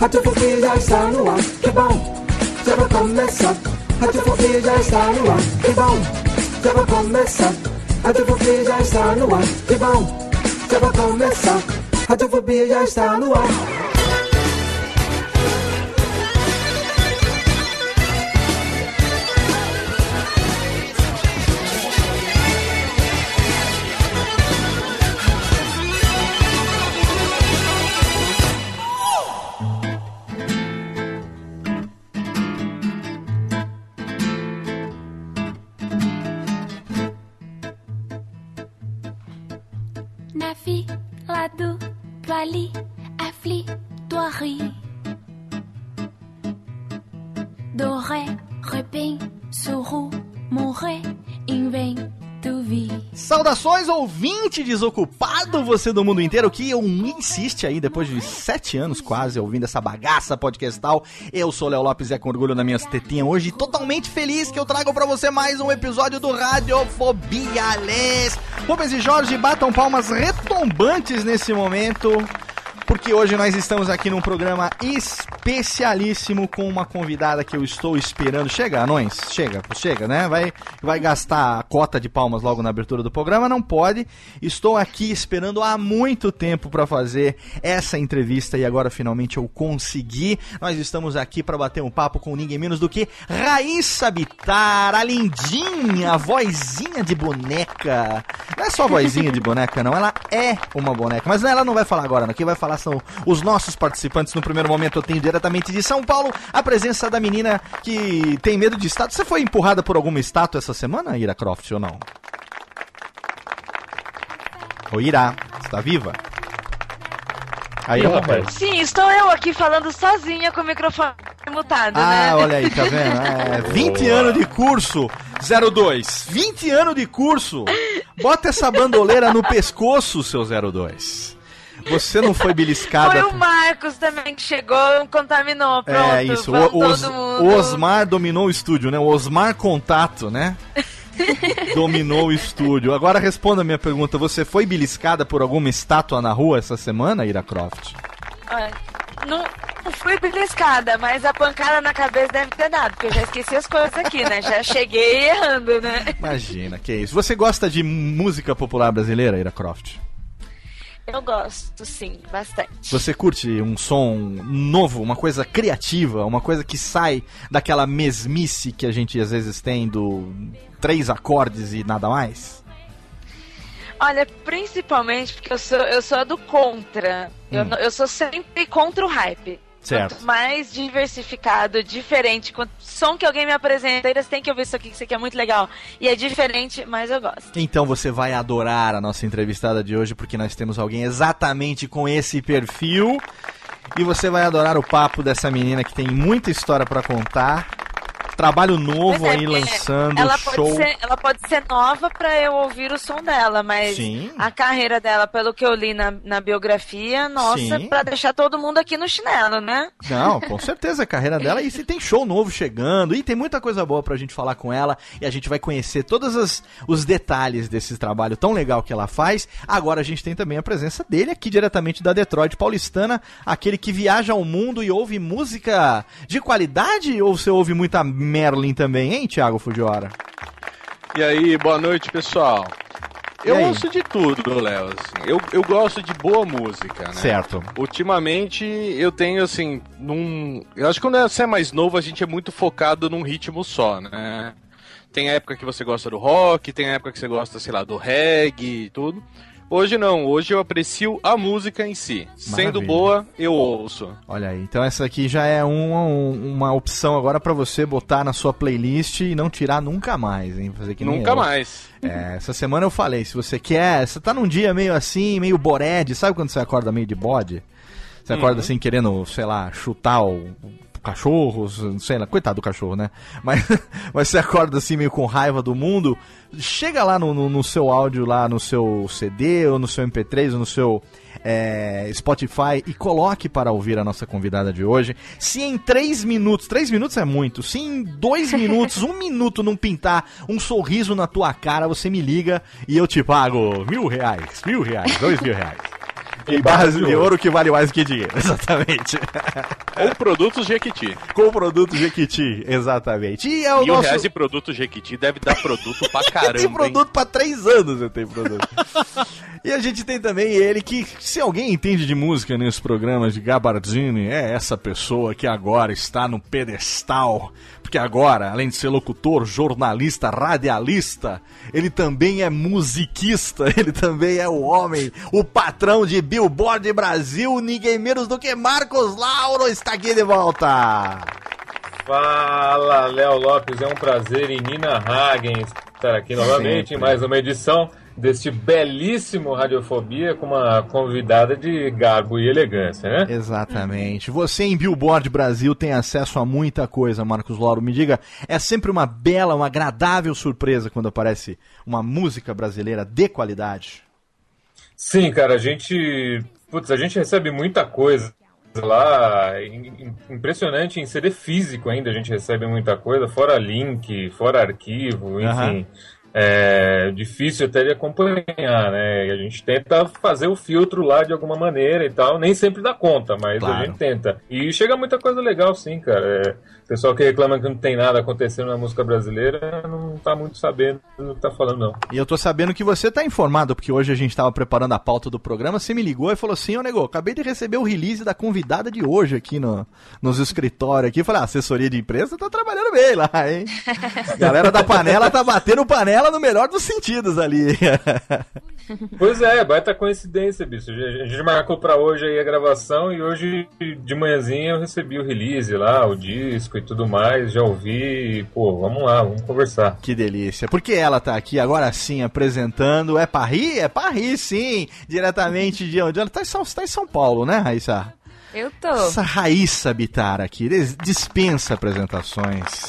Radiofobia já está no ar, que bom, já vai começar. Radiofobia já está no ar, que bom, já vai começar. Radiofobia já está no ar, que bom, já vai começar. Radiofobia já está no ar. Saudações, ouvinte desocupado, você do mundo inteiro que eu insiste aí depois de sete anos quase ouvindo essa bagaça podcastal. Eu sou Léo Lopes e é com orgulho na minha tetinha hoje, totalmente feliz que eu trago para você mais um episódio do Radiofobia Les. Rubens e Jorge batam palmas retombantes nesse momento porque hoje nós estamos aqui num programa especialíssimo com uma convidada que eu estou esperando. Chega, anões, chega, chega, né? Vai, vai gastar a cota de palmas logo na abertura do programa? Não pode. Estou aqui esperando há muito tempo para fazer essa entrevista e agora finalmente eu consegui. Nós estamos aqui para bater um papo com ninguém menos do que Raíssa Bitar, a lindinha, a vozinha de boneca. Não é só vozinha de boneca, não, ela é uma boneca. Mas ela não vai falar agora, não. Quem vai falar são os nossos participantes. No primeiro momento eu tenho diretamente de São Paulo a presença da menina que tem medo de estátua. Você foi empurrada por alguma estátua essa semana, Ira Croft, ou não? Ô Ira, está viva? Aí, rapaz. Sim, estou eu aqui falando sozinha com o microfone mutado, ah, né? Ah, olha aí, tá vendo? É, 20 anos de curso, 02. 20 anos de curso. Bota essa bandoleira no pescoço, seu 02. Você não foi beliscada. Foi o Marcos também que chegou e contaminou. Pronto, é isso. O, Os, o Osmar dominou o estúdio, né? O Osmar Contato, né? dominou o estúdio. Agora responda a minha pergunta: você foi beliscada por alguma estátua na rua essa semana, Ira Croft? Olha, não, não fui beliscada, mas a pancada na cabeça deve ter dado, porque eu já esqueci as coisas aqui, né? Já cheguei errando, né? Imagina, que isso. Você gosta de música popular brasileira, Ira Croft? Eu gosto, sim, bastante. Você curte um som novo, uma coisa criativa, uma coisa que sai daquela mesmice que a gente às vezes tem do três acordes e nada mais? Olha, principalmente porque eu sou, eu sou do contra. Hum. Eu, eu sou sempre contra o hype. Certo. Quanto mais diversificado, diferente, quanto som que alguém me apresenta, eles têm que ouvir isso aqui, que isso aqui é muito legal. E é diferente, mas eu gosto. Então você vai adorar a nossa entrevistada de hoje, porque nós temos alguém exatamente com esse perfil. E você vai adorar o papo dessa menina que tem muita história para contar trabalho novo é, aí lançando, ela show. Pode ser, ela pode ser nova para eu ouvir o som dela, mas Sim. a carreira dela, pelo que eu li na, na biografia, nossa, para deixar todo mundo aqui no chinelo, né? Não, com certeza a carreira dela e se tem show novo chegando e tem muita coisa boa pra gente falar com ela e a gente vai conhecer todos as, os detalhes desse trabalho tão legal que ela faz. Agora a gente tem também a presença dele aqui diretamente da Detroit paulistana, aquele que viaja ao mundo e ouve música de qualidade ou você ouve muita Merlin também, hein, Thiago Fujiwara? E aí, boa noite, pessoal. Eu ouço de tudo, Léo. Assim. Eu, eu gosto de boa música, né? Certo. Ultimamente eu tenho, assim, num. Eu acho que quando você é mais novo, a gente é muito focado num ritmo só, né? Tem a época que você gosta do rock, tem a época que você gosta, sei lá, do reggae e tudo. Hoje não, hoje eu aprecio a música em si. Sendo Maravilha. boa, eu ouço. Olha aí, então essa aqui já é um- um- uma opção agora pra você botar na sua playlist e não tirar nunca mais, hein? Fazer que Nunca mais. É, essa semana eu falei, se você quer, você tá num dia meio assim, meio bored, sabe quando você acorda meio de bode? Você acorda assim querendo, sei lá, chutar o, o cachorro, sei lá, coitado do cachorro, né? Mas, mas você acorda assim meio com raiva do mundo, chega lá no, no, no seu áudio, lá no seu CD, ou no seu MP3, ou no seu é, Spotify e coloque para ouvir a nossa convidada de hoje. Se em três minutos, três minutos é muito, se em dois minutos, um minuto não pintar um sorriso na tua cara, você me liga e eu te pago mil reais, mil reais, dois mil reais. Em barras de ouro que vale mais que dinheiro, exatamente. Ou produtos Jequiti. Com o produto Jequiti, exatamente. E é o Mil nosso... reais de produto Jequiti deve dar produto pra caramba. tem hein? produto pra três anos eu tenho produto. e a gente tem também ele que, se alguém entende de música nesses programas de Gabardini, é essa pessoa que agora está no pedestal. Porque agora, além de ser locutor, jornalista, radialista, ele também é musiquista, ele também é o homem, o patrão de Billboard Brasil, ninguém menos do que Marcos Lauro está aqui de volta. Fala, Léo Lopes, é um prazer e Nina Hagen estar aqui novamente Sempre. em mais uma edição deste belíssimo Radiofobia com uma convidada de garbo e elegância, né? Exatamente. Você em Billboard Brasil tem acesso a muita coisa, Marcos Lauro. Me diga, é sempre uma bela, uma agradável surpresa quando aparece uma música brasileira de qualidade. Sim, cara, a gente, putz, a gente recebe muita coisa lá, im- im- impressionante em CD físico ainda a gente recebe muita coisa, fora link, fora arquivo, enfim. É difícil até de acompanhar, né? E a gente tenta fazer o filtro lá de alguma maneira e tal. Nem sempre dá conta, mas Claro. a gente tenta. E chega muita coisa legal, sim, cara. É, o pessoal que reclama que não tem nada acontecendo na música brasileira não tá muito sabendo do que tá falando, não. E eu tô sabendo que você tá informado, porque hoje a gente tava preparando a pauta do programa, você me ligou e falou assim, ô nego, acabei de receber o release da convidada de hoje aqui no, nos escritórios aqui. Eu falei, ah, assessoria de imprensa tá trabalhando bem lá, hein? Galera da panela tá batendo panela no melhor dos sentidos ali. Pois é, baita coincidência, bicho. A gente marcou pra hoje aí a gravação e hoje de manhãzinha eu recebi o release lá, o disco e tudo mais, já ouvi e, pô, vamos lá, vamos conversar. Que delícia. Porque ela tá aqui agora sim apresentando. É Paris? É Paris, sim. Diretamente de onde? Ela tá em São, tá em São Paulo, né, Raíssa? Eu tô. Essa Raíssa Bitar aqui dispensa apresentações.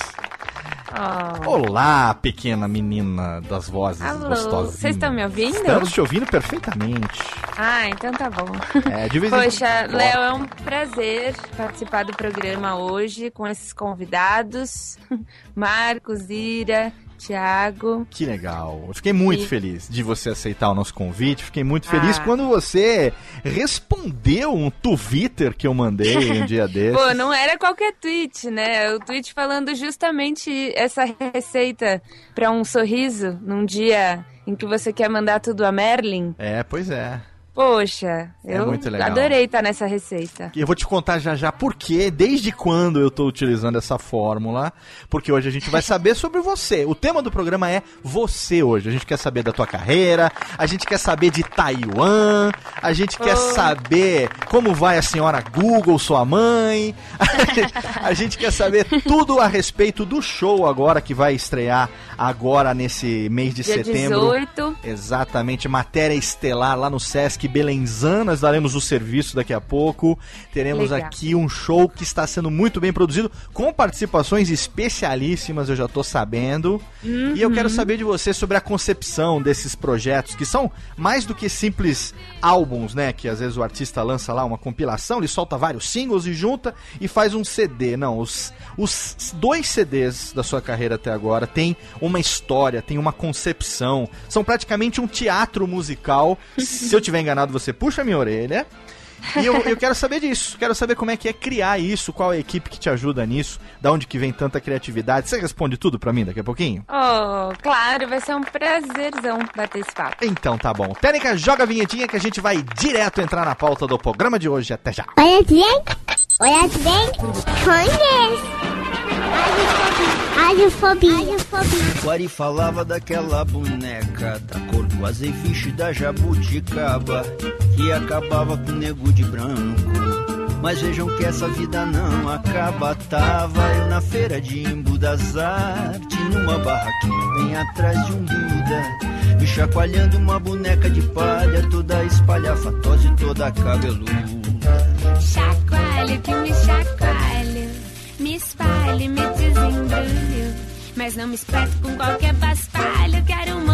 Oh. Olá, pequena menina das vozes Alô, gostosinhas. vocês estão me ouvindo? Estamos te ouvindo perfeitamente. Ah, então tá bom. É, de vez Poxa, Léo, é um prazer participar do programa hoje com esses convidados. Marcos, Ira, Thiago. Que legal. Eu fiquei muito E- feliz de você aceitar o nosso convite. Fiquei muito feliz Ah. quando você respondeu um Twitter que eu mandei um dia desses. Pô, não era qualquer tweet, né? O tweet falando justamente essa receita pra um sorriso num dia em que você quer mandar tudo a Merlin. É, pois é. Poxa, É eu adorei estar nessa receita. E eu vou te contar já já por quê, desde quando eu tô utilizando essa fórmula, porque hoje a gente vai saber sobre você. O tema do programa é você hoje. A gente quer saber da tua carreira, a gente quer saber de Taiwan, a gente quer Oh. saber como vai a senhora Google, sua mãe. a gente quer saber tudo a respeito do show agora que vai estrear agora nesse mês de Dia setembro. 18. Exatamente, matéria estelar lá no Sesc Belenzanas, daremos o serviço daqui a pouco. Teremos Legal. aqui um show que está sendo muito bem produzido, com participações especialíssimas, eu já tô sabendo. E eu quero saber de você sobre a concepção desses projetos, que são mais do que simples álbuns, né? Que às vezes o artista lança lá uma compilação, ele solta vários singles e junta e faz um CD. Não, os, os dois CDs da sua carreira até agora têm uma história, tem uma concepção, são praticamente um teatro musical. Se eu tiver enganado, você puxa a minha orelha. E eu, eu quero saber disso, quero saber como é que é criar isso, qual é a equipe que te ajuda nisso, da onde que vem tanta criatividade. Você responde tudo pra mim daqui a pouquinho? Oh, claro, vai ser um prazerzão bater esse papo. Então tá bom. Técnica, joga a vinhetinha que a gente vai direto entrar na pauta do programa de hoje. Até já. Olha bem, olha bem, conhece. Radiofobia. Radiofobia. O Ari falava daquela boneca da cor o azeite da jabuticaba, que acabava com nego de branco. Mas vejam que essa vida não acaba. Tava eu na feira de Embu das Artes, numa barraquinha bem atrás de um Buda, me chacoalhando uma boneca de palha, toda espalhafatosa e toda cabeluda. Chacoalho que me chacoalho, me espalho, me desembrulho. Mas não me espeto com qualquer paspalho. Quero um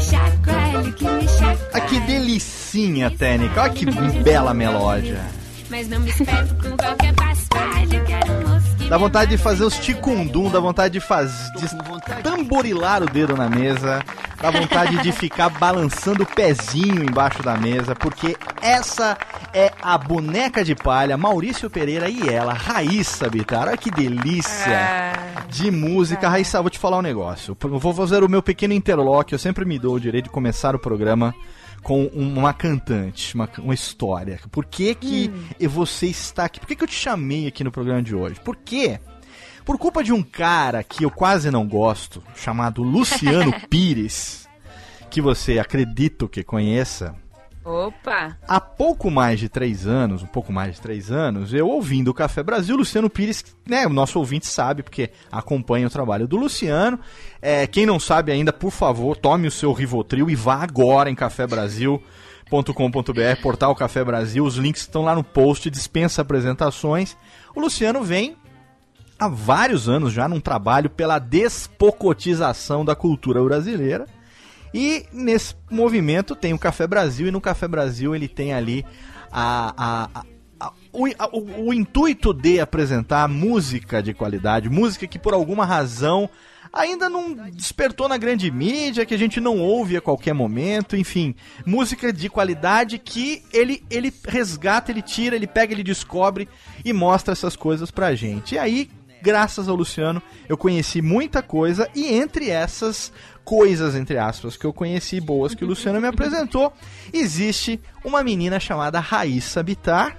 Chacoalho que me chacoalho. Ah, que delicinha, Técnica. Olha que bela melódia. Mas não me espeto com qualquer paspalho. Quero que Dá vontade de fazer os ticundum, dá vontade de fazer. de tamborilar o dedo na mesa, dá vontade de ficar balançando o pezinho embaixo da mesa, porque essa é a boneca de palha, Maurício Pereira e ela, Raíssa Bitar. Olha que delícia Ah, de música. Raíssa, vou te falar um negócio. Eu vou fazer o meu pequeno interlock. Eu sempre me dou o direito de começar o programa com um- uma cantante, uma, uma história. Por que que você está aqui? Por que que eu te chamei aqui no programa de hoje? Por quê? Por culpa de um cara que eu quase não gosto, chamado Luciano Pires, que você acredito que conheça, opa! Há pouco mais de três anos, um pouco mais de três anos, eu ouvindo o Café Brasil, Luciano Pires, né, o nosso ouvinte sabe, porque acompanha o trabalho do Luciano. É, quem não sabe ainda, por favor, tome o seu Rivotril e vá agora em cafebrasil.com.br, portal Café Brasil, os links estão lá no post, dispensa apresentações. O Luciano vem há vários anos já num trabalho pela despocotização da cultura brasileira. E nesse movimento tem o Café Brasil, e no Café Brasil ele tem ali a, a- a- o, o- o intuito de apresentar música de qualidade, música que por alguma razão ainda não despertou na grande mídia, que a gente não ouve a qualquer momento, enfim, música de qualidade que ele, ele resgata, ele tira, ele pega, ele descobre e mostra essas coisas pra gente. E aí, graças ao Luciano, eu conheci muita coisa e entre essas coisas, entre aspas, que eu conheci boas que o Luciano me apresentou, existe uma menina chamada Raíssa Bitar,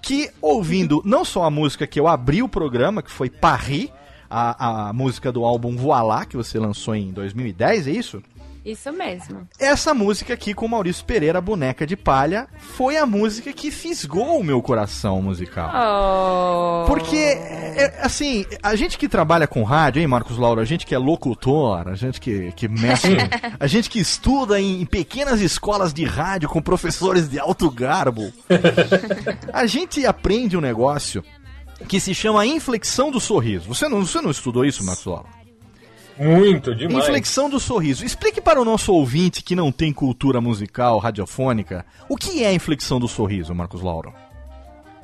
que ouvindo não só a música que eu abri o programa, que foi Paris, a, a música do álbum Voilá, que você lançou em 2010, é isso? Isso mesmo. Essa música aqui com Maurício Pereira, Boneca de Palha, foi a música que fisgou o meu coração musical. Oh. Porque, é, assim, a gente que trabalha com rádio, hein, Marcos Lauro? A gente que é locutor, a gente que, que mexe, a gente que estuda em, em pequenas escolas de rádio com professores de alto garbo, a gente aprende um negócio que se chama inflexão do sorriso. Você não, você não estudou isso, Marcos Lauro? Muito, demais. Inflexão do sorriso. Explique para o nosso ouvinte que não tem cultura musical, radiofônica, o que é a inflexão do sorriso, Marcos Lauro?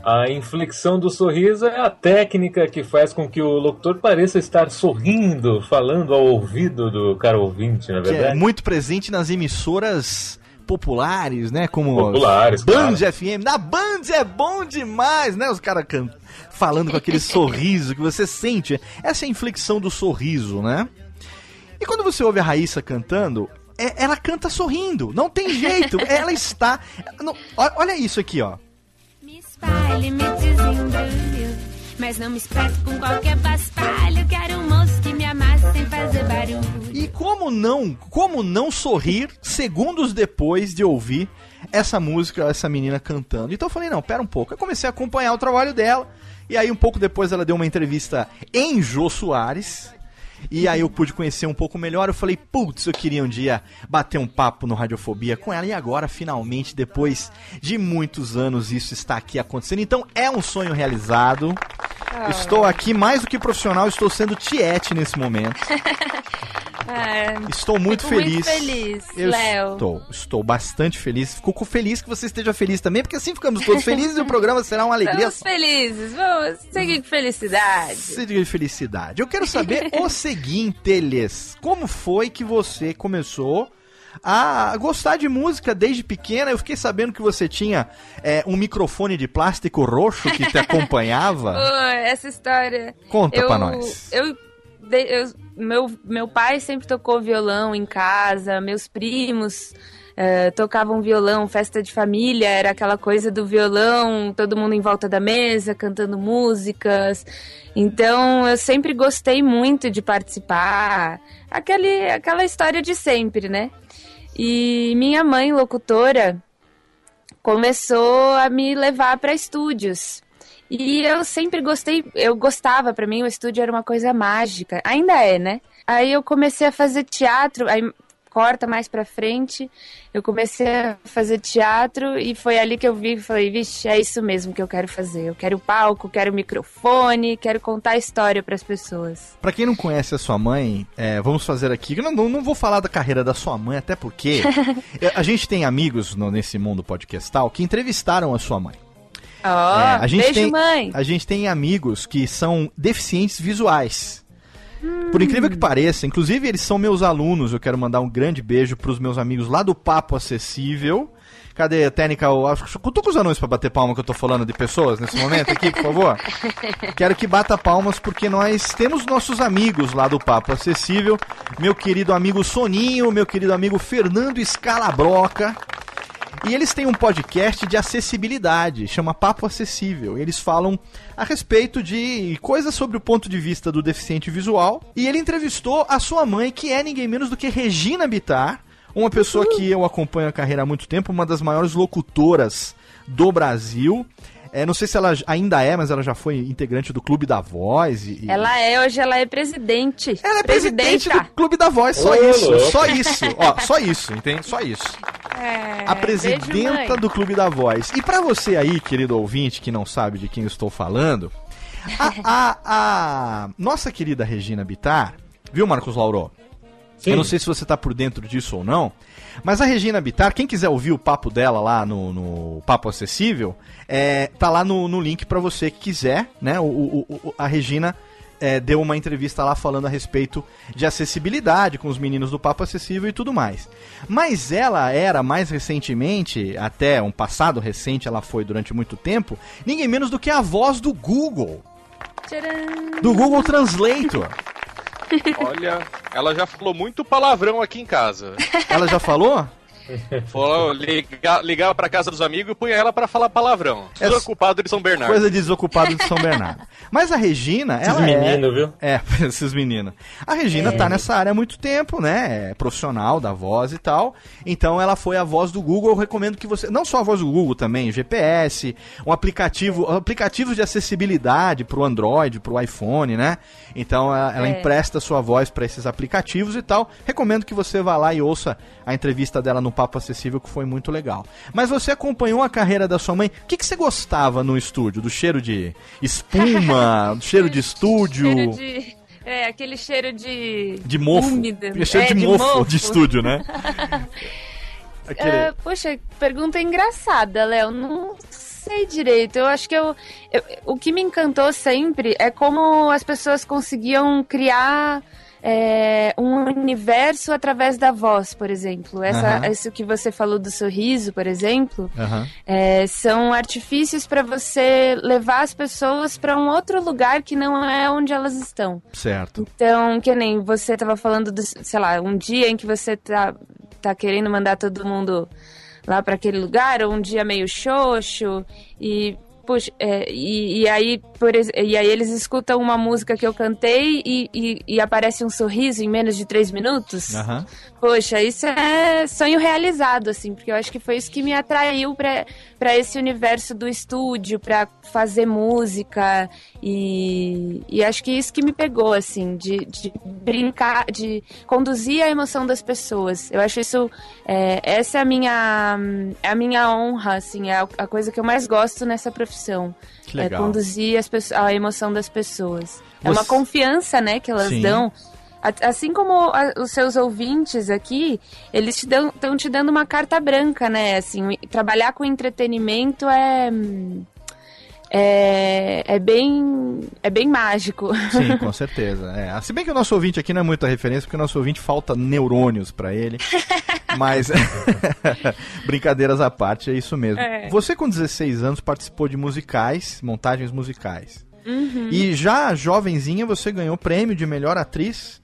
A inflexão do sorriso é a técnica que faz com que o locutor pareça estar sorrindo, falando ao ouvido do cara ouvinte, na que é verdade. muito presente nas emissoras populares, né? Como Populares, Band claro. FM. Na Band é bom demais, né? Os caras falando com aquele sorriso que você sente. Essa é a inflexão do sorriso, né? E quando você ouve a Raíssa cantando, é- ela canta sorrindo. Não tem jeito. ela está. não- olha isso aqui, ó. Me espalho, me. Mas não me espeto com qualquer paspalho. Quero um moço que me amasse sem fazer barulho. E como não, como não sorrir segundos depois de ouvir essa música, essa menina cantando? Então eu falei, não, pera um pouco. Eu comecei a acompanhar o trabalho dela. E aí um pouco depois ela deu uma entrevista em Jô Soares. E aí eu pude conhecer um pouco melhor. Eu falei, putz, eu queria um dia bater um papo no Radiofobia com ela. E agora, finalmente, depois de muitos anos, isso está aqui acontecendo. Então é um sonho realizado. Estou aqui mais do que profissional, estou sendo tiete nesse momento. É, Estou muito feliz. muito feliz, Eu Léo. Estou, estou bastante feliz. Fico feliz que você esteja feliz também, porque assim ficamos todos felizes e o programa será uma alegria Vamos felizes, vamos seguir com felicidade. só de felicidade. Eu quero saber o seguinte, Eles. Como foi que você começou a gostar de música desde pequena? Eu fiquei sabendo que você tinha é, um microfone de plástico roxo que te acompanhava. Pô, essa história. Conta eu, pra nós. Eu, eu- meu, meu pai sempre tocou violão em casa, meus primos eh, tocavam violão, festa de família, era aquela coisa do violão, todo mundo em volta da mesa, cantando músicas. Então eu sempre gostei muito de participar. Aquele, aquela história de sempre, né? E minha mãe, locutora, começou a me levar para estúdios. E eu sempre gostei, eu gostava, para mim o estúdio era uma coisa mágica, ainda é, né? Aí eu comecei a fazer teatro, aí corta mais pra frente, eu comecei a fazer teatro e foi ali que eu vi e falei, vixe, é isso mesmo que eu quero fazer. Eu quero palco, quero microfone, quero contar história para as pessoas. Pra quem não conhece a sua mãe, é, vamos fazer aqui. Eu não, não, vou falar da carreira da sua mãe, até porque a gente tem amigos no- nesse mundo podcastal que entrevistaram a sua mãe. Ó, É, a gente beijo, tem, mãe. A gente tem amigos que são deficientes visuais. Por incrível que pareça, inclusive eles são meus alunos. Eu quero mandar um grande beijo pros meus amigos lá do Papo Acessível. Cadê a técnica? Eu acho- Tô com os anões pra bater palma que eu tô falando de pessoas nesse momento aqui, por favor. Quero que bata palmas porque nós temos nossos amigos lá do Papo Acessível. Meu querido amigo Soninho, meu querido amigo Fernando Scalabroca. E eles têm um podcast de acessibilidade, chama Papo Acessível. Eles falam a respeito de coisas sobre o ponto de vista do deficiente visual. E ele entrevistou a sua mãe, que é ninguém menos do que Regina Bittar, uma pessoa que eu acompanho a carreira há muito tempo, uma das maiores locutoras do Brasil. É, não sei se ela ainda é, mas ela já foi integrante do Clube da Voz. E, Ela é, hoje ela é presidente. ela é presidente do Presidenta. Clube da Voz, só Ô, isso, louco. só isso. Ó, só isso, entende? Só isso. É, a beijo, presidenta mãe. do Clube da Voz. E pra você aí, querido ouvinte, que não sabe de quem eu estou falando, a, a- a nossa querida Regina Bittar, viu, Marcos Lauro? Sim. Eu não sei se você tá por dentro disso ou não, mas a Regina Bittar, quem quiser ouvir o papo dela lá no, no Papo Acessível, é, tá lá no, no link pra você que quiser, né? O, o- o- a Regina é, deu uma entrevista lá falando a respeito de acessibilidade com os meninos do Papo Acessível e tudo mais. Mas ela era mais recentemente, até um passado recente, ela foi durante muito tempo, ninguém menos do que a voz do Google, Tcharam! do Google Translator. Olha, ela já falou muito palavrão aqui em casa. Ela já falou? Falou, liga, ligava pra casa dos amigos e punha ela pra falar palavrão. É Tudo ocupado de São Bernardo. Coisa de desocupado de São Bernardo. Mas a Regina, Esses ela é... meninos, viu? É, esses meninos. A Regina tá nessa área há muito tempo, né? É profissional da voz e tal. Então ela foi a voz do Google. Eu recomendo que você. Não só a voz do Google também, GPS, um aplicativo. Aplicativos de acessibilidade pro Android, pro iPhone, né? Então ela, ela É. empresta sua voz para esses aplicativos e tal. Recomendo que você vá lá e ouça a entrevista dela no Papo Acessível, que foi muito legal. Mas você acompanhou a carreira da sua mãe. O que, que você gostava no estúdio? Do cheiro de espuma, do cheiro de estúdio? Cheiro de- É, aquele cheiro de. De mofo. Úmido. Cheiro É, de, mofo, de estúdio, né? Aquele... É, poxa, pergunta engraçada, Léo. Não sei direito. Eu acho que eu, eu- O que me encantou sempre é como as pessoas conseguiam criar. É, um universo através da voz, por exemplo. Essa, Aham. Isso que você falou do sorriso, por exemplo, Aham. é, são artifícios para você levar as pessoas para um outro lugar que não é onde elas estão. Certo. Então, que nem você tava falando, do, sei lá, um dia em que você tá, tá querendo mandar todo mundo lá para aquele lugar, ou um dia meio xoxo, e. Puxa, é, e, e aí, por, e aí eles escutam uma música que eu cantei e, e, e aparece um sorriso em menos de três minutos. Aham. Poxa, isso é sonho realizado, assim, porque eu acho que foi isso que me atraiu pra esse universo do estúdio, pra fazer música e, e acho que isso que me pegou, assim, de, de brincar, de conduzir a emoção das pessoas. Eu acho isso, é, essa é a minha, é a minha honra, assim, é a, a coisa que eu mais gosto nessa profissão. Que legal. É conduzir a emoção das pessoas. É Você- uma confiança, né, que elas Sim. dão. Assim como a- os seus ouvintes aqui, eles estão te dando uma carta branca, né? Assim, trabalhar com entretenimento é, hum, é, é bem é bem mágico. Sim, com certeza. É. Se bem que o nosso ouvinte aqui não é muita referência, porque o nosso ouvinte falta neurônios pra ele. Mas, brincadeiras à parte, é isso mesmo. É. Você, com 16 anos, participou de musicais, montagens musicais. Uhum. E já jovenzinha, você ganhou prêmio de melhor atriz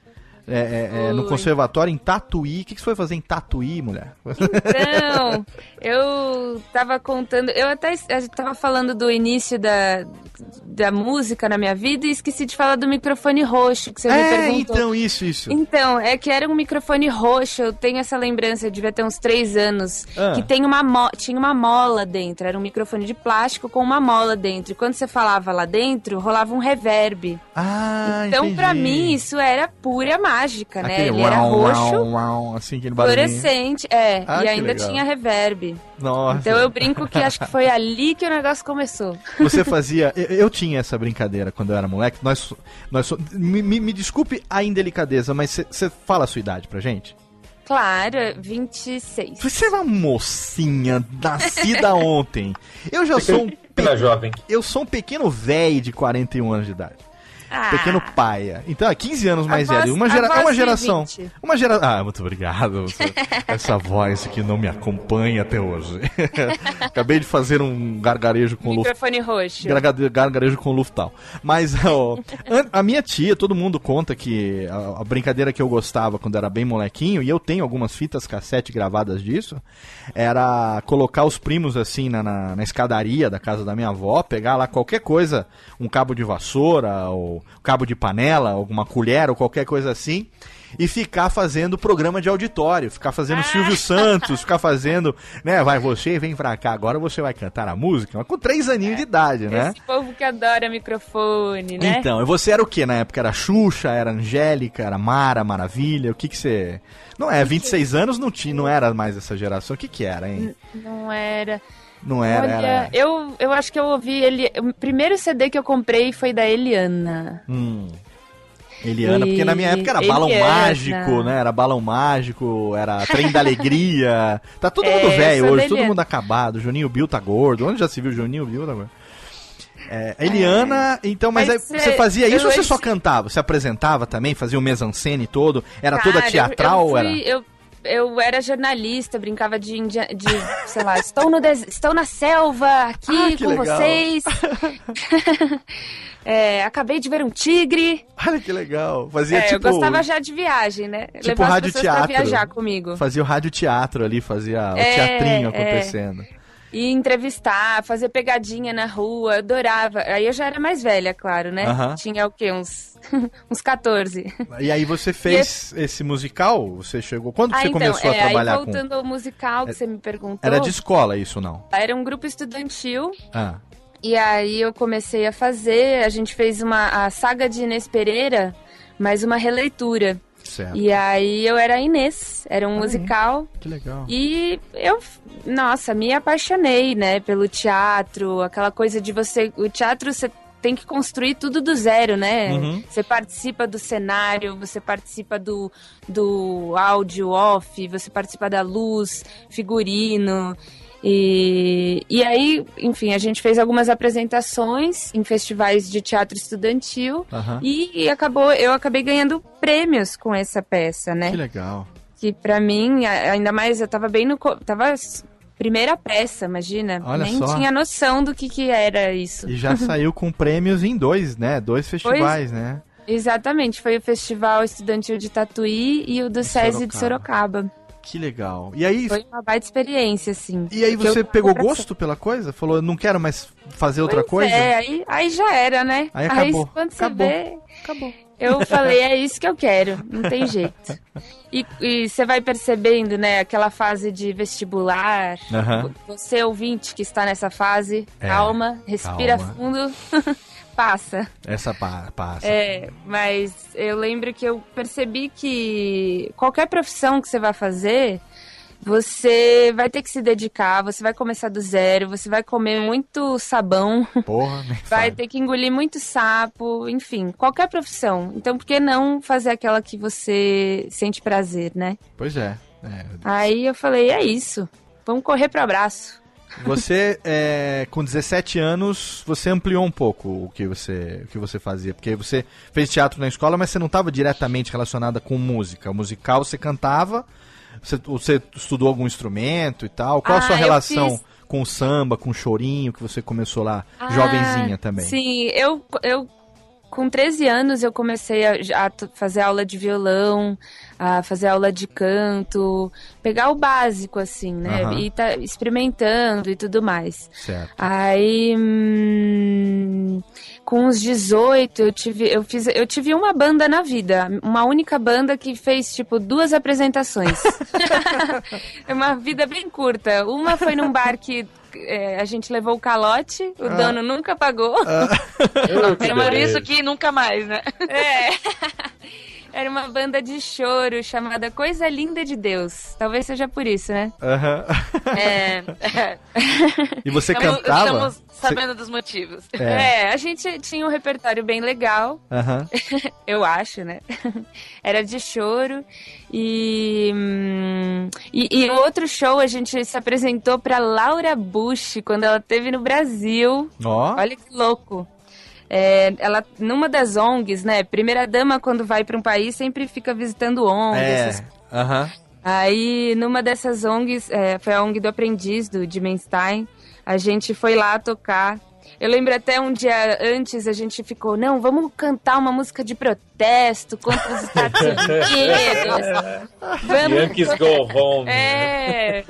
é, é, é, no conservatório em Tatuí. O que, que você foi fazer em Tatuí, mulher? Então, eu tava contando, eu até gente tava falando do início da, da música na minha vida e esqueci de falar do microfone roxo que você me é, perguntou. então, isso, isso. Então, é que era um microfone roxo, eu tenho essa lembrança, eu devia ter uns três anos, Ah. que tem uma tinha uma mola dentro, era um microfone de plástico com uma mola dentro. E quando você falava lá dentro, rolava um reverb. Ah, então, pra entendi. mim, isso era pura mágica, né? Aquele Ele era uau, roxo, uau, uau, assim, aquele fluorescente, é, Ah, e ainda legal. tinha reverb. Nossa. Então eu brinco que acho que foi ali que o negócio começou. Você fazia. Eu, eu tinha essa brincadeira quando eu era moleque. Nós, nós me, me- me desculpe a indelicadeza, mas você fala a sua idade pra gente? Claro, 26. Você é uma mocinha nascida ontem. Eu já sou um, Pequena jovem. eu sou um pequeno velho de 41 anos de idade. Ah, Pequeno paia. Então, é 15 anos mais voz- velho. Uma, gera, voz uma geração. 20. Uma geração. Ah, muito obrigado. Essa voz que não me acompanha até hoje. Acabei de fazer um gargarejo com luft Microfone roxo. Gargade- gargarejo com Luftal. Mas ó, a minha tia, todo mundo conta que a, a brincadeira que eu gostava quando era bem molequinho, e eu tenho algumas fitas cassete gravadas disso, era colocar os primos assim na, na, na escadaria da casa da minha avó, pegar lá qualquer coisa, um cabo de vassoura, ou cabo de panela, alguma colher, ou qualquer coisa assim. E ficar fazendo programa de auditório, ficar fazendo Silvio Santos, ficar fazendo, né? Vai você, vem pra cá, agora você vai cantar a música, mas com três aninhos de idade, né? Esse povo que adora microfone, né? Então, e você era o que na época? Era Xuxa, era Angélica, era Mara, Maravilha? O que que você. Não é, 26 anos não, tinha, não era mais essa geração. O que que era, hein? Não era. Não era, Olha, era. eu, eu acho que eu ouvi ele. O primeiro CD que eu comprei foi da Eliana. Hum. Eliana, porque na minha E- época era balão Eliana. mágico, né? Era balão mágico, era trem da alegria. Tá todo É, mundo velho essa hoje, todo mundo acabado. Juninho Bill tá gordo. Onde já se viu Juninho Bill tá gordo? É, Eliana, então, mas, Mas, aí você é, fazia isso eu- ou você só cantava? Você apresentava também? Fazia o mesancene todo? Era toda Cara, eu- teatral? eu, era? fui- eu, eu era jornalista, brincava de, índia- de sei lá, estou, no des- estou na selva aqui Ah, com legal. vocês. É, acabei de ver um tigre. Olha que legal. Fazia É, tipo. eu gostava já de viagem, né? tipo Levar as rádio pessoas pra teatro. viajar comigo. Fazia o rádio teatro ali, fazia o É, teatrinho é. acontecendo. E entrevistar, fazer pegadinha na rua, adorava. Aí eu já era mais velha, claro, né? Aham. Tinha o quê? Uns, uns 14. E aí você fez esse musical? Você chegou. Quando ah, você então, começou a é, aí trabalhar com. voltando ao musical que você me perguntou. Era de escola isso, não? Era um grupo estudantil. Ah. E aí eu comecei a fazer, a gente fez uma a saga de Inês Pereira, mais uma releitura. Certo. E aí eu era a Inês, era um aí. musical. Que legal. E eu, nossa, me apaixonei, né, pelo teatro, aquela coisa de você, o teatro você tem que construir tudo do zero, né? Uhum. Você participa do cenário, você participa do, do áudio off, você participa da luz, figurino. E, e aí, enfim, a gente fez algumas apresentações em festivais de teatro estudantil Aham. e, e acabou, eu acabei ganhando prêmios com essa peça, né? Que legal. que pra mim, ainda mais eu tava bem no. Tava primeira peça, imagina. Olha Nem só. tinha noção do que, que era isso. E já saiu com prêmios em dois, né? Dois festivais, né? Exatamente, foi o Festival Estudantil de Tatuí e o do SESI de Sorocaba. Que legal. E aí, Foi uma baita experiência, assim. e aí você pegou gosto pela coisa? Falou, não quero mais fazer outra Pois coisa? É, aí, aí já era, né? Aí acabou. quando você Acabou. vê. Acabou. Eu falei, é isso que eu quero, não tem jeito. E, e você vai percebendo, né, aquela fase de vestibular. Aham. Você, ouvinte, que está nessa fase, É, calma, respira calma. fundo, passa. Essa pa- passa. É, mas eu lembro que eu percebi que qualquer profissão que você vai fazer, você vai ter que se dedicar, você vai começar do zero, você vai comer muito sabão, Porra, vai ter que engolir muito sapo, enfim, qualquer profissão. Então, por que não fazer aquela que você sente prazer, né? Pois é. é. Aí eu falei, é isso, vamos correr pro abraço. Você, é, com 17 anos, você ampliou um pouco o que você, o que você fazia. Porque você fez teatro na escola, mas você não estava diretamente relacionada com música. O musical você cantava, você, você estudou algum instrumento e tal. Qual a Ah, sua eu relação fiz- com o samba, com o chorinho, que você começou lá, Ah, jovenzinha também? Sim, eu, eu com 13 anos eu comecei a, a fazer aula de violão, a fazer aula de canto, pegar o básico, assim, né? Aham. E tá experimentando e tudo mais. Certo. Aí, hum, com os 18, eu tive, eu fiz, eu tive uma banda na vida, uma única banda que fez tipo duas apresentações. é uma vida bem curta. Uma foi num bar que é, a gente levou o calote, o dono nunca pagou. Que Era isso que nunca mais, né? É. Era uma banda de choro chamada Coisa Linda de Deus. Talvez seja por isso, né? Aham. É. E você Estamos- cantava? Estamos Você- sabendo dos motivos. É. É, a gente tinha um repertório bem legal. Aham. eu acho, né? Era de choro. E, hum, e, e o outro show a gente se apresentou pra Laura Bush quando ela esteve no Brasil. Ó. Olha que louco. É, ela, numa das ONGs, né? Primeira dama, quando vai pra um país, sempre fica visitando ONGs. essas É. Aham. Aí, numa dessas ONGs, é, foi a ONG do aprendiz, do Dimenstein, a gente foi lá tocar. Eu lembro até um dia antes, a gente ficou, não, vamos cantar uma música de protesto contra os Estados Unidos. Vamos Yankees go home. é,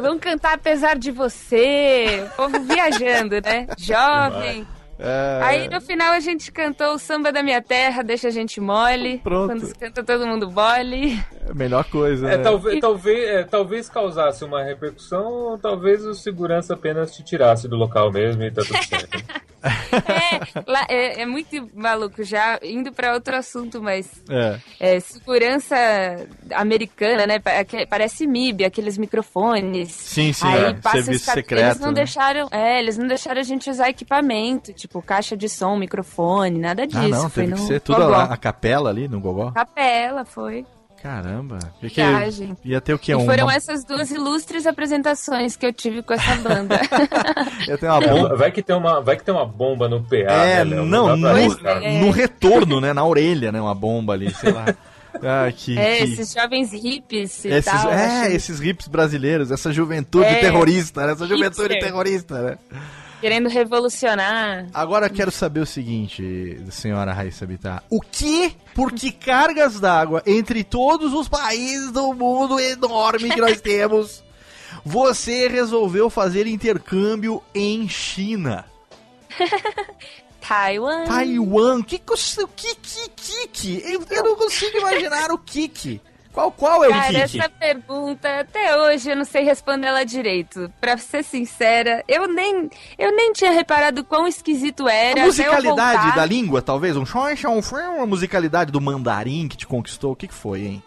vamos cantar apesar de você. O povo viajando, né? Jovem. É. Aí no final a gente cantou o samba da minha terra, deixa a gente mole. Pronto. Quando canta todo mundo bole. Melhor coisa. É, né? talvez, talvez, é, talvez causasse uma repercussão, ou talvez o segurança apenas te tirasse do local mesmo e tá tudo certo. É, lá- é, é muito maluco, já indo pra outro assunto, mas É. é, segurança americana, né? Parece MIB, aqueles microfones. Sim, sim, Aí é. passa Serviço secreto, Eles não né? deixaram, é, eles não deixaram a gente usar equipamento, tipo caixa de som, microfone, nada disso. Ah, não, foi teve que no ser tudo a, a capela ali no Gogó. Capela, foi. Caramba. E que- Viagem. Ia ter o quê? E Um, foram uma, essas duas ilustres apresentações que eu tive com essa banda. ia ter uma É, bomba. vai, que tem uma, vai que tem uma bomba no PA, É, né, não, pra no, é. no retorno, né? Na orelha, né? Uma bomba ali, sei lá. Ah, que, é, que- esses jovens hippies e esses, tal. é, acho- esses hips brasileiros, essa juventude É. terrorista, né? Essa juventude Hipster. terrorista, né? Querendo revolucionar. Agora eu quero saber o seguinte, senhora Raíssa Bittar. O que, por que cargas d'água entre todos os países do mundo enorme que nós temos, você resolveu fazer intercâmbio em China? Taiwan. Taiwan, que que o que que que? Eu, eu não consigo imaginar o Kiki. Qual qual é o Cara, Kiki? essa pergunta, até hoje eu não sei responder ela direito. Pra ser sincera, eu nem, eu nem tinha reparado quão esquisito era. A musicalidade da língua, talvez? Um shon, shon, shon, uma musicalidade do mandarim que te conquistou? O que, que foi, hein?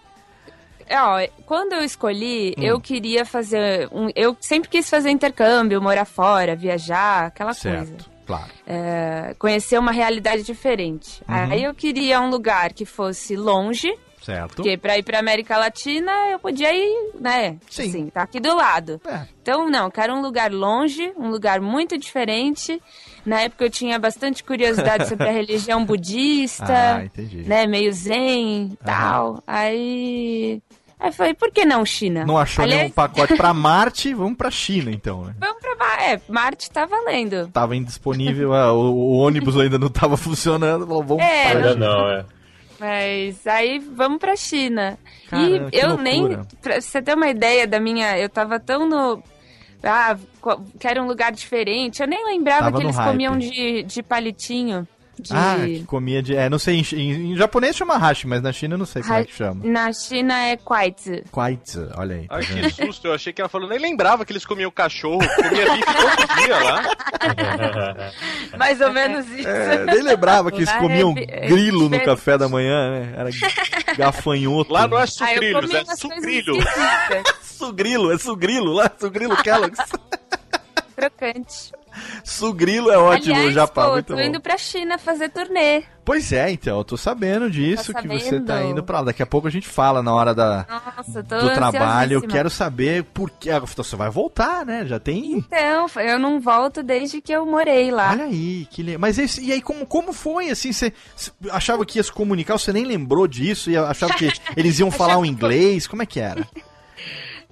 É, Ó, quando eu escolhi, Hum. eu queria fazer um. Eu sempre quis fazer intercâmbio, morar fora, viajar, aquela coisa. Certo, claro. É, conhecer uma realidade diferente. Uhum. Aí eu queria um lugar que fosse longe, Certo. porque pra ir pra América Latina eu podia ir, né? Sim. Assim, tá aqui do lado. É. Então, não, quero um lugar longe, um lugar muito diferente. Na época eu tinha bastante curiosidade sobre a religião budista, Ah, entendi. né? Meio zen e tal. Aí. Aí eu falei, por que não China? Não achou Aliás, nenhum pacote pra Marte, vamos pra China então, né? Vamos pra Marte. É, Marte tá valendo. Tava indisponível, ah, o, o ônibus ainda não tava funcionando, falou, vamos É, para China. não, é. Mas aí vamos pra China. E eu loucura. nem. Pra você ter uma ideia da minha. Eu tava tão no. Ah, quero um lugar diferente. Eu nem lembrava Tava que eles hype. comiam de, de palitinho. De... Ah, que comia de... É, não sei, em, em- em japonês chama hashi, mas na China eu não sei como é que chama. Na China é quaitzi. Kwaitz, olha aí. Tá Ai, que vendo? susto, eu achei que ela falou, nem lembrava que eles comiam cachorro, comia bife todo dia lá. Mais ou menos isso. É, nem lembrava que eles Ah, comiam é, é, grilo no café da manhã, né? Era gafanhoto. Lá não é Ah, sucrilhos, comi é sucrilho. esquisitas. Sugrilo, é sugrilo lá, sugrilo Kellogg's. Crocante. Sugrilo é ótimo, Aliás, Japão, pô, muito tô bom. indo pra China fazer turnê. Pois é, então, eu tô sabendo disso, Tá que você tá indo pra lá. Daqui a pouco a gente fala na hora da, Nossa, tô do trabalho. Eu quero saber por que. Ah, Você vai voltar, né? Já tem. Então, eu não volto desde que eu morei lá. Olha aí, que le... Mas esse, e aí, como, como foi, assim, você achava que ia se comunicar, você nem lembrou disso, e achava que eles iam falar um inglês, como é que era?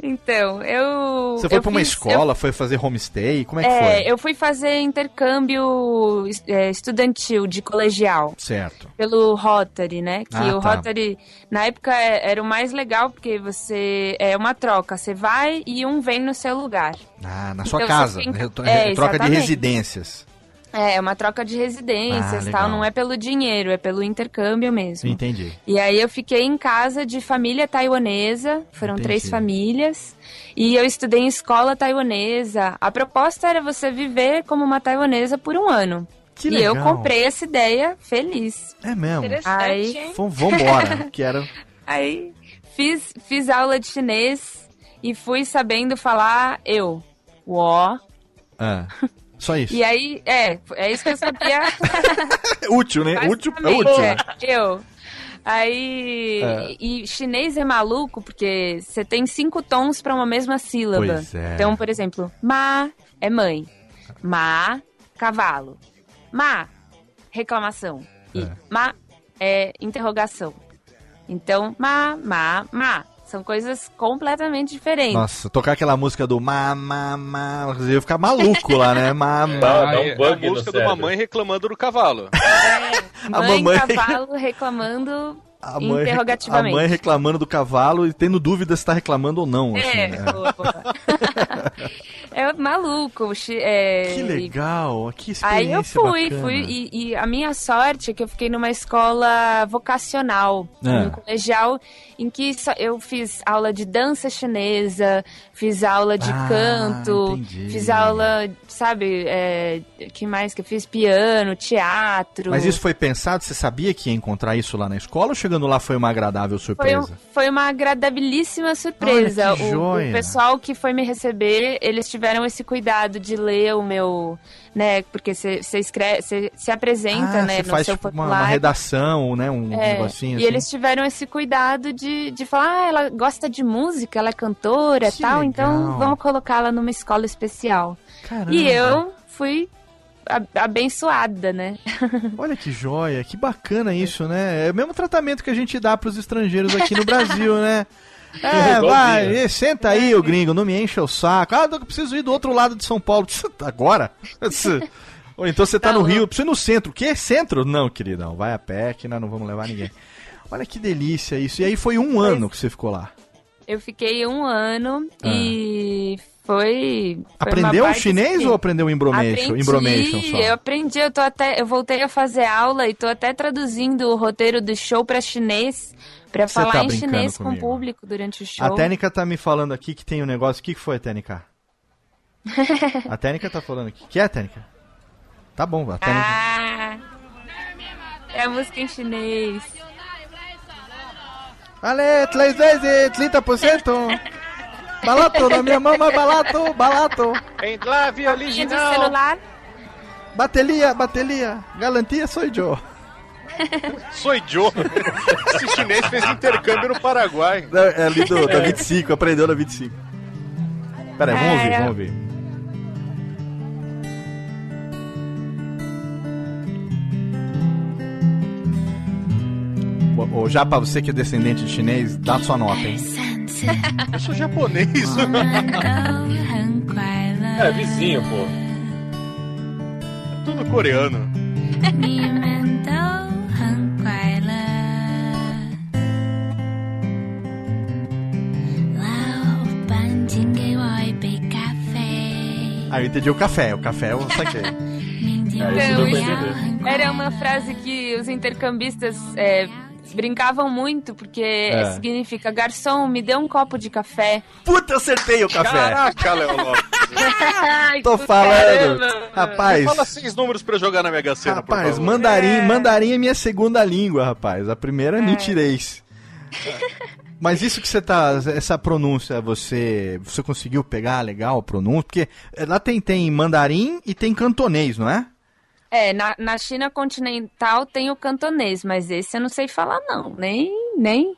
Então, eu. Você foi eu pra uma fiz- escola, foi fazer homestay? Como é que É, foi? eu fui fazer intercâmbio é, estudantil de colegial. Certo. Pelo Rotary, né? Que Ah, o tá. Rotary, na época, é- era o mais legal, porque você. É uma troca. Você vai e um vem no seu lugar. Ah, na sua Então, casa. fica- É, Troca de exatamente. residências. É, uma troca de Ah, residências legal. tal. Não é pelo dinheiro, é pelo intercâmbio mesmo. Entendi. E aí eu fiquei em casa de família taiwanesa, foram Entendi. três famílias, e eu estudei em escola taiwanesa. A proposta era você viver como uma taiwanesa por um ano. Que e eu comprei essa ideia feliz. É mesmo. Interessante, Aí- hein? Vamos vambora. Quero. Aí fiz, fiz aula de chinês e fui sabendo falar eu, ó. Ah, só isso. E aí, é, é isso que eu sabia. É útil, né? Útil é útil. é, eu. Aí. É. E chinês é maluco porque você tem cinco tons pra uma mesma sílaba. Pois é. Então, por exemplo, ma é mãe. Ma, cavalo. Ma, reclamação. E É. ma é interrogação. Então, ma, ma, ma. São coisas completamente diferentes. Nossa, tocar aquela música do ma, ma, ma, eu ia ficar maluco lá, né? Ma, ma. Dá- dá um é bug a música de cérebro. mamãe reclamando do cavalo. É, A mãe, mamãe- cavalo reclamando A mãe, a mãe reclamando do cavalo e tendo dúvida se tá reclamando ou não. Assim, É, né? é maluco. é, Que legal, que Aí eu experiência fui, bacana. fui e, e a minha sorte é que eu fiquei numa escola vocacional, É. um colegial em que eu fiz aula de dança chinesa, fiz aula de Ah, canto, entendi. fiz aula, sabe, é, que mais que eu fiz piano, teatro. Mas isso foi pensado? Você sabia que ia encontrar isso lá na escola ou chegando lá foi uma agradável Foi, surpresa? um- foi uma agradabilíssima surpresa. Olha, que o, joia. o pessoal que foi me receber, eles tiveram esse cuidado de ler o meu, né? Porque você escreve, você se apresenta, ah, né? você no faz seu tipo, uma, uma redação, né? Um É, negocinho e assim. eles tiveram esse cuidado de, de falar, ah, ela gosta de música, ela é cantora e tal, legal. então vamos colocá-la numa escola especial. Caramba. E eu fui abençoada, né? Olha que joia, que bacana isso, né? É o mesmo tratamento que a gente dá pros estrangeiros aqui no Brasil, né? É, vai, senta aí, ô gringo, não me enche o saco. Ah, eu preciso ir do outro lado de São Paulo. Agora? Ou então você tá Tá no Rio, preciso ir no centro. O quê? Centro? Não, queridão, vai a pé que nós não vamos levar ninguém. Olha que delícia isso. E aí foi um ano que você ficou lá. Eu fiquei um ano Ah. e foi. foi Aprendeu baita chinês ou aprendeu embromation? Aprendi, Embromation só? eu aprendi, eu tô até, eu voltei a fazer aula e tô até traduzindo o roteiro do show pra chinês, pra Você falar tá em chinês com o comigo. público durante o show. A Tênica tá me falando aqui que tem um negócio. O que que foi, Tênica? a Tênica tá falando aqui. que é, Tênica? Tá bom, a Tênica. Ah, é a música em chinês. Ale, três vezes, 30%. Balato, na minha mão, mas balato, balato. Enclave Linha do celular. Batelia, batelia. Galantia sou eu. Sou Joe. Esse chinês fez intercâmbio no Paraguai. É ali do, da 25, aprendeu na 25. Pera aí, vamos ouvir, É. vamos ouvir. Ô, Já pra você que é descendente de chinês, dá sua nota, hein? Eu sou japonês. é vizinho, pô. É tudo coreano. Aí eu entendi o café, o café eu saquei. É, então, era uma frase que os intercambistas é, brincavam muito, porque É. significa garçom, me dê um copo de café. Puta, eu acertei o café. Caraca, Léo Lopes. Ai, Tô do falando. caramba. Rapaz, Fala seis números pra jogar na Mega Sena, rapaz, mandarim, mandarim é minha segunda língua, rapaz. A primeira é mentirês. Mas isso que você tá, essa pronúncia, você, você conseguiu pegar legal a pronúncia? Porque lá tem, tem mandarim e tem cantonês, não é? É, na, na China continental tem o cantonês, mas esse eu não sei falar, não. Nem. nem...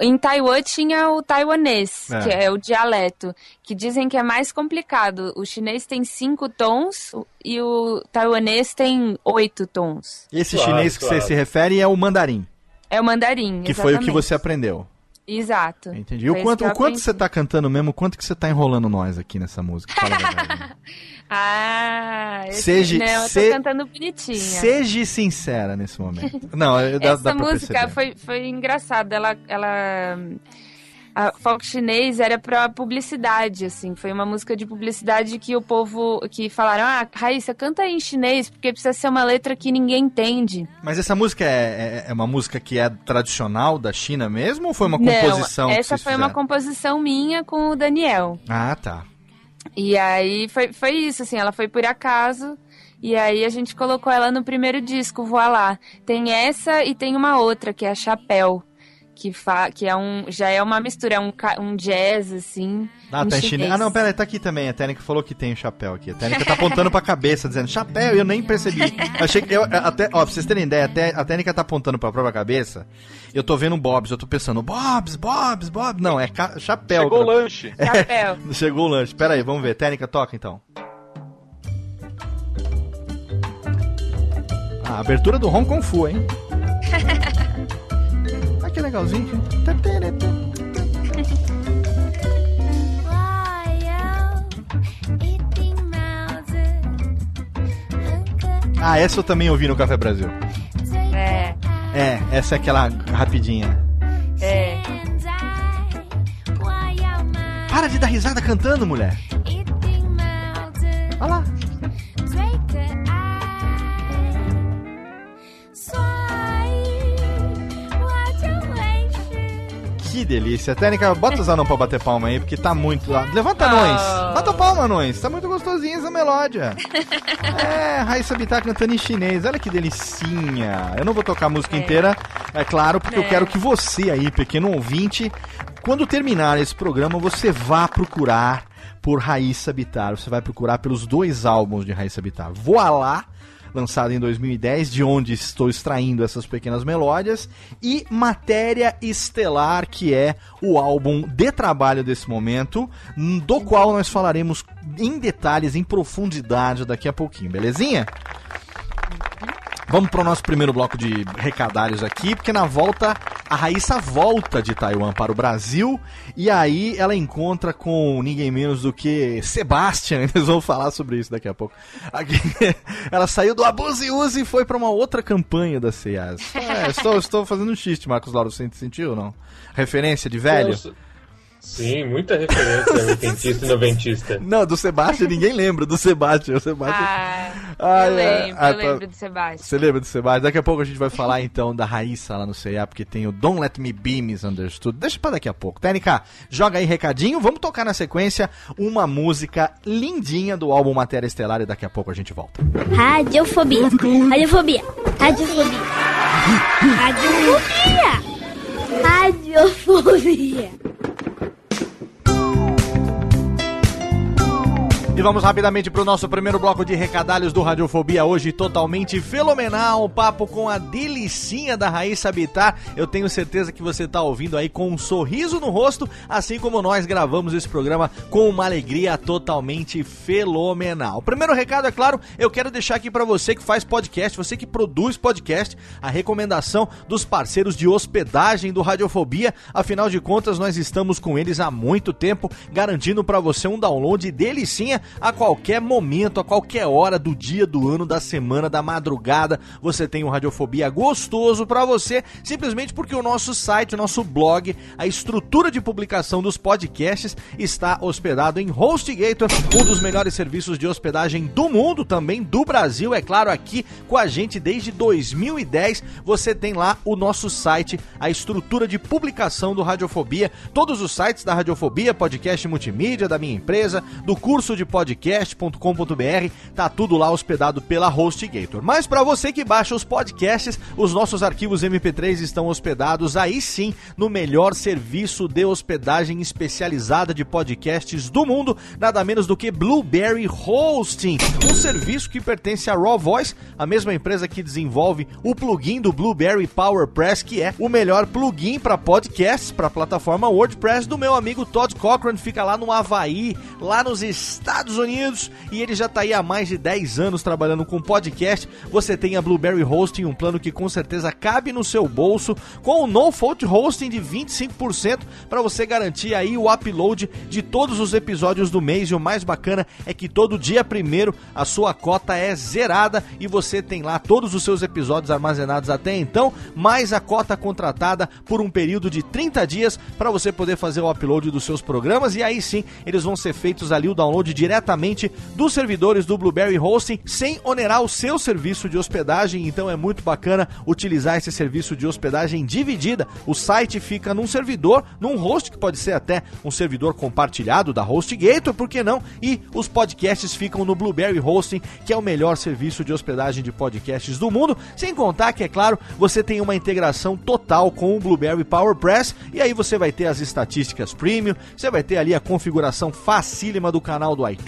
Em Taiwan tinha o taiwanês, É. que é o dialeto, que dizem que é mais complicado. O chinês tem cinco tons e o taiwanês tem oito tons. Esse Claro, chinês que claro. você se refere é o mandarim, É o mandarim. que foi o que exatamente. você aprendeu. Exato. Entendi. E o quanto, o quanto você tá cantando mesmo, o quanto que você tá enrolando nós aqui nessa música? Fala. Ah, esse, Seja- não, eu tô se- cantando bonitinha. Seja sincera nesse momento. Não, dá, Essa dá música foi, foi engraçada. Ela, ela. A folk chinês era pra publicidade, assim. Foi uma música de publicidade que o povo. que falaram: Ah, Raíssa, canta aí em chinês, porque precisa ser uma letra que ninguém entende. Mas essa música é, é- é uma música que é tradicional da China mesmo ou foi uma Não, composição que essa foi uma fizeram? composição minha com o Daniel. Ah, tá. E aí foi, foi isso, assim, ela foi por acaso. E aí a gente colocou ela no primeiro disco, Voa Lá. Tem essa e tem uma outra, que é a Chapéu. Que, fa que é um, já é uma mistura, é um, um jazz, assim. Ah, tá em chinês. Ah, não, pera aí, tá aqui também. A Tênica falou que tem o chapéu aqui. A Tênica tá apontando pra cabeça, dizendo chapéu, e eu nem percebi. Achei que. Eu, até, ó, pra vocês terem ideia, até, a Tênica tá apontando pra própria cabeça. Eu tô vendo Bobs, eu tô pensando, Bobs, Bobs, Bobs. Não, é chapéu. Chegou o lanche. Chapéu. Chegou o lanche. Pera aí, vamos ver. Tênica, toca então. Ah, abertura do Hong Kong Fu, hein? que legalzinho. Ah, essa eu também ouvi no Café Brasil. É, É, essa é aquela rapidinha. é. Para de dar risada cantando, mulher. Olha lá. Que delícia. Técnica, bota os anão pra bater palma aí, porque tá muito lá. Levanta anões. Oh. Bata palma, anões. Tá muito gostosinha essa melódia. é, Raíssa Bittar cantando em chinês. Olha que delicinha. Eu não vou tocar a música É. inteira, é claro, porque eu É. quero que você aí, pequeno ouvinte, quando terminar esse programa, você vá procurar por Raíssa Bittar. Você vai procurar pelos dois álbuns de Raíssa Bittar. Voa lá lançado em 2010, de onde estou extraindo essas pequenas melódias, e Matéria Estelar, que é o álbum de trabalho desse momento, do qual nós falaremos em detalhes, em profundidade daqui a pouquinho, belezinha? Vamos para o nosso primeiro bloco de recadários aqui, porque na volta a Raíssa volta de Taiwan para o Brasil e aí ela encontra com ninguém menos do que Sebastian. Eles vão falar sobre isso daqui a pouco. Aqui, ela saiu do Abuse e Use e foi para uma outra campanha da CEAS. É, estou, estou fazendo um xiste, Marcos Lauro. Você sentiu ou não? Referência de velho? Nossa. Sim, muita referência oitentista e noventista. Não, do Sebastian ninguém lembra do Sebastian. O Sebastian. Ah, Ai, eu é. lembro, Ah, eu tá. lembro do Sebastião. Você lembra do Sebastião? Daqui a pouco a gente vai falar então da Raíssa lá no CEA, porque tem o Don't Let Me Be Misunderstood. Deixa pra daqui a pouco. Técnica, joga aí recadinho. Vamos tocar na sequência uma música lindinha do álbum Matéria Estelar e daqui a pouco a gente volta. Radiofobia. Radiofobia. Radiofobia. Radiofobia. Radiofobia. E vamos rapidamente pro nosso primeiro bloco de recadalhos do Radiofobia, hoje totalmente fenomenal, um papo com a delicinha da Raíssa Habitar. Eu tenho certeza que você tá ouvindo aí com um sorriso no rosto, assim como nós gravamos esse programa com uma alegria totalmente fenomenal. Primeiro recado, é claro, eu quero deixar aqui para você que faz podcast, você que produz podcast, a recomendação dos parceiros de hospedagem do Radiofobia. Afinal de contas, nós estamos com eles há muito tempo, garantindo para você um download delicinha a qualquer momento, a qualquer hora do dia, do ano, da semana, da madrugada. Você tem um Radiofobia gostoso para você, simplesmente porque o nosso site, o nosso blog, a estrutura de publicação dos podcasts está hospedado em HostGator, um dos melhores serviços de hospedagem do mundo, também do Brasil, é claro, aqui com a gente desde 2010. Você tem lá o nosso site, a estrutura de publicação do Radiofobia, todos os sites da Radiofobia, podcast multimídia da minha empresa, do curso de podcast.com.br, tá tudo lá hospedado pela HostGator. Mas para você que baixa os podcasts, os nossos arquivos MP3 estão hospedados aí sim no melhor serviço de hospedagem especializada de podcasts do mundo, nada menos do que Blueberry Hosting, um serviço que pertence à Raw Voice, a mesma empresa que desenvolve o plugin do Blueberry PowerPress, que é o melhor plugin para podcasts para a plataforma WordPress do meu amigo Todd Cochran, fica lá no Havaí, lá nos Estados Estados Unidos e ele já tá aí há mais de 10 anos trabalhando com podcast. Você tem a Blueberry Hosting, um plano que com certeza cabe no seu bolso, com o No Fault Hosting de 25% para você garantir aí o upload de todos os episódios do mês. E o mais bacana é que todo dia primeiro a sua cota é zerada e você tem lá todos os seus episódios armazenados até então, mais a cota contratada por um período de 30 dias para você poder fazer o upload dos seus programas e aí sim eles vão ser feitos ali o download diretamente dos servidores do Blueberry Hosting sem onerar o seu serviço de hospedagem. Então é muito bacana utilizar esse serviço de hospedagem dividida. O site fica num servidor, num host que pode ser até um servidor compartilhado da HostGator, por que não? E os podcasts ficam no Blueberry Hosting, que é o melhor serviço de hospedagem de podcasts do mundo. Sem contar que, é claro, você tem uma integração total com o Blueberry PowerPress e aí você vai ter as estatísticas premium, você vai ter ali a configuração facílima do canal do iTunes,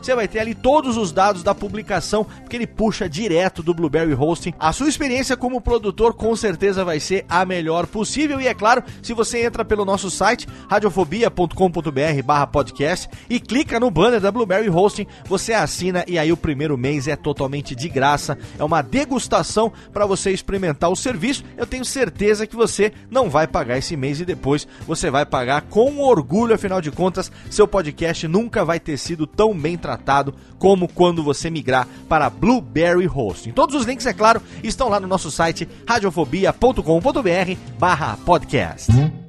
você vai ter ali todos os dados da publicação, porque ele puxa direto do Blueberry Hosting. A sua experiência como produtor com certeza vai ser a melhor possível e é claro, se você entra pelo nosso site radiofobia.com.br/podcast e clica no banner da Blueberry Hosting, você assina e aí o primeiro mês é totalmente de graça. É uma degustação para você experimentar o serviço. Eu tenho certeza que você não vai pagar esse mês e depois você vai pagar com orgulho, afinal de contas, seu podcast nunca vai ter sido tão bem tratado como quando você migrar para Blueberry Hosting. Todos os links, é claro, estão lá no nosso site radiofobia.com.br/podcast.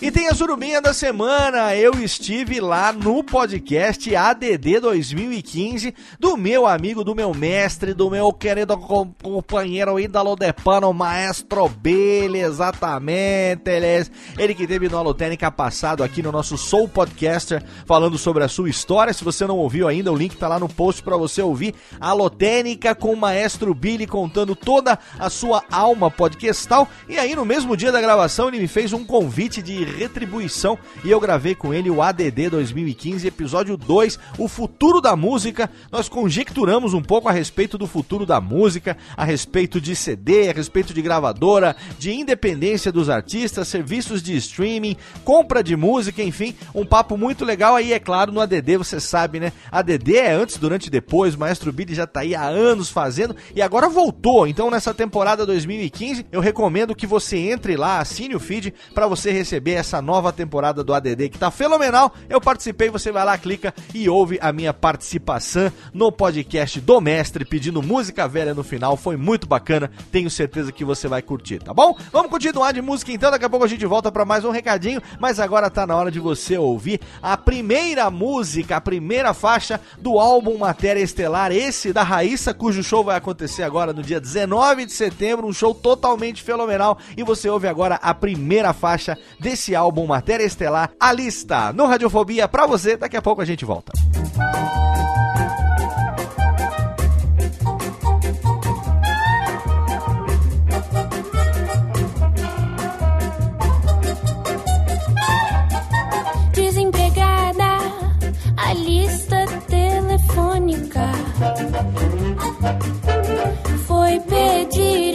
E tem a surubinha da semana. Eu estive lá no podcast ADD 2015 do meu amigo, do meu mestre, do meu querido companheiro Ídalo de Pano, Maestro Billy, exatamente. Ele, é, ele que teve no Alotênica passado aqui no nosso Soul Podcaster, falando sobre a sua história. Se você não ouviu ainda, o link tá lá no post para você ouvir. Alotênica com o Maestro Billy contando toda a sua alma podcastal. E aí, no mesmo dia da gravação, ele me fez um convite de retribuição e eu gravei com ele o ADD 2015, episódio 2, o futuro da música. Nós conjecturamos um pouco a respeito do futuro da música, a respeito de CD, a respeito de gravadora, de independência dos artistas, serviços de streaming, compra de música, enfim, um papo muito legal aí, é claro, no ADD, você sabe, né? ADD é antes, durante e depois, o Maestro Billy já tá aí há anos fazendo e agora voltou. Então, nessa temporada 2015, eu recomendo que você entre lá, assine o feed para você receber essa nova temporada do ADD que tá fenomenal. Eu participei, você vai lá, clica e ouve a minha participação no podcast do Mestre pedindo música velha no final. Foi muito bacana, tenho certeza que você vai curtir, tá bom? Vamos continuar de música então, daqui a pouco a gente volta para mais um recadinho, mas agora tá na hora de você ouvir a primeira música, a primeira faixa do álbum Matéria Estelar, esse da Raíssa, cujo show vai acontecer agora no dia 19 de setembro, um show totalmente fenomenal e você ouve agora a primeira faixa desse álbum Matéria Estelar, a lista no Radiofobia pra você. Daqui a pouco a gente volta. Desempregada, a lista telefônica foi pedir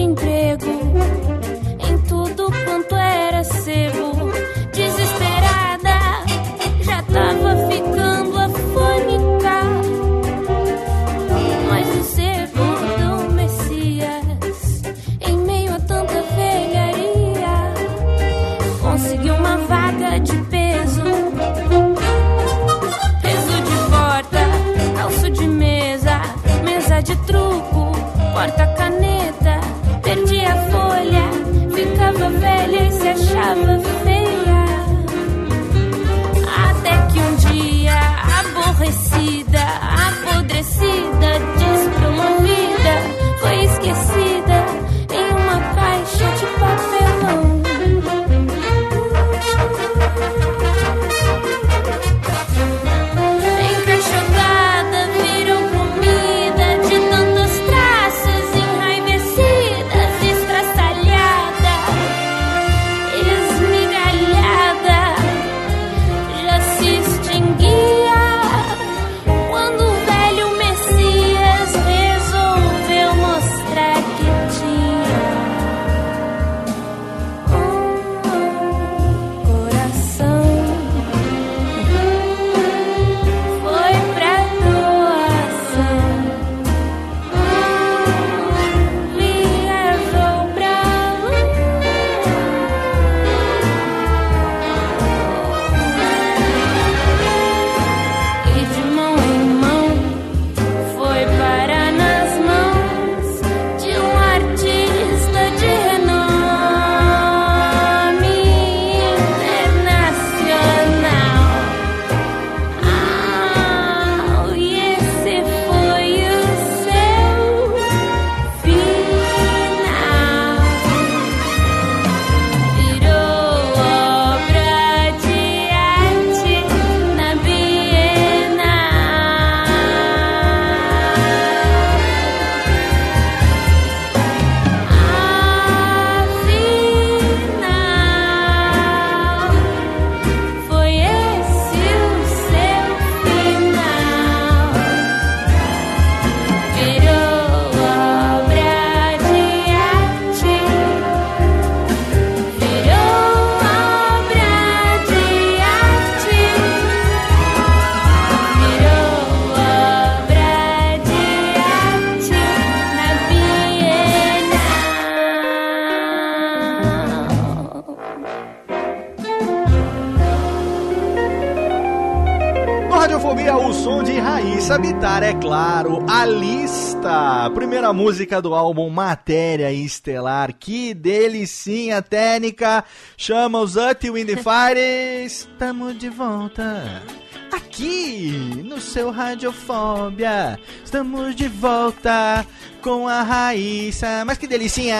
Bitar, é claro, a lista. Primeira música do álbum Matéria Estelar. Que delicinha técnica. Chama os the Fire. Estamos de volta. Aqui no seu Radiofobia. Estamos de volta com a Raíssa. Mas que delicinha.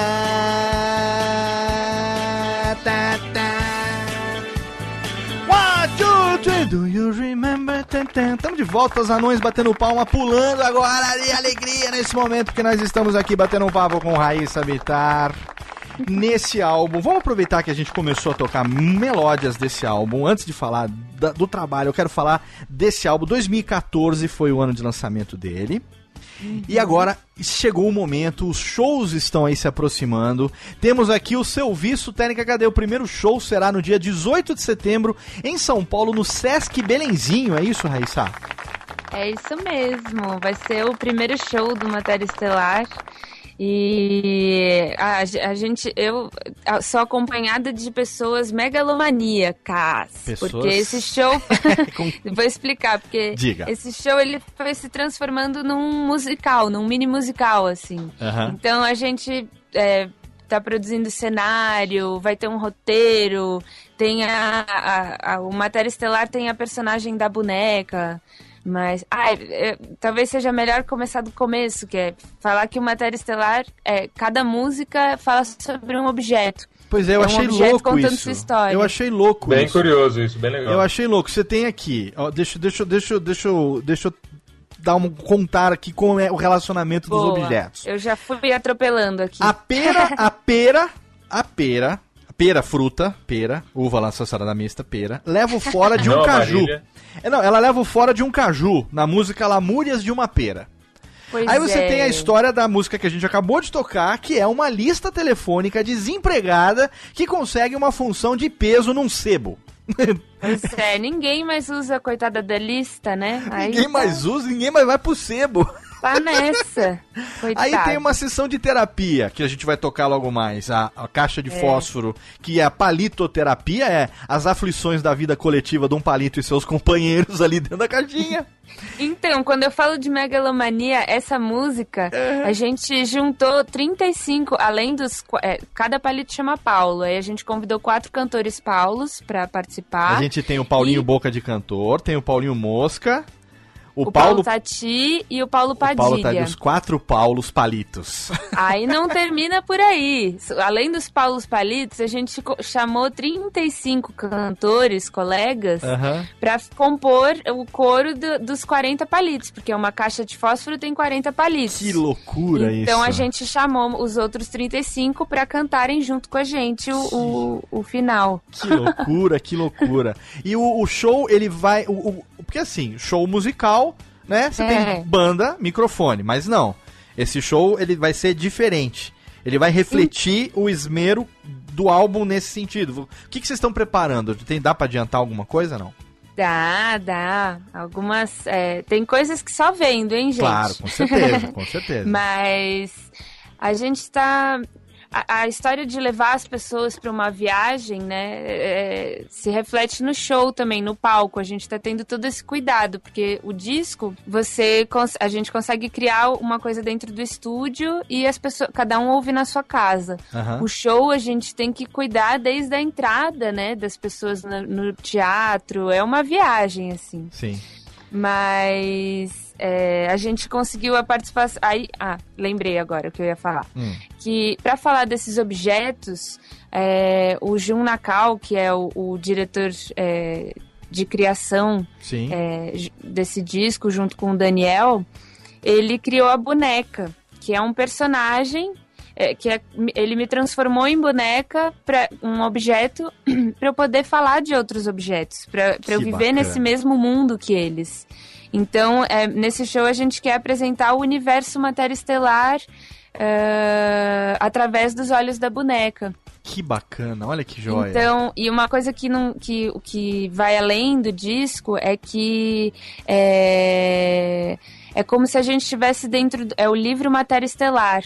Tá, tá. Three, do you remember? Estamos de volta, os anões batendo palma, pulando agora de alegria nesse momento, porque nós estamos aqui batendo um papo com Raíssa Bitar. Nesse álbum, vamos aproveitar que a gente começou a tocar melódias desse álbum. Antes de falar da- do trabalho, eu quero falar desse álbum. 2014 foi o ano de lançamento dele. E agora chegou o momento, os shows estão aí se aproximando. Temos aqui o seu visto técnica cadê? O primeiro show será no dia 18 de setembro em São Paulo, no Sesc Belenzinho. É isso, Raíssa? É isso mesmo. Vai ser o primeiro show do Matéria Estelar. E a, a gente, eu sou acompanhada de pessoas megalomaníacas. Pessoas? Porque esse show. Vou explicar, porque Diga. esse show ele foi se transformando num musical, num mini musical, assim. Aham. Então a gente é, tá produzindo cenário, vai ter um roteiro, tem a, a- a- o Matéria Estelar tem a personagem da boneca. Mas, ah, é, talvez seja melhor começar do começo, que é falar que o Matéria Estelar, é, cada música fala sobre um objeto. Pois é, eu É um achei louco contando isso. sua história. Eu achei louco Bem isso. curioso isso, bem legal. Eu achei louco. Você tem aqui, ó, deixa, deixa, deixa, deixa, eu- deixa eu dar um contar aqui como é o relacionamento dos Boa. objetos. Eu já fui atropelando aqui. A pera, a pera, a pera, pera, fruta, pera, uva lá da mista, pera, leva o fora de um Não, caju. Marília. É, não, ela leva o fora de um caju, na música Lamúrias de uma Pera. Pois Aí você é. tem a história da música que a gente acabou de tocar, que é uma lista telefônica desempregada que consegue uma função de peso num sebo. Pois é, ninguém mais usa a coitada da lista, né? Aí ninguém tá- mais usa, ninguém mais vai pro sebo. Tá nessa. Coitado. Aí tem uma sessão de terapia, que a gente vai tocar logo mais. A, a caixa de É. fósforo, que é a palitoterapia, é as aflições da vida coletiva de um palito e seus companheiros ali dentro da caixinha. Então, quando eu falo de megalomania, essa música, É. a gente juntou 35, além dos. é, cada palito chama Paulo. Aí a gente convidou quatro cantores Paulos pra participar. A gente tem o Paulinho E- Boca de Cantor, tem o Paulinho Mosca, o, o Paulo, Paulo, Tati e o Paulo o Paulo Padilha. dos quatro Paulos Palitos. Aí não termina por aí. Além dos Paulos Palitos, a gente chamou 35 cantores, colegas, pra compor o coro do- dos 40 palitos, porque uma caixa de fósforo tem 40 palitos. Que loucura isso. Então a gente chamou os outros 35 pra cantarem junto com a gente o, o, o final. Que loucura, que loucura. E o, o show, ele vai. Porque assim, show musical, né? Você É. tem banda, microfone, mas não. Esse show, ele vai ser diferente. Ele vai refletir o esmero do álbum nesse sentido. O que, que vocês estão preparando? Tem, dá pra adiantar alguma coisa, não? Dá, dá. Algumas. é, tem coisas que só vendo, hein, gente? Claro, com certeza, com certeza. Mas a gente tá. A, a história de levar as pessoas para uma viagem, né, é, se reflete no show também, no palco. A gente tá tendo todo esse cuidado, porque o disco, você a gente consegue criar uma coisa dentro do estúdio e as pessoas, cada um ouve na sua casa. Aham. O show a gente tem que cuidar desde a entrada, né, das pessoas no, no teatro. É uma viagem, assim. Sim. Mas é, a gente conseguiu a participação. Aí, ah, lembrei agora o que eu ia falar. Hum. Que para falar desses objetos, é, o Jun Nakao, que é o, o diretor é, de criação Sim. é, desse disco, junto com o Daniel, ele criou a boneca, que é um personagem. é, que é- ele me transformou em boneca para um objeto para eu poder falar de outros objetos, para eu viver bacana. nesse mesmo mundo que eles. Então, é, nesse show a gente quer apresentar o universo matéria estelar é, através dos olhos da boneca. Que bacana, olha que joia. Então, e uma coisa que, não, que, o que vai além do disco é que é, é como se a gente estivesse dentro. do- É o livro Matéria Estelar.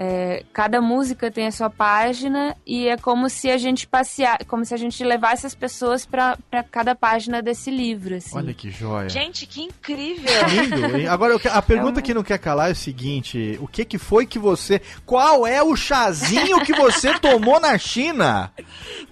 É, cada música tem a sua página e é como se a gente passear, como se a gente levasse as pessoas para cada página desse livro. Assim. Olha que joia. Gente, que incrível! Lindo, hein? Agora, que- a pergunta que não quer calar é o seguinte: o que que foi que você. Qual é o chazinho que você tomou na China?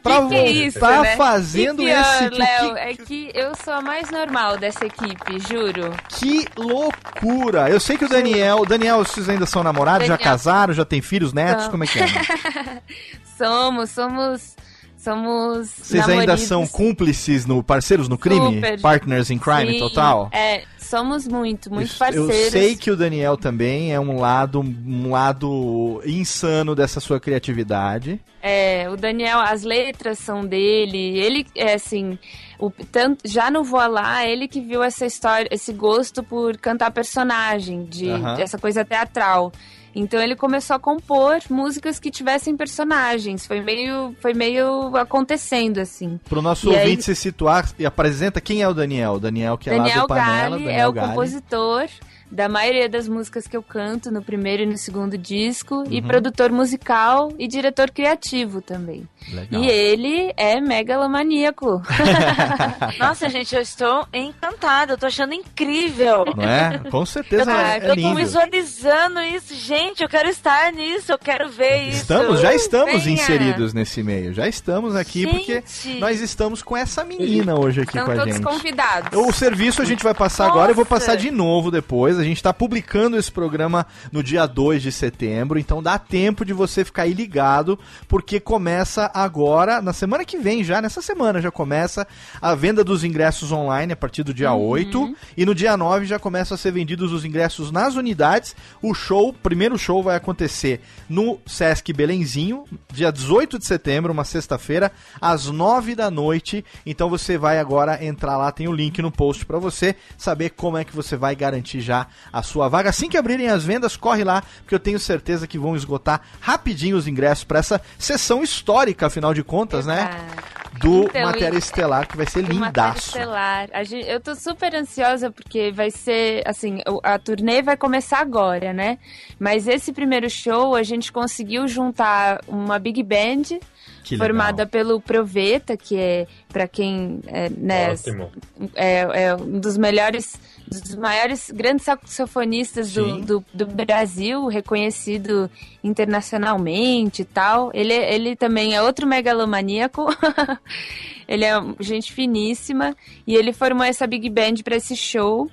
Pra que que é isso, né? fazendo E pior, esse. que- Léo, que- é que eu sou a mais normal dessa equipe, juro. Que loucura! Eu sei que o Daniel. Daniel, vocês ainda são namorados, já Daniel. casaram, já tem filhos, netos? Não. Como é que é? Somos, somos, somos. Vocês ainda são cúmplices no parceiros no crime? Super. Partners in crime Sim, total? É, somos muito, muito Eu- parceiros. Eu sei que o Daniel também é um lado, um lado insano dessa sua criatividade. É, o Daniel, as letras são dele. Ele, é assim, o, tanto, já no Voa Lá, ele que viu essa história, esse gosto por cantar personagem, de, Aham. essa coisa teatral. Então ele começou a compor músicas que tivessem personagens. Foi meio, foi meio acontecendo, assim. Pro nosso E ouvinte aí- se situar e apresenta quem é o Daniel. O Daniel que é lá Daniel do Panela. Galli Daniel é o compositor da maioria das músicas que eu canto no primeiro e no segundo disco, e Uhum. produtor musical e diretor criativo também. Legal. E ele é megalomaníaco. Nossa, gente, eu estou encantada. Eu tô achando incrível. Não é? Com certeza Eu tô, é, é eu tô visualizando isso, gente. Eu quero estar nisso, eu quero ver isso. Estamos, já estamos Venha. inseridos nesse meio. Já estamos aqui porque Gente. nós estamos com essa menina hoje aqui Estão com a todos gente. convidados. O serviço a gente vai passar agora, eu vou Nossa! passar de novo depois. A gente tá publicando esse programa no dia 2 de setembro, então dá tempo de você ficar aí ligado, porque começa agora, na semana que vem já, nessa semana já começa a venda dos ingressos online a partir do dia 8, e no dia 9 já começam a ser vendidos os ingressos nas unidades. O show, o primeiro show vai acontecer no Sesc Belenzinho, dia 18 de setembro, uma sexta-feira, às 9 da noite. Então você vai agora entrar lá, tem o link no post pra você saber como é que você vai garantir já a sua vaga. Assim que abrirem as vendas, corre lá, porque eu tenho certeza que vão esgotar rapidinho os ingressos pra essa sessão histórica, afinal de contas, né? Ah, Do Então, Matéria e- Estelar, que vai ser do Matéria lindaço. Estelar. A gente- eu tô super ansiosa porque vai ser, assim, a turnê vai começar agora, né? Mas esse primeiro show a gente conseguiu juntar uma big band Que legal. formada pelo Proveta, que é para quem é, né, Ótimo. é, é um dos melhores, dos maiores grandes saxofonistas do, do, do Brasil, reconhecido internacionalmente e tal. Ele, ele também é outro megalomaníaco. ele é gente finíssima e ele formou essa big band para esse show.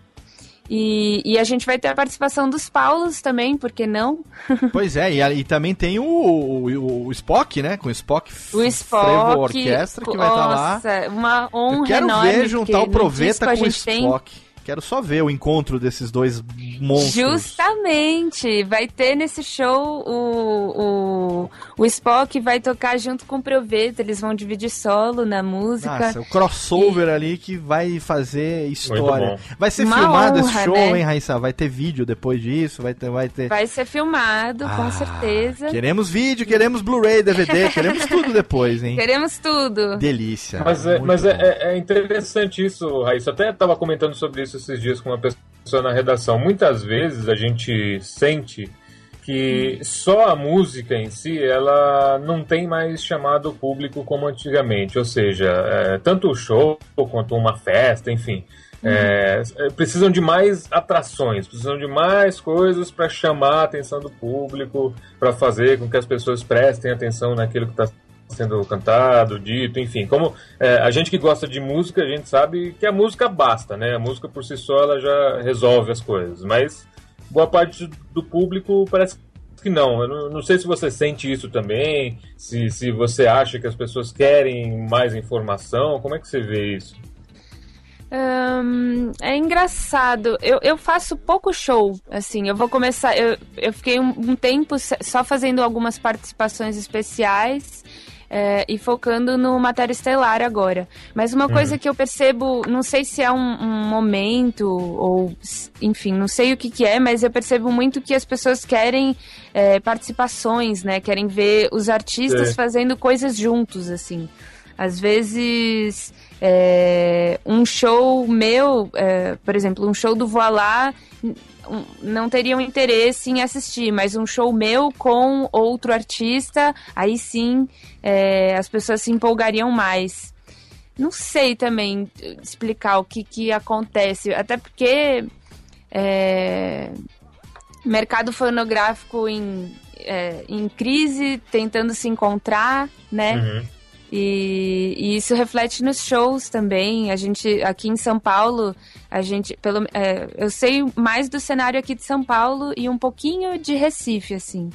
E, e a gente vai ter a participação dos Paulos também, por que não? Pois é, e, e também tem o, o, o Spock, né? Com o Spock O Spock. Frevo Orquestra, que vai estar lá. Nossa, uma honra Eu quero enorme. ver juntar o Proveta com o gente tem Spock. Quero só ver o encontro desses dois monstros. Justamente! Vai ter nesse show o, o, o Spock vai tocar junto com o Proveta, eles vão dividir solo na música. Nossa, o crossover ali que vai fazer história. Vai ser Uma filmado esse honra, show, né? hein, Raíssa? Vai ter vídeo depois disso? Vai ter. Vai ter... Vai ser filmado, Ah, com certeza. Queremos vídeo, queremos Blu-ray, DVD, queremos tudo depois, hein? Queremos tudo. Delícia. Mas, é, mas é, é- é interessante isso, Raíssa. Eu até estava comentando sobre isso esses dias com uma pessoa na redação. Muitas vezes a gente sente que só a música em si ela não tem mais chamado o público como antigamente. Ou seja, é, tanto o show quanto uma festa, enfim. é, é, precisam de mais atrações, precisam de mais coisas para chamar a atenção do público, para fazer com que as pessoas prestem atenção naquilo que está sendo cantado, dito, enfim. Como é, a gente que gosta de música, a gente sabe que a música basta, né? A música por si só ela já resolve as coisas, mas boa parte do público parece que não. Eu não, não sei se você sente isso também, se, se você acha que as pessoas querem mais informação, como é que você vê isso? Hum, é engraçado. Eu, eu faço pouco show, assim. Eu vou começar. Eu, eu fiquei um, um tempo só fazendo algumas participações especiais. É, e focando no Matéria Estelar agora. Mas uma coisa que eu percebo, não sei se é um, um momento, ou enfim, não sei o que, que é, mas eu percebo muito que as pessoas querem é, participações, né? Querem ver os artistas Sim. fazendo coisas juntos, assim. Às vezes, é, um show meu, é, por exemplo, um show do Voilá, não teriam interesse em assistir, mas um show meu com outro artista, aí sim é, as pessoas se empolgariam mais. Não sei também explicar o que, que acontece, até porque é, mercado fonográfico em, é, em crise, tentando se encontrar, né? Uhum. E, e isso reflete nos shows também. A gente aqui em São Paulo, a gente, pelo, é, eu sei mais do cenário aqui de São Paulo e um pouquinho de Recife, assim.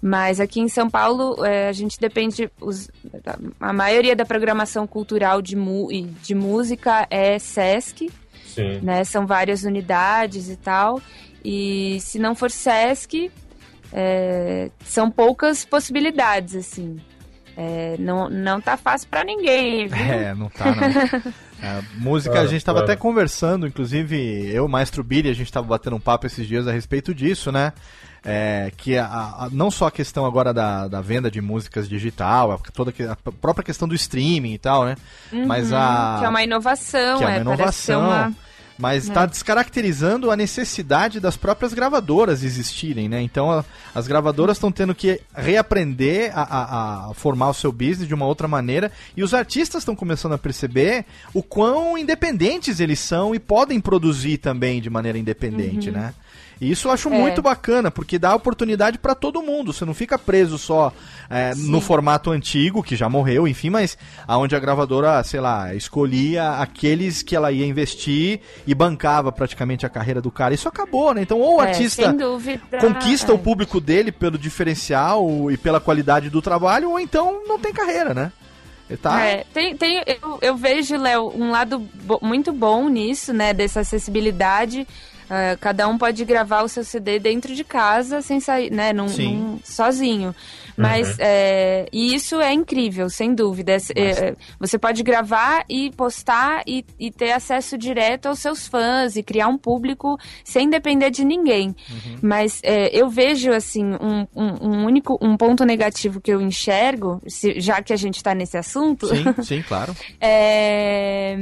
Mas aqui em São Paulo, é, a gente depende. os- a maioria da programação cultural de, mu, e de música é SESC, Sim. né? São várias unidades e tal. E se não for SESC, é, são poucas possibilidades, assim. É, não, não tá fácil pra ninguém, viu? É, não tá, não. A música, a Claro, gente tava claro. até conversando, inclusive eu, o Maestro Billy, a gente tava batendo um papo esses dias a respeito disso, né? É, que a- a- não só a questão agora da, da venda de músicas digital, a- toda a própria questão do streaming e tal, né? Mas a. Que é uma inovação, que é uma é, parece ser inovação. uma... Mas está descaracterizando a necessidade das próprias gravadoras existirem, né? Então a- as gravadoras estão tendo que reaprender a, a- a formar o seu business de uma outra maneira e os artistas estão começando a perceber o quão independentes eles são e podem produzir também de maneira independente, né? E isso eu acho É. muito bacana, porque dá oportunidade para todo mundo. Você não fica preso só é, no formato antigo, que já morreu, enfim, mas aonde a gravadora, sei lá, escolhia aqueles que ela ia investir e bancava praticamente a carreira do cara. Isso acabou, né? Então, ou o É, artista dúvida, conquista é. o público dele pelo diferencial e pela qualidade do trabalho, ou então não tem carreira, né? Tá. É, tem, tem, eu, eu vejo, Léo, um lado bo- muito bom nisso, né? Dessa acessibilidade. Ah, cada um pode gravar o seu CD dentro de casa, sem sair, né? Num, num- sozinho. Mas é, e isso é incrível, sem dúvida. É, é, você pode gravar e postar e, e ter acesso direto aos seus fãs e criar um público sem depender de ninguém. Mas é, eu vejo assim um, um- um único um ponto negativo que eu enxergo, se- já que a gente está nesse assunto, Sim, sim, claro. é,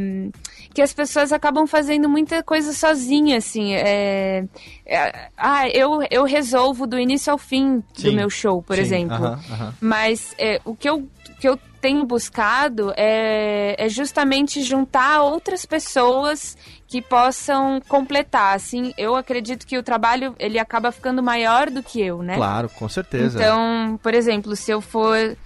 que as pessoas acabam fazendo muita coisa sozinha, assim. é, é, ah, eu, eu resolvo do início ao fim Sim, do meu show, por sim, exemplo. aham, aham. Mas é, o que eu, que eu tenho buscado é, é justamente juntar outras pessoas que possam completar, assim. Eu acredito que o trabalho, ele acaba ficando maior do que eu, né? Claro, com certeza. Então, por exemplo, se eu for.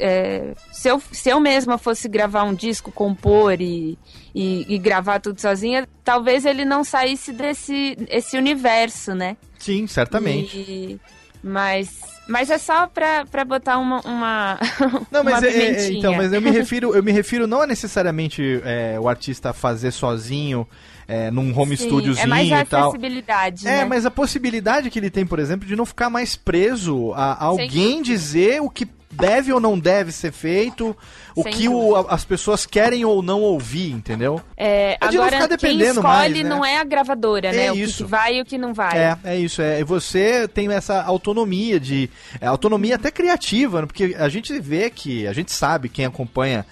É, se, eu, se eu mesma fosse gravar um disco, compor e, e, e gravar tudo sozinha, talvez ele não saísse desse esse universo, né? Sim, certamente. E- mas, mas é só pra, pra botar uma. uma Não, mas, uma é- é- pimentinha. então, mas eu me refiro, eu me refiro não a necessariamente é, o artista fazer sozinho é, num home Sim, studiozinho é mais a e tal. acessibilidade, É, né? mas a possibilidade que ele tem, por exemplo, de não ficar mais preso a, a alguém dizer o que deve ou não deve ser feito, o Sem que o- as pessoas querem ou não ouvir, entendeu? É, É de não agora, ficar quem escolhe mais, né? não é a gravadora, É né? O isso. que vai e o que não vai. É, é isso. É, você tem essa autonomia de. é, autonomia até criativa, né? porque a gente vê que. A gente sabe, quem acompanha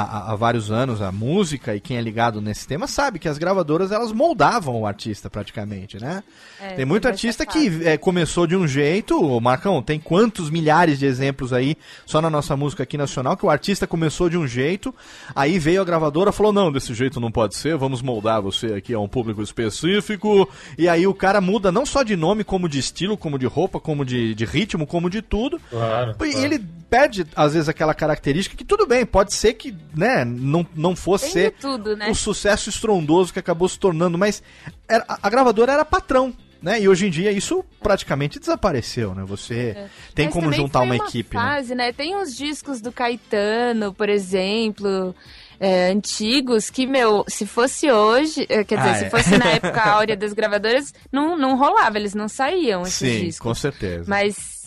há, há- vários anos a música e quem é ligado nesse tema, sabe que as gravadoras elas moldavam o artista praticamente, né? É, tem muito teve artista que é, começou de um jeito, Marcão, tem quantos milhares de exemplos aí só na nossa música aqui nacional que o artista começou de um jeito, aí veio a gravadora e falou: não, desse jeito não pode ser, vamos moldar você aqui a um público específico. E aí o cara muda não só de nome, como de estilo, como de roupa, como de, de ritmo, como de tudo. Claro. E claro. ele perde, às vezes, aquela característica que tudo bem, pode ser que, né, não, não fosse Tem ser tudo, né? o sucesso estrondoso que acabou se tornando, mas era- a, gravadora era patrão. Né? E hoje em dia isso praticamente desapareceu, né? Você tem É. Mas como juntar foi uma, equipe, né? fase, né? Tem uns discos do Caetano, por exemplo, é, antigos, que, meu, se fosse hoje, é, quer dizer, Ah, se é. fosse na época áurea das gravadoras, não, não rolava, eles não saíam, esses Sim, discos. com certeza. Mas,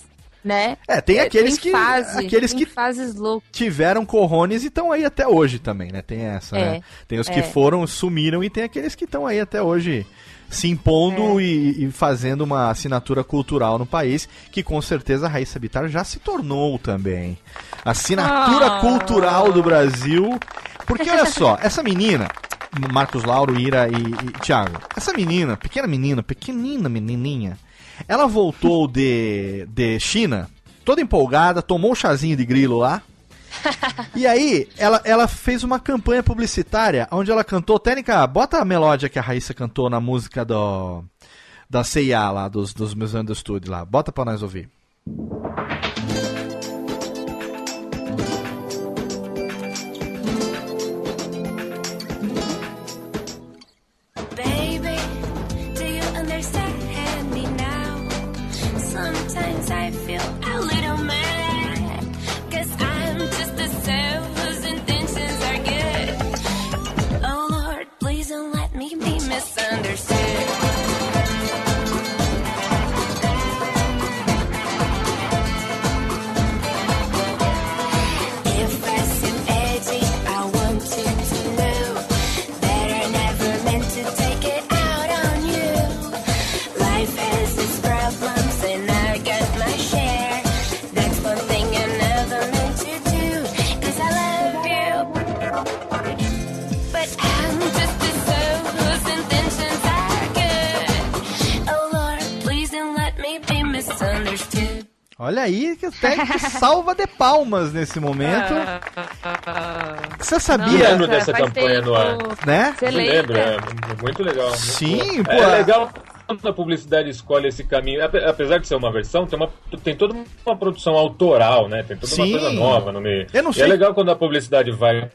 né? É, tem aqueles que- fase, aqueles que- fases loucas. Tiveram corrones e estão aí até hoje também, né? Tem essa, É, né? Tem os é. que foram, sumiram e tem aqueles que estão aí até hoje se impondo É. e, e fazendo uma assinatura cultural no país, que com certeza a Raíssa Bittar já se tornou também. Assinatura Ah. cultural do Brasil. Porque olha só, essa menina, Marcos Lauro, Ira e, e Thiago. Essa menina, pequena menina, pequenina menininha, ela voltou de, de China, toda empolgada, tomou um chazinho de grilo lá. e aí, ela, ela fez uma campanha publicitária onde ela cantou. Técnica, bota a melódia que a Raíssa cantou na música do, da CIA lá, dos, dos meus estúdio lá. Bota pra nós ouvir. Olha aí que até que salva de palmas nesse momento. Você Que sabia, ano dessa faz campanha no ar? né? Você Eu lembro, lembra? é muito legal. muito Sim, pô. É legal quando a publicidade escolhe esse caminho. Ape- Apesar de ser uma versão, tem, uma, tem toda uma produção autoral, né? Tem toda Sim. uma coisa nova no meio. Eu não E sei- é legal quando a publicidade vai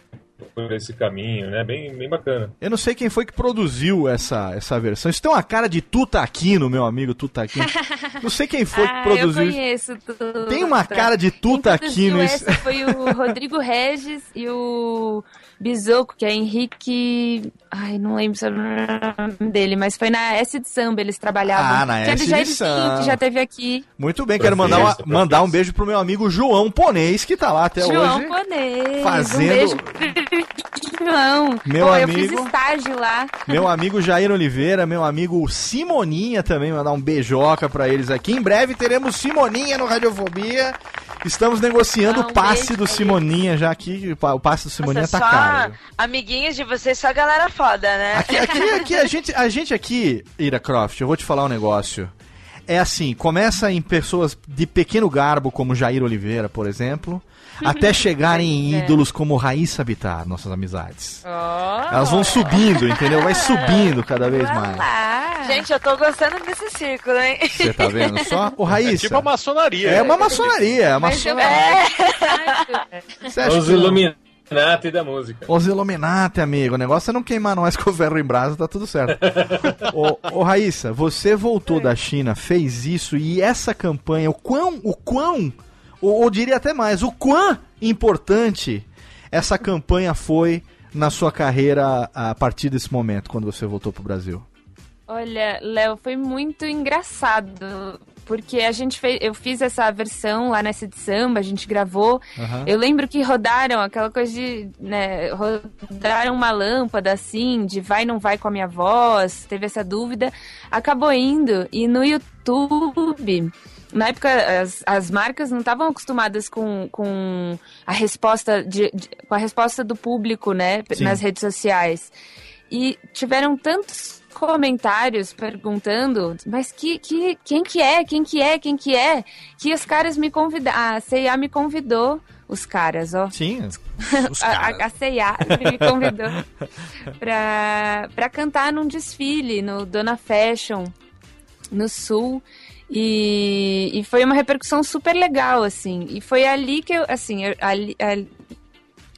por esse caminho, né? Bem, bem bacana. Eu não sei quem foi que produziu essa, essa versão. Isso tem uma cara de Tuta Aquino, meu amigo Tuta Aquino. Não sei quem foi que Ah, produziu eu isso. conheço tudo. Tem uma cara de Tuta Quem Aquino. produziu Isso... essa foi o Rodrigo Regis e o Bisoco, que é Henrique... Ai, não lembro o nome dele, mas foi na S de Samba, eles trabalhavam. Ah, na que é S do de Samba. que já teve aqui. Muito bem, quero mandar, uma- mandar um beijo pro meu amigo João Ponês, que tá lá até João hoje. Ponês. fazendo- Um beijo pro João. Meu Pô, amigo. eu fiz estágio lá. Meu amigo Jair Oliveira, meu amigo Simoninha também, mandar um beijoca pra eles aqui. Em breve teremos Simoninha no Radiofobia. Estamos negociando Ah, um o passe beijo do Simoninha já aqui. O passe do Simoninha Nossa, tá só caro. amiguinhos de vocês, só galera foda, né? Aqui, aqui, aqui, a gente, a gente aqui, Ira Croft, eu vou te falar um negócio. É assim, começa em pessoas de pequeno garbo, como Jair Oliveira, por exemplo, até chegarem em É. ídolos como Raíssa Bittar, nossas amizades. Ó. Elas vão subindo, entendeu? Vai subindo cada vez mais. Gente, eu tô gostando desse círculo, hein? Você tá vendo só? Ô, É Raíssa. tipo a maçonaria. É uma maçonaria, é uma maçonaria. Você acha Os que- Illuminati da música. Os Illuminati, amigo. O negócio é não queimar nós com o ferro em brasa, tá tudo certo. ô, ô, Raíssa, você voltou da China, fez isso e essa campanha, o quão, o quão, ou, ou diria até mais, o quão importante essa campanha foi na sua carreira a partir desse momento, quando você voltou pro Brasil? Olha, Léo, foi muito engraçado. Porque a gente fez, eu fiz essa versão lá nessa de samba, a gente gravou. Aham. Eu lembro que rodaram aquela coisa de, né, rodaram uma lâmpada assim, de vai não vai com a minha voz, teve essa dúvida, acabou indo e no YouTube na época, as, as marcas não estavam acostumadas com, com a resposta de, de- com a resposta do público, né, Sim. nas redes sociais. E tiveram tantos comentários perguntando, mas que, que, quem que é, quem que é, quem que é, que os caras me convidaram, a CIA me convidou, os caras, ó, Sim, os caras. a, a C&A me convidou pra, pra cantar num desfile no Dona Fashion, no Sul. E, e foi uma repercussão super legal, assim. E foi ali que eu, assim, eu- ali- ali-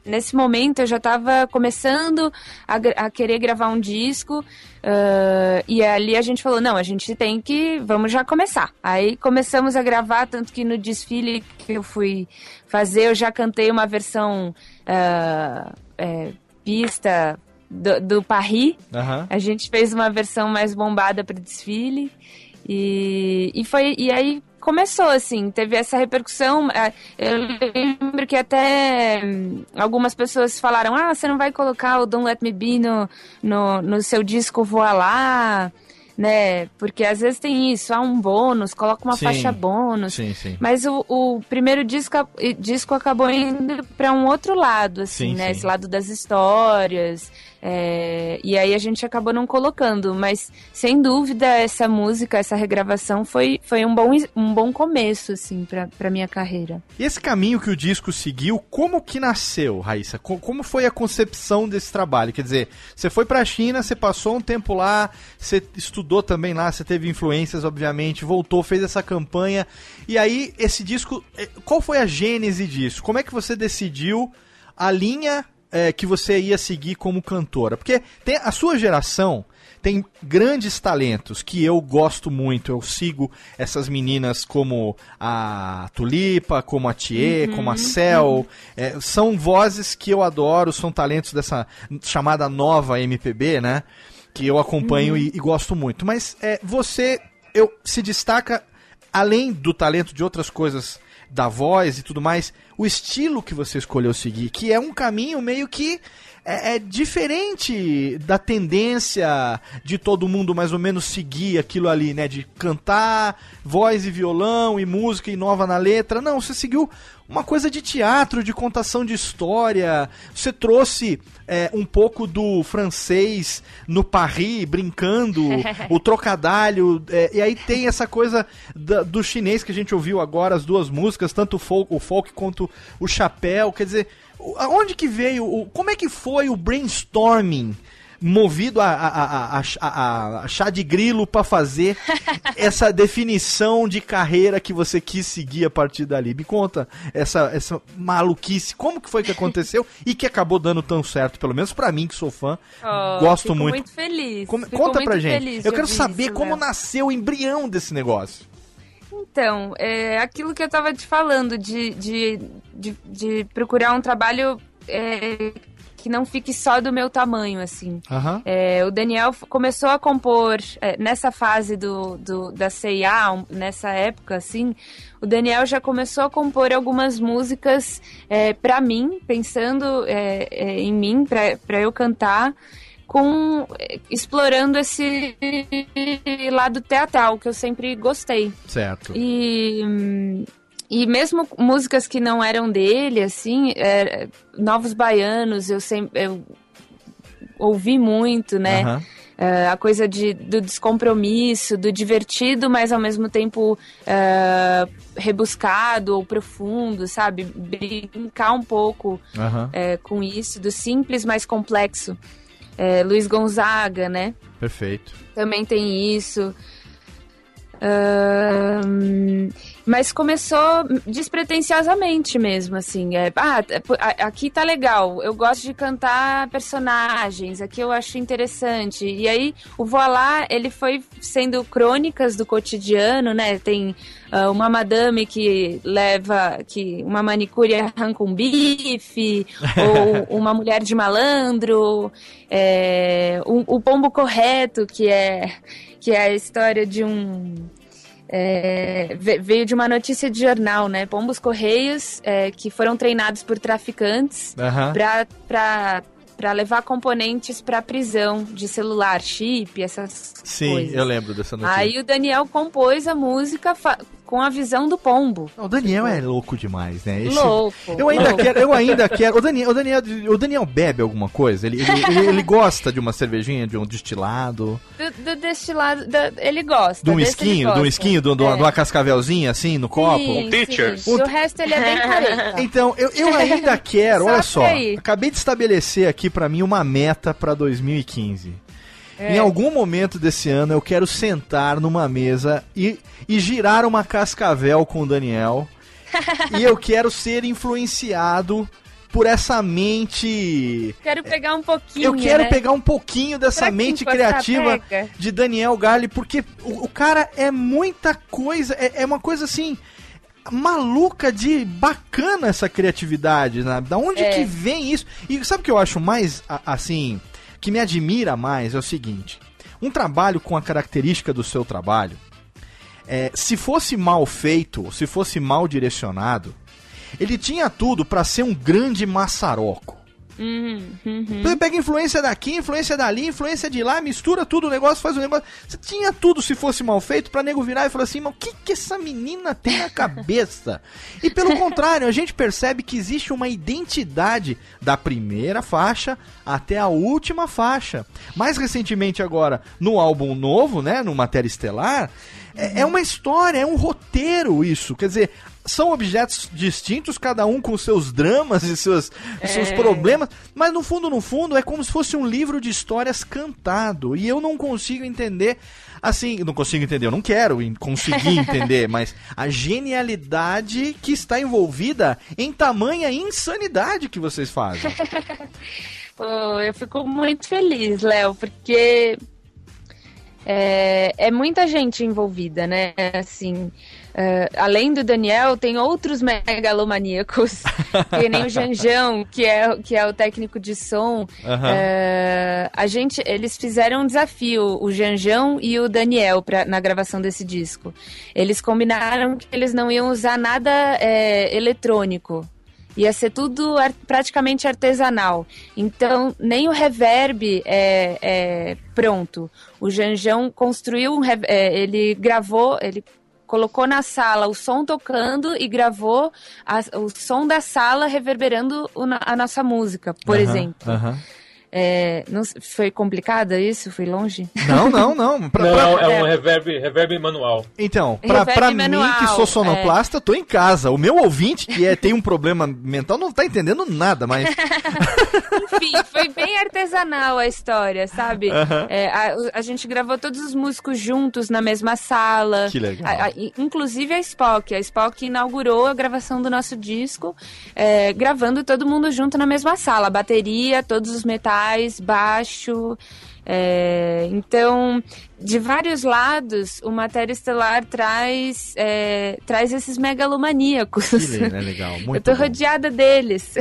nesse momento eu já tava começando a, a querer gravar um disco. ah, e ali a gente falou, não, a gente tem que, vamos já começar. Aí começamos a gravar, tanto que no desfile que eu fui fazer, eu já cantei uma versão ah, é, pista do, do. Aham. A gente fez uma versão mais bombada para desfile e, e foi e aí começou assim, teve essa repercussão. ah, Eu lembro que até hum, algumas pessoas falaram: "Ah, você não vai colocar o Don't Let Me Be no, no, no seu disco Voar lá?" né? Porque às vezes tem isso, há um bônus, coloca uma Sim. faixa bônus. Sim, sim. Mas o, o primeiro disco, disco acabou indo para um outro lado, assim, Sim, né? Esse lado das histórias. É, e aí a gente acabou não colocando. Mas, sem dúvida, essa música, essa regravação foi, foi um, bom, um bom começo, assim, pra minha carreira. E esse caminho que o disco seguiu, como que nasceu, Raíssa? Co- Como foi a concepção desse trabalho? Quer dizer, você foi pra China, você passou um tempo lá, você estudou também lá, você teve influências, obviamente, voltou, fez essa campanha. E aí, esse disco, eh, qual foi a gênese disso? Como é que você decidiu a linha eh, que você ia seguir como cantora? Porque tem a sua geração tem grandes talentos que eu gosto muito. Eu sigo essas meninas como a Tulipa, como a Thier, Uhum, como a Cel. É, são vozes que eu adoro, são talentos dessa chamada nova MPB, né? Que eu acompanho Uhum. e, e gosto muito. Mas é, você eu, se destaca, além do talento de outras coisas da voz e tudo mais, o estilo que você escolheu seguir, que é um caminho meio que é, é diferente da tendência de todo mundo mais ou menos seguir aquilo ali, né? De cantar, voz e violão e música e nova na letra. Não, você seguiu uma coisa de teatro, de contação de história. Você trouxe é, um pouco do francês no Paris, brincando, o trocadalho. é, e aí tem essa coisa da- do chinês que a gente ouviu agora, as duas músicas, tanto o folk, o folk quanto o chapéu. Quer dizer, aonde que veio, o, como é que foi o brainstorming? Movido a, a, a, a, a- chá de grilo pra fazer essa definição de carreira que você quis seguir a partir dali. Me conta essa, essa maluquice, como que foi que aconteceu e que acabou dando tão certo, pelo menos pra mim que sou fã. Oh, gosto muito. muito feliz. Como- conta muito pra gente. Eu quero saber isso, como nasceu o embrião desse negócio. Então, é aquilo que eu tava te falando, de, de, de, de procurar um trabalho é, que não fique só do meu tamanho, assim. Aham. É, o Daniel começou a compor é, nessa fase do, do, da CIA, nessa época, assim. O Daniel já começou a compor algumas músicas é, para mim, pensando é, é, em mim, para eu cantar, com explorando esse lado teatral que eu sempre gostei. Certo. E, e mesmo músicas que não eram dele, assim, é, Novos Baianos, eu sempre eu ouvi muito, né? Aham. É, a coisa de, do descompromisso, do divertido, mas ao mesmo tempo é, rebuscado ou profundo, sabe? Brincar um pouco é, com isso, do simples mais complexo. É, Luiz Gonzaga, né? Perfeito. Também tem isso. Mas começou despretensiosamente mesmo, assim. É, ah, aqui tá legal, eu gosto de cantar personagens, aqui eu acho interessante. E aí, o Voilá, ele foi sendo crônicas do cotidiano, né? Tem ah, uma madame que leva, que uma manicure arranca um bife, ou uma mulher de malandro, é, o, o pombo correto, que é, que é a história de um é, ve- veio de uma notícia de jornal, né? Pombos Correios é, que foram treinados por traficantes Aham. pra pra para levar componentes pra prisão de celular, chip, essas Sim, coisas. eu lembro dessa notícia. Aí o Daniel compôs a música com a visão do pombo. O Daniel é louco demais, né? Louco, Eu ainda louco. quero, eu ainda quero. O Daniel, o Daniel, o Daniel bebe alguma coisa? Ele, ele, ele- ele gosta de uma cervejinha, de um destilado, Do, do destilado, da- ele gosta. de um esquinho, de um esquinho, de, um- de uma- É. de uma cascavelzinha assim no copo? Sim, sim. Do resto ele é bem careta. Então, eu, eu ainda quero, Só olha só, ir. acabei de estabelecer aqui pra mim uma meta pra 2015. É. Em algum momento desse ano eu quero sentar numa mesa e, e girar uma cascavel com o Daniel. e eu quero ser influenciado por essa mente. Quero pegar um pouquinho. Eu quero né? pegar um pouquinho dessa mente criativa pega? de Daniel Garli, porque o, o cara é muita coisa, é, é uma coisa assim maluca de bacana essa criatividade, né? Da onde É. que vem isso? E sabe o que eu acho mais assim, que me admira mais é o seguinte: um trabalho com a característica do seu trabalho, é, se fosse mal feito, se fosse mal direcionado, ele tinha tudo pra ser um grande maçaroco. Uhum, uhum. Você pega influência daqui, influência dali, influência de lá, mistura tudo, o negócio faz o negócio. Você tinha tudo se fosse mal feito pra nego virar e falar assim, mas o que, que essa menina tem na cabeça? e pelo contrário, a gente percebe que existe uma identidade da primeira faixa até a última faixa. Mais recentemente agora, no álbum novo, né, no Matéria Estelar, é, é uma história, é um roteiro isso. Quer dizer, são objetos distintos, cada um com seus dramas e seus, seus É. problemas, mas no fundo, no fundo, é como se fosse um livro de histórias cantado. E eu não consigo entender. Assim, não consigo entender, eu não quero conseguir entender, mas a genialidade que está envolvida em tamanha insanidade que vocês fazem. Pô, eu fico muito feliz, Léo, porque é, é muita gente envolvida, né? Assim, é, além do Daniel, tem outros megalomaníacos, que nem o Janjão, que é, que é o técnico de som. Aham. É, a gente, eles fizeram um desafio, o Janjão e o Daniel, pra, na gravação desse disco. Eles combinaram que eles não iam usar nada é, eletrônico. Ia ser tudo ar- praticamente artesanal. Então, nem o reverb é, é pronto. O Janjão construiu um. é, ele gravou, ele colocou na sala o som tocando e gravou a- o som da sala reverberando o a nossa música, por exemplo. aham. É, não foi complicado isso? Foi longe? Não, não, não. Pra- Não, pra- é um reverb, reverb manual. Então, pra, pra mim manual, que sou sonoplasta, tô em casa. O meu ouvinte, que é, tem um problema mental, não tá entendendo nada, mas. Enfim, foi bem artesanal a história, sabe? Aham. É, a, a gente gravou todos os músicos juntos na mesma sala. Que legal. A- a- inclusive a Spock. A Spock inaugurou a gravação do nosso disco, é, gravando todo mundo junto na mesma sala. Bateria, todos os metais, baixo. é, então, de vários lados, o Matéria Estelar traz, é, traz esses megalomaníacos. Que é legal, muito Eu tô bom. rodeada deles.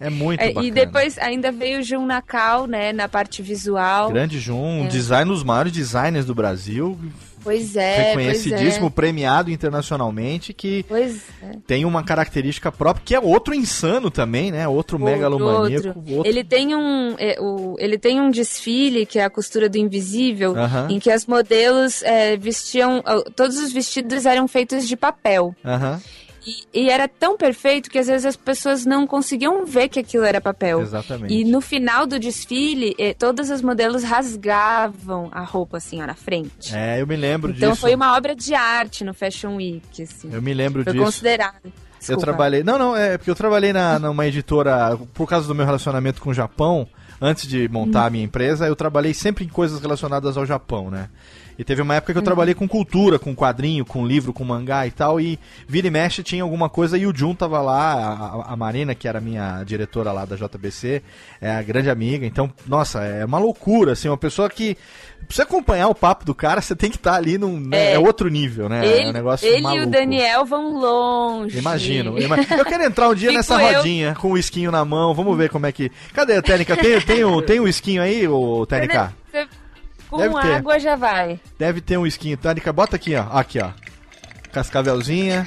É muito É, bacana. e depois ainda veio o Jun Nakal, né, na parte visual. Grande Jun, É. design dos maiores designers do Brasil, Pois é, reconhecidíssimo, pois premiado internacionalmente, que é. É. tem uma característica própria, que é outro insano também, né? Outro, megalomaníaco. Outro. outro- Ele tem um é, o, ele tem um desfile que é a costura do invisível, Aham. em que as modelos é, vestiam todos os vestidos eram feitos de papel. Aham, E, e era tão perfeito que às vezes as pessoas não conseguiam ver que aquilo era papel. exatamente. E no final do desfile, eh, todas as modelos rasgavam a roupa assim ó, na frente. É, eu me lembro Então disso. foi uma obra de arte no Fashion Week, assim. Eu me lembro Foi disso. considerado. Eu Desculpa. trabalhei. Não, não, é porque eu trabalhei na, numa editora, por causa do meu relacionamento com o Japão, antes de montar a minha empresa, eu trabalhei sempre em coisas relacionadas ao Japão, né? E teve uma época que eu trabalhei com cultura, com quadrinho, com livro, com mangá e tal, e vira e mexe tinha alguma coisa e o Jun tava lá, a, a- Marina, que era a minha diretora lá da JBC, é a grande amiga, então, nossa, é uma loucura, assim, uma pessoa que. Pra você acompanhar o papo do cara, você tem que estar ali num. né, É. é outro nível, né? é Ele, um negócio ele e maluco. o Daniel vão longe. Imagino. ima- Eu quero entrar um dia Fico nessa eu. rodinha com o esquinho na mão. Vamos ver como é que. Cadê a Técnica? Tem, tem, o, tem o esquinho aí, ô Técnica? Você- Com Deve ter. água já vai. Deve ter um esquinho. Técnica, bota aqui, ó. Aqui, ó. Cascavelzinha.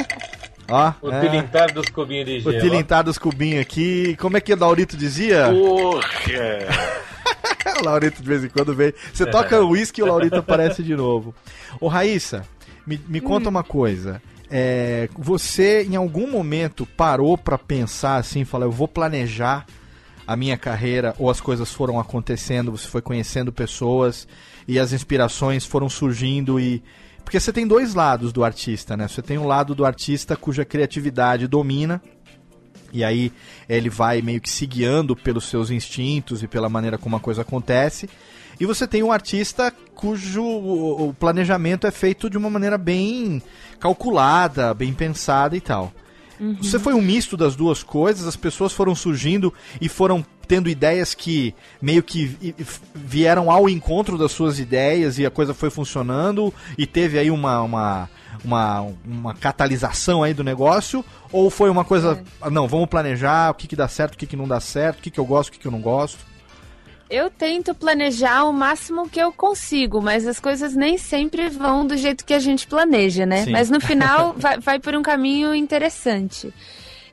Ó. O é. tilintar dos cubinhos de O gelo. tilintar dos cubinhos aqui. Como é que o Laurito dizia? Porra! o Laurito de vez em quando vem. Você toca o uísque e o Laurito aparece de novo. Ô Raíssa, me, me conta uma coisa. É, você em algum momento parou pra pensar assim, falar, eu vou planejar a minha carreira ou as coisas foram acontecendo, você foi conhecendo pessoas e as inspirações foram surgindo e porque você tem dois lados do artista, né? Você tem um lado do artista cuja criatividade domina e aí ele vai meio que se guiando pelos seus instintos e pela maneira como a coisa acontece. E você tem um artista cujo o planejamento é feito de uma maneira bem calculada, bem pensada e tal. Você foi um misto das duas coisas, as pessoas foram surgindo e foram tendo ideias que meio que vieram ao encontro das suas ideias e a coisa foi funcionando e teve aí uma, uma, uma, uma catalisação aí do negócio? Ou foi uma coisa, ah, não, vamos planejar o que, que dá certo, o que, que não dá certo, o que, que eu gosto, o que, que eu não gosto? Eu tento planejar o máximo que eu consigo, mas as coisas nem sempre vão do jeito que a gente planeja, né? Sim. Mas no final vai, vai por um caminho interessante.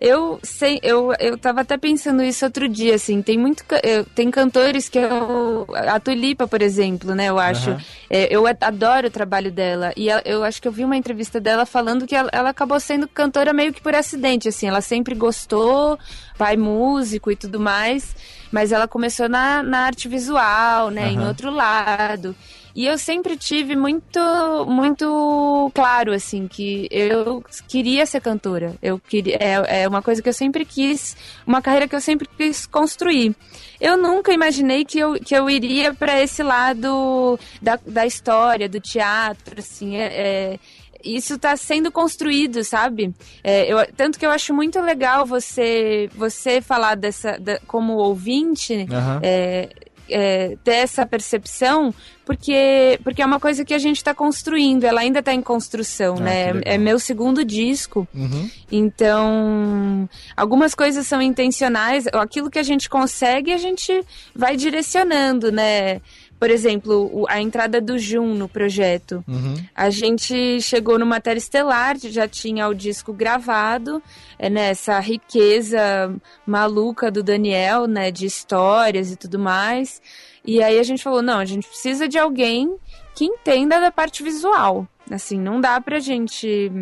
Eu sei, eu, eu tava até pensando isso outro dia, assim, tem muito. eu- tem cantores que eu. A Tulipa, por exemplo, né? Eu acho. Aham. é, eu adoro o trabalho dela. E ela- eu acho que eu vi uma entrevista dela falando que ela, ela acabou sendo cantora meio que por acidente, assim. Ela sempre gostou, pai músico e tudo mais. Mas ela começou na, na arte visual, né? Em Aham. outro lado. E eu sempre tive muito, muito claro, assim, que eu queria ser cantora. Eu queria, é, é uma coisa que eu sempre quis, uma carreira que eu sempre quis construir. Eu nunca imaginei que eu, que eu iria para esse lado da, da história, do teatro, assim, é, é, isso está sendo construído, sabe? É, eu, tanto que eu acho muito legal você você falar dessa da- como ouvinte, Aham. é, é, ter essa percepção, porque, porque é uma coisa que a gente está construindo, ela ainda está em construção, Ah, né? É meu segundo disco, Uhum. então algumas coisas são intencionais, aquilo que a gente consegue a gente vai direcionando, né? Por exemplo, a entrada do Jun no projeto. Uhum. A gente chegou no Matéria Estelar, já tinha o disco gravado, é, né, essa riqueza maluca do Daniel, né, de histórias e tudo mais. E aí a gente falou, não, a gente precisa de alguém que entenda da parte visual. Assim, não dá pra gente...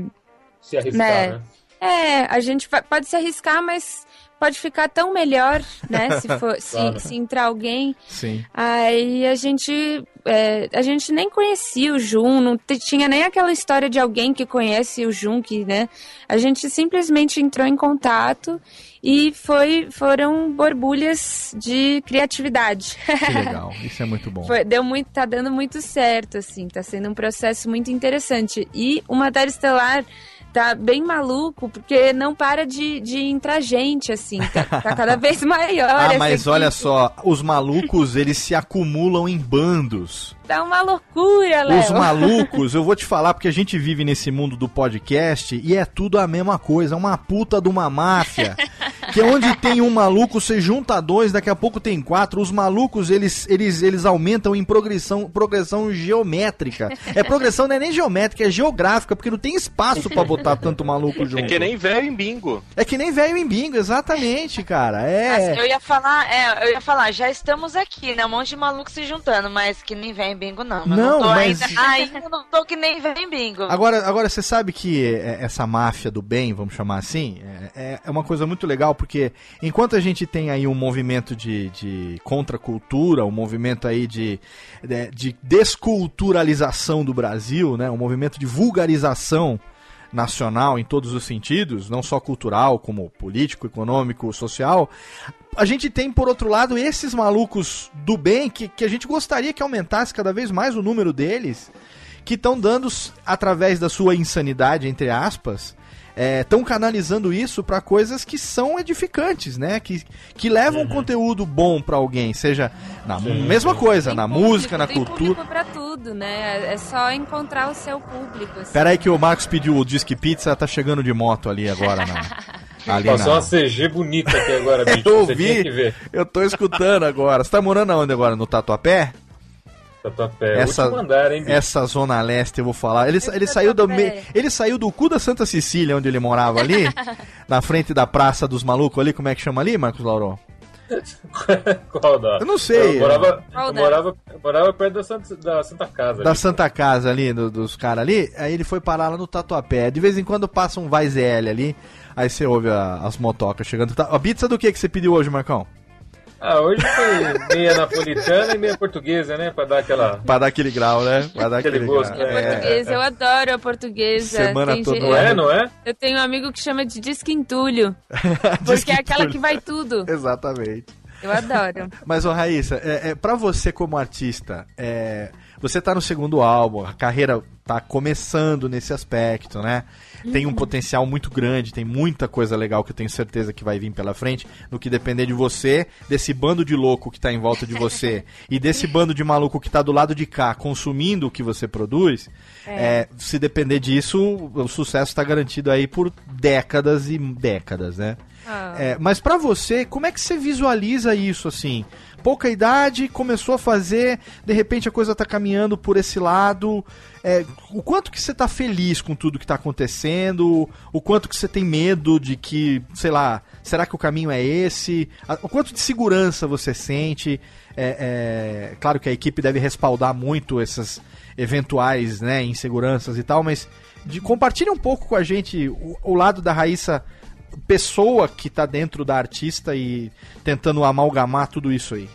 Se arriscar, Né? né? É, a gente pode se arriscar, mas pode ficar tão melhor, né, se, for, se, Claro. se entrar alguém Sim. Aí a gente, é, a gente nem conhecia o Jun, não tinha nem aquela história de alguém que conhece o Jun, que, né? A gente simplesmente entrou em contato e foi, foram borbulhas de criatividade. Que legal. Isso é muito bom. Foi- deu muito, tá dando muito certo, assim, tá sendo um processo muito interessante. E o Matéria Estelar tá bem maluco, porque não para de, de entrar gente, assim, tá, tá cada vez maior. Ah, essa mas olha equipe. só, os malucos, eles se acumulam em bandos. Tá uma loucura, Léo. Os malucos, eu vou te falar porque a gente vive nesse mundo do podcast e é tudo a mesma coisa, uma puta de uma máfia. Que é onde tem um maluco, você junta dois, daqui a pouco tem quatro. Os malucos, eles, eles, eles aumentam em progressão, progressão geométrica. É progressão não é nem geométrica, é geográfica, porque não tem espaço pra botar tanto maluco junto. É que nem velho em bingo. É que nem velho em bingo, exatamente, cara. É. eu ia falar, é, eu ia falar, já estamos aqui, né? Um monte de maluco se juntando, mas que nem vem bingo, não. Eu Não, não tô mas- ainda. Ainda não tô que nem vem bingo. Agora, agora você sabe que é, essa máfia do bem, vamos chamar assim, é, é uma coisa muito legal, porque enquanto a gente tem aí um movimento de, de contracultura, um movimento aí de, de, de desculturalização do Brasil, né, um movimento de vulgarização nacional em todos os sentidos, não só cultural, como político, econômico, social. A gente tem, por outro lado, esses malucos do bem que, que a gente gostaria que aumentasse cada vez mais o número deles, que estão dando, através da sua insanidade, entre aspas, estão canalizando isso para coisas que são edificantes, né? Que, que levam conteúdo bom para alguém, seja na mesma coisa, Tem na público, música, na tem cultura. público pra tudo, né? É só encontrar o seu público. assim. Pera aí que o Marcos pediu o Disque Pizza, tá chegando de moto ali agora na. Ali Passou na... uma CG bonita aqui agora, bicho. Eu Você tinha que vi, ver. eu tô escutando agora. Você tá morando aonde agora? No Tatuapé? Tatuapé. Essa- andar, hein? Essa zona leste, eu vou falar. Ele, ele saiu do me... ele saiu do cu da Santa Cecília, onde ele morava ali, na frente da Praça dos Malucos ali, como é que chama ali, Marcos Lauro? Qual da? Eu não sei. Eu morava, eu morava, eu morava perto da Santa, da Santa Casa. Da ali. Santa Casa ali, do- dos caras ali, aí ele foi parar lá no Tatuapé. De vez em quando passa um vai ZL ali, aí você ouve a- as motocas chegando. Tá- A pizza do que que você pediu hoje, Marcão? Ah, hoje foi meia napolitana e meia portuguesa, né? Pra dar aquela. Pra dar aquele grau, né? Pra dar Aquele aquele, gosto, grau. né? É. Portuguesa, eu adoro a portuguesa. Semana Tem toda Não é, não é? Eu tenho um amigo que chama de disquintulho. Diz Porque é aquela que vai tudo. Exatamente. Eu adoro. Mas, ô Raíssa, é, é, pra você como artista, é, você tá no segundo álbum, a carreira tá começando nesse aspecto, né? Tem um potencial muito grande, tem muita coisa legal que eu tenho certeza que vai vir pela frente, no que depender de você, desse bando de louco que tá em volta de você e desse bando de maluco que tá do lado de cá consumindo o que você produz, é, se depender disso, o sucesso tá garantido aí por décadas e décadas, né? Ah. É, mas pra você, como é que você visualiza isso assim? Pouca idade, começou a fazer, de repente a coisa tá caminhando por esse lado. É, o quanto que você tá feliz com tudo que tá acontecendo, o quanto que você tem medo de que, sei lá, será que o caminho é esse? O quanto de segurança você sente? É, é, claro que a equipe deve respaldar muito essas eventuais né, inseguranças e tal, mas de, compartilha um pouco com a gente o, o lado da Raíssa pessoa que tá dentro da artista e tentando amalgamar tudo isso aí.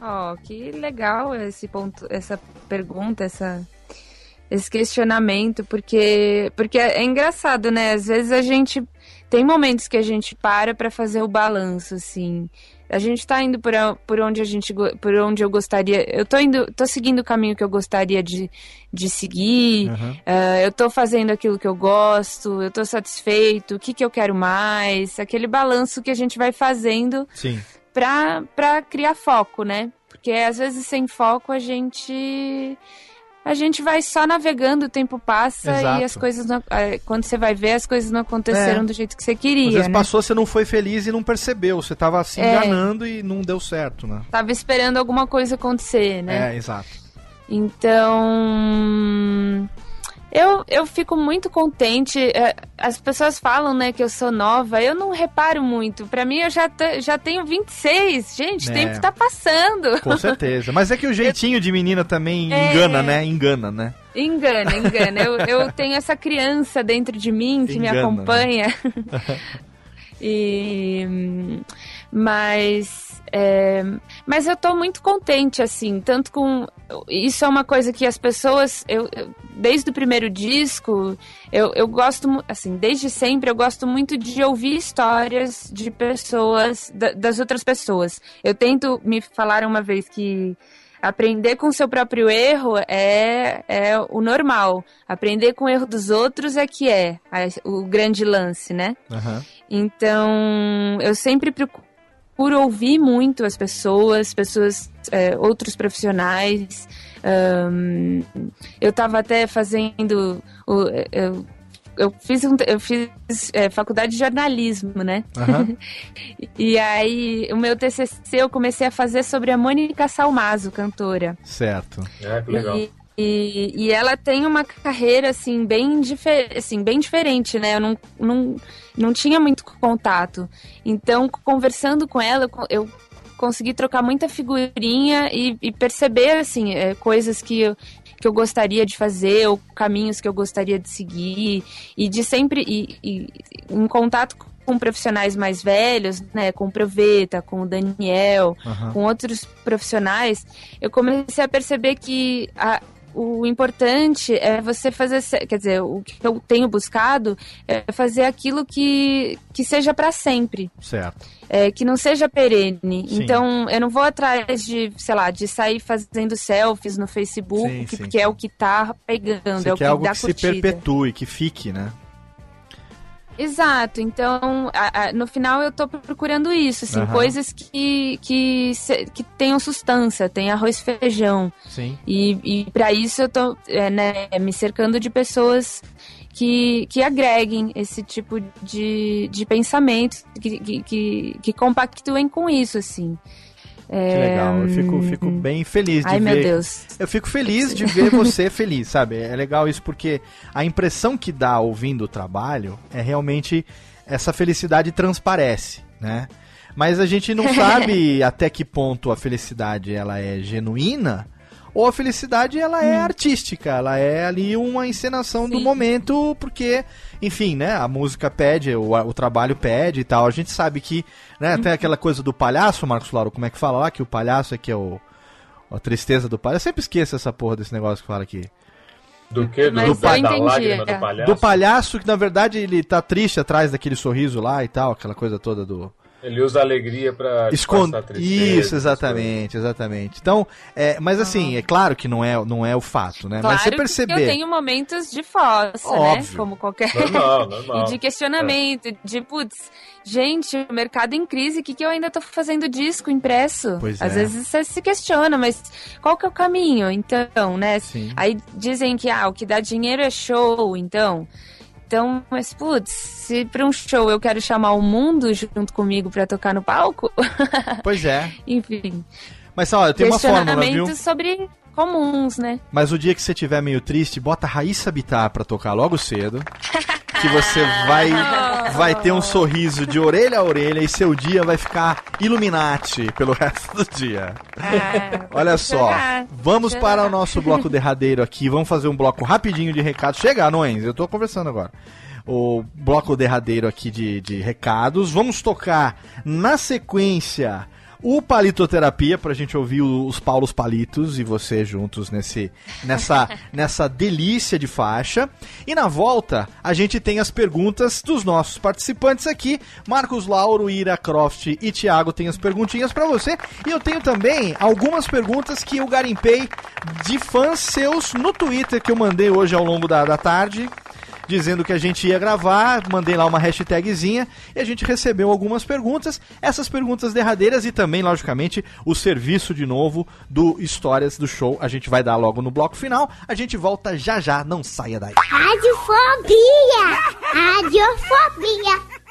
Ó, que legal esse ponto, essa pergunta, essa esse questionamento, porque porque é engraçado, né? Às vezes a gente tem momentos que a gente para pra fazer o balanço, assim. A gente tá indo por, por onde a gente por onde eu gostaria. Eu tô indo, tô seguindo o caminho que eu gostaria de, de seguir. Ah, eu tô fazendo aquilo que eu gosto, eu tô satisfeito, o que, que eu quero mais, aquele balanço que a gente vai fazendo Sim. pra, pra criar foco, né? Porque às vezes sem foco a gente. A gente vai só navegando, o tempo passa Exato. e as coisas não. eh, Quando você vai ver, as coisas não aconteceram É. do jeito que você Às queria. vezes Né? passou, você não foi feliz e não percebeu. Você tava se É. enganando e não deu certo, né? Tava esperando alguma coisa acontecer, né? É, exato. Então. Eu, eu fico muito contente. é, As pessoas falam, né, que eu sou nova. Eu não reparo muito. Pra mim, eu já, já tenho 26. Gente, o É. tempo tá passando. Com certeza. Mas é que o jeitinho de menina também É. engana, né? Engana, né? Engana, engana. Eu, eu tenho essa criança dentro de mim que me Engana, né? acompanha. e, hum, mas, é, mas eu tô muito contente, assim, tanto com. Isso é uma coisa que as pessoas. Eu, eu- desde o primeiro disco, eu, eu gosto, assim, desde sempre, eu gosto muito de ouvir histórias de pessoas, da- das outras pessoas. Eu tento, me falaram uma vez que aprender com seu próprio erro é, é o normal. Aprender com o erro dos outros é que é a- o grande lance, né? Aham. Então, eu sempre procuro ouvir muito as pessoas, pessoas, é, outros profissionais. Ahn, eu estava até fazendo. o- eu, eu fiz, um- eu fiz é, faculdade de jornalismo, né? Aham. E aí, o meu TCC eu comecei a fazer sobre a Mônica Salmazo, cantora. Certo. É, que legal. E, e, e ela tem uma carreira, assim, bem, difer assim, bem diferente, né? Eu não, não, não tinha muito contato. Então, conversando com ela, eu co- eu consegui trocar muita figurinha e, e perceber, assim, é, coisas que eu, que eu gostaria de fazer, ou caminhos que eu gostaria de seguir. E de sempre... E, e, em contato com profissionais mais velhos, né? Com o Proveta, com o Daniel, Aham. com outros profissionais, eu comecei a perceber que a- o importante é você fazer, se- quer dizer, o que eu tenho buscado é fazer aquilo que, que seja para sempre, Certo. é, que não seja perene. Sim. Então, eu não vou atrás de, sei lá, de sair fazendo selfies no Facebook, Sim, sim, porque é o que tá pegando, Você é o quer que algo dá que se curtida. perpetue, que fique, né? Exato, então a- a- no final eu tô procurando isso, assim, Aham. coisas que, que, se- que tenham substância, tem arroz e feijão. Sim. E, e para isso eu tô é, né, me cercando de pessoas que, que agreguem esse tipo de, de pensamento, que, que, que, que compactuem com isso, assim. Que legal. Eu fico, fico bem feliz de Ai, ver. meu Deus. Eu fico feliz de ver você feliz, sabe? É legal isso porque a impressão que dá ouvindo o trabalho é realmente essa felicidade transparece, né? Mas a gente não sabe até que ponto a felicidade ela é genuína ou a felicidade ela é artística, ela é ali uma encenação do Sim. momento, porque, enfim, né, a música pede, o, o trabalho pede e tal. A gente sabe que, né, tem aquela coisa do palhaço, Marcos Lauro, como é que fala lá que o palhaço é que é o a tristeza do palhaço. Eu sempre esqueço essa porra desse negócio que fala aqui. Do que? Do, do entendi, lágrima é. do palhaço? Do palhaço que na verdade ele tá triste atrás daquele sorriso lá e tal, aquela coisa toda do Ele usa a alegria pra esconde. disfarçar a tristeza, Isso, exatamente, exatamente. Então, é, mas assim, é claro que não é, não é o fato, né? Ah. Claro mas você que perceber. eu tenho momentos de fossa, Óbvio. né? Como qualquer. Normal, normal. E de questionamento, de putz, gente, o mercado em crise, o que, que eu ainda tô fazendo disco impresso? Pois Às é. vezes você se questiona, mas qual que é o caminho? Então, né? Sim. Aí dizem que ah, o que dá dinheiro é show, então. Então, mas putz, se pra um show eu quero chamar o mundo junto comigo pra tocar no palco, Pois é. enfim. Mas ó, eu tenho uma fórmula, viu? Sobre comuns, né? Mas o dia que você tiver meio triste, bota a Raíssa Bittar pra tocar logo cedo. Que você vai, vai ter um sorriso de orelha a orelha e seu dia vai ficar Illuminati pelo resto do dia. Ah, Olha só, vamos para o nosso bloco derradeiro aqui. Vamos fazer um bloco rapidinho de recados. Chega, anões, eu tô conversando agora. O bloco derradeiro aqui de, de recados. Vamos tocar na sequência o Palitoterapia pra gente ouvir os Paulos Palitos e você juntos nesse, nessa, nessa delícia de faixa. E na volta, a gente tem as perguntas dos nossos participantes aqui. Marcos Lauro, Ira Croft e Thiago têm as perguntinhas pra você. E eu tenho também algumas perguntas que eu garimpei de fãs seus no Twitter que eu mandei hoje ao longo da, da tarde dizendo que a gente ia gravar, mandei lá uma hashtagzinha e a gente recebeu algumas perguntas. Essas perguntas derradeiras e também, logicamente, o serviço de novo do Histórias do Show. A gente vai dar logo no bloco final. A gente volta já já, não saia daí. Radiofobia! Radiofobia!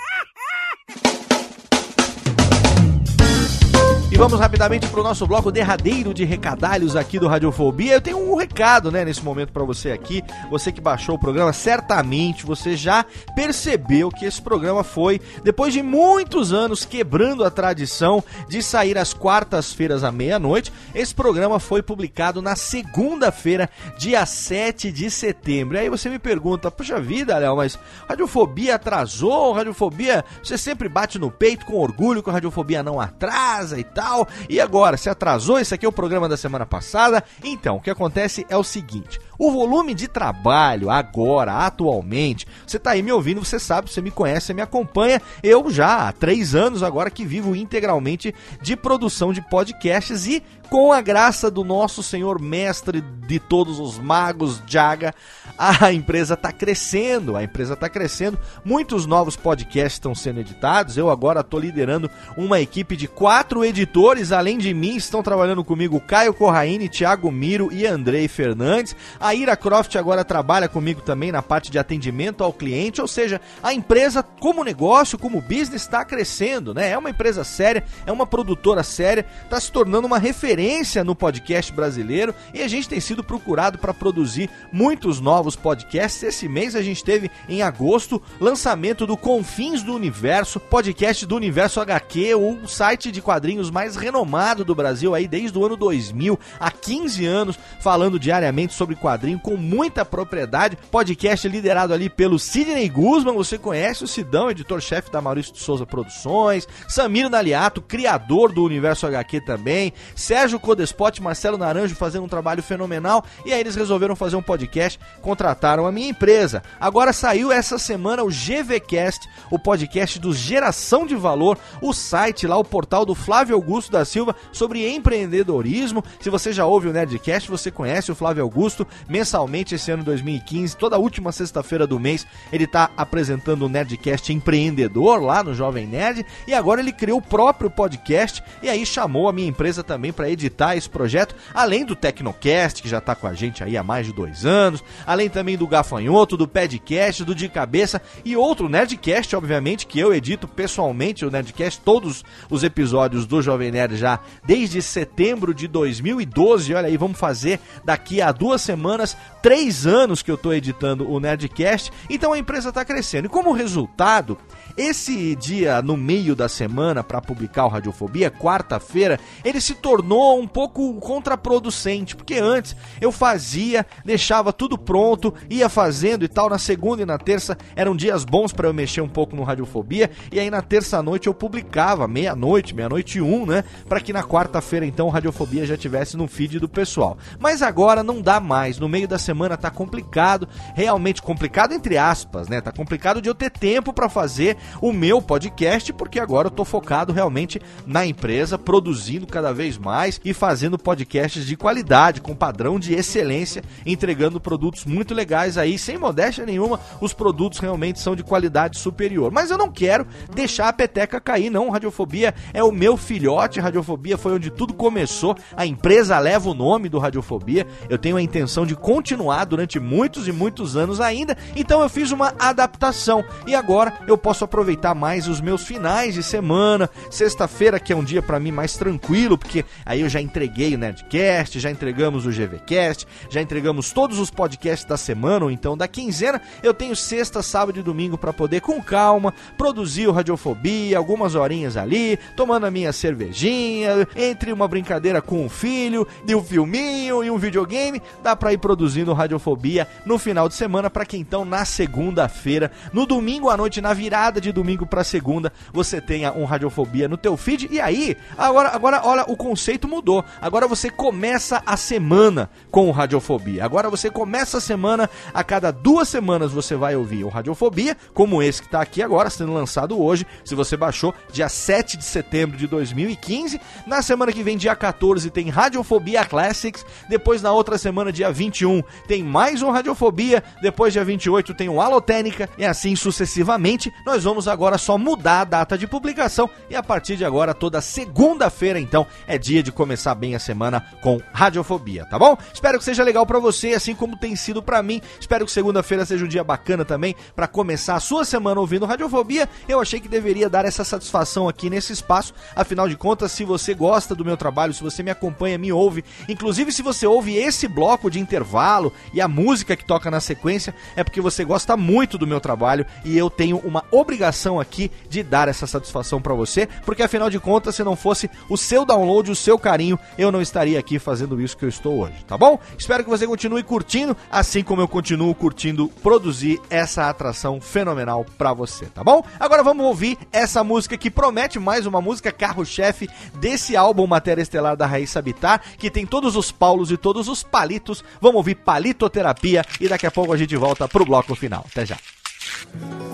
E vamos rapidamente pro nosso bloco derradeiro de recadalhos aqui do Radiofobia. Eu tenho um recado, né, nesse momento pra você aqui. Você que baixou o programa, certamente você já percebeu que esse programa foi, depois de muitos anos quebrando a tradição de sair às quartas-feiras à meia-noite, esse programa foi publicado na segunda-feira, dia 7 de setembro. Aí você me pergunta, puxa vida, Léo, mas Radiofobia atrasou? Radiofobia, você sempre bate no peito com orgulho que a Radiofobia não atrasa e tal. E agora, se atrasou? Esse aqui é o programa da semana passada. Então, o que acontece é o seguinte: o volume de trabalho agora, atualmente, você tá aí me ouvindo, você sabe, você me conhece, você me acompanha. Eu já há três anos agora que vivo integralmente de produção de podcasts e com a graça do nosso Senhor Mestre de todos os magos, Jaga, a empresa está crescendo, a empresa está crescendo. Muitos novos podcasts estão sendo editados. Eu agora estou liderando uma equipe de quatro editores. Além de mim, estão trabalhando comigo Caio Corraine, Thiago Miro e Andrei Fernandes. A Ira Croft agora trabalha comigo também na parte de atendimento ao cliente. Ou seja, a empresa, como negócio, como business, está crescendo, né? É uma empresa séria, é uma produtora séria, está se tornando uma referência no podcast brasileiro e a gente tem sido procurado para produzir muitos novos podcasts. Esse mês a gente teve em agosto lançamento do Confins do Universo, podcast do Universo HQ, o site de quadrinhos mais renomado do Brasil aí desde o ano 2000, há 15 anos, falando diariamente sobre quadrinho com muita propriedade. Podcast liderado ali pelo Sidney Guzman, você conhece o Sidão, editor-chefe da Maurício de Souza Produções, Samiro Naliato, criador do Universo HQ também, Sérgio Codespot, Marcelo Naranjo fazendo um trabalho fenomenal e aí eles resolveram fazer um podcast, contrataram a minha empresa. Agora saiu essa semana o GVcast, o podcast do Geração de Valor, o site lá, o portal do Flávio Augusto da Silva sobre empreendedorismo. Se você já ouve o Nerdcast, você conhece o Flávio Augusto, mensalmente esse ano 2015, toda última sexta-feira do mês, ele está apresentando o Nerdcast empreendedor lá no Jovem Nerd e agora ele criou o próprio podcast e aí chamou a minha empresa também para editar esse projeto, além do Tecnocast, que já está com a gente aí há mais de dois anos, além também do Gafanhoto, do Padcast, do De Cabeça e outro Nerdcast, obviamente, que eu edito pessoalmente o Nerdcast, todos os episódios do Jovem Nerd já desde setembro de 2012. Olha aí, vamos fazer daqui a duas semanas, três anos que eu estou editando o Nerdcast, então a empresa está crescendo. E como resultado, esse dia no meio da semana para publicar o Radiofobia, quarta-feira, ele se tornou um pouco contraproducente, porque antes eu fazia, deixava tudo pronto, ia fazendo e tal, na segunda e na terça eram dias bons para eu mexer um pouco no Radiofobia, e aí na terça-noite eu publicava, meia-noite, meia-noite e um, né, para que na quarta-feira então o Radiofobia já tivesse no feed do pessoal. Mas agora não dá mais, no meio da semana tá complicado, realmente complicado entre aspas, né? Tá complicado de eu ter tempo para fazer o meu podcast, porque agora eu tô focado realmente na empresa, produzindo cada vez mais e fazendo podcasts de qualidade, com padrão de excelência, entregando produtos muito legais aí, sem modéstia nenhuma, os produtos realmente são de qualidade superior. Mas eu não quero deixar a peteca cair, não. Radiofobia é o meu filhote, Radiofobia foi onde tudo começou, a empresa leva o nome do Radiofobia, eu tenho a intenção de continuar durante muitos e muitos anos ainda. Então eu fiz uma adaptação e agora eu posso aproveitar mais os meus finais de semana. Sexta-feira, que é um dia para mim mais tranquilo, porque aí eu já entreguei o Nerdcast, já entregamos o GVCast, já entregamos todos os podcasts da semana, ou então da quinzena. Eu tenho sexta, sábado e domingo para poder, com calma, produzir o Radiofobia, algumas horinhas ali, tomando a minha cervejinha, entre uma brincadeira com o filho, e um filminho e um videogame, dá pra ir produzindo Radiofobia no final de semana, para que então na segunda-feira, no domingo à noite, na virada de domingo para segunda, você tenha um Radiofobia no teu feed. E aí, agora, agora olha, o conceito mudou. Agora você começa a semana com o Radiofobia. Agora você começa a semana, a cada duas semanas você vai ouvir o Radiofobia, como esse que tá aqui agora, sendo lançado hoje. Se você baixou, dia 7 de setembro de 2015. Na semana que vem, dia 14, tem Radiofobia Classics. Depois, na outra semana, dia 21, tem mais um Radiofobia. Depois, dia 28, tem o Alotênica. E assim sucessivamente. Nós vamos agora só mudar a data de publicação. E a partir de agora, toda segunda-feira, então, é dia de começar bem a semana com Radiofobia, tá bom? Espero que seja legal para você, assim como tem sido para mim. Espero que segunda-feira seja um dia bacana também para começar a sua semana ouvindo Radiofobia. Eu achei que deveria dar essa satisfação aqui nesse espaço. Afinal de contas, se você gosta do meu trabalho, se você me acompanha, me ouve, inclusive se você ouve esse bloco de intervalo e a música que toca na sequência, é porque você gosta muito do meu trabalho e eu tenho uma obrigação aqui de dar essa satisfação para você, porque afinal de contas, se não fosse o seu download, o seu carinho, eu não estaria aqui fazendo isso que eu estou hoje, tá bom? Espero que você continue curtindo, assim como eu continuo curtindo produzir essa atração fenomenal para você, tá bom? Agora vamos ouvir essa música que promete mais uma música carro-chefe desse álbum Matéria Estelar da Raíssa Habitar, que tem todos os paulos e todos os palitos. Vamos ouvir Palitoterapia e daqui a pouco a gente volta pro bloco final. Até já.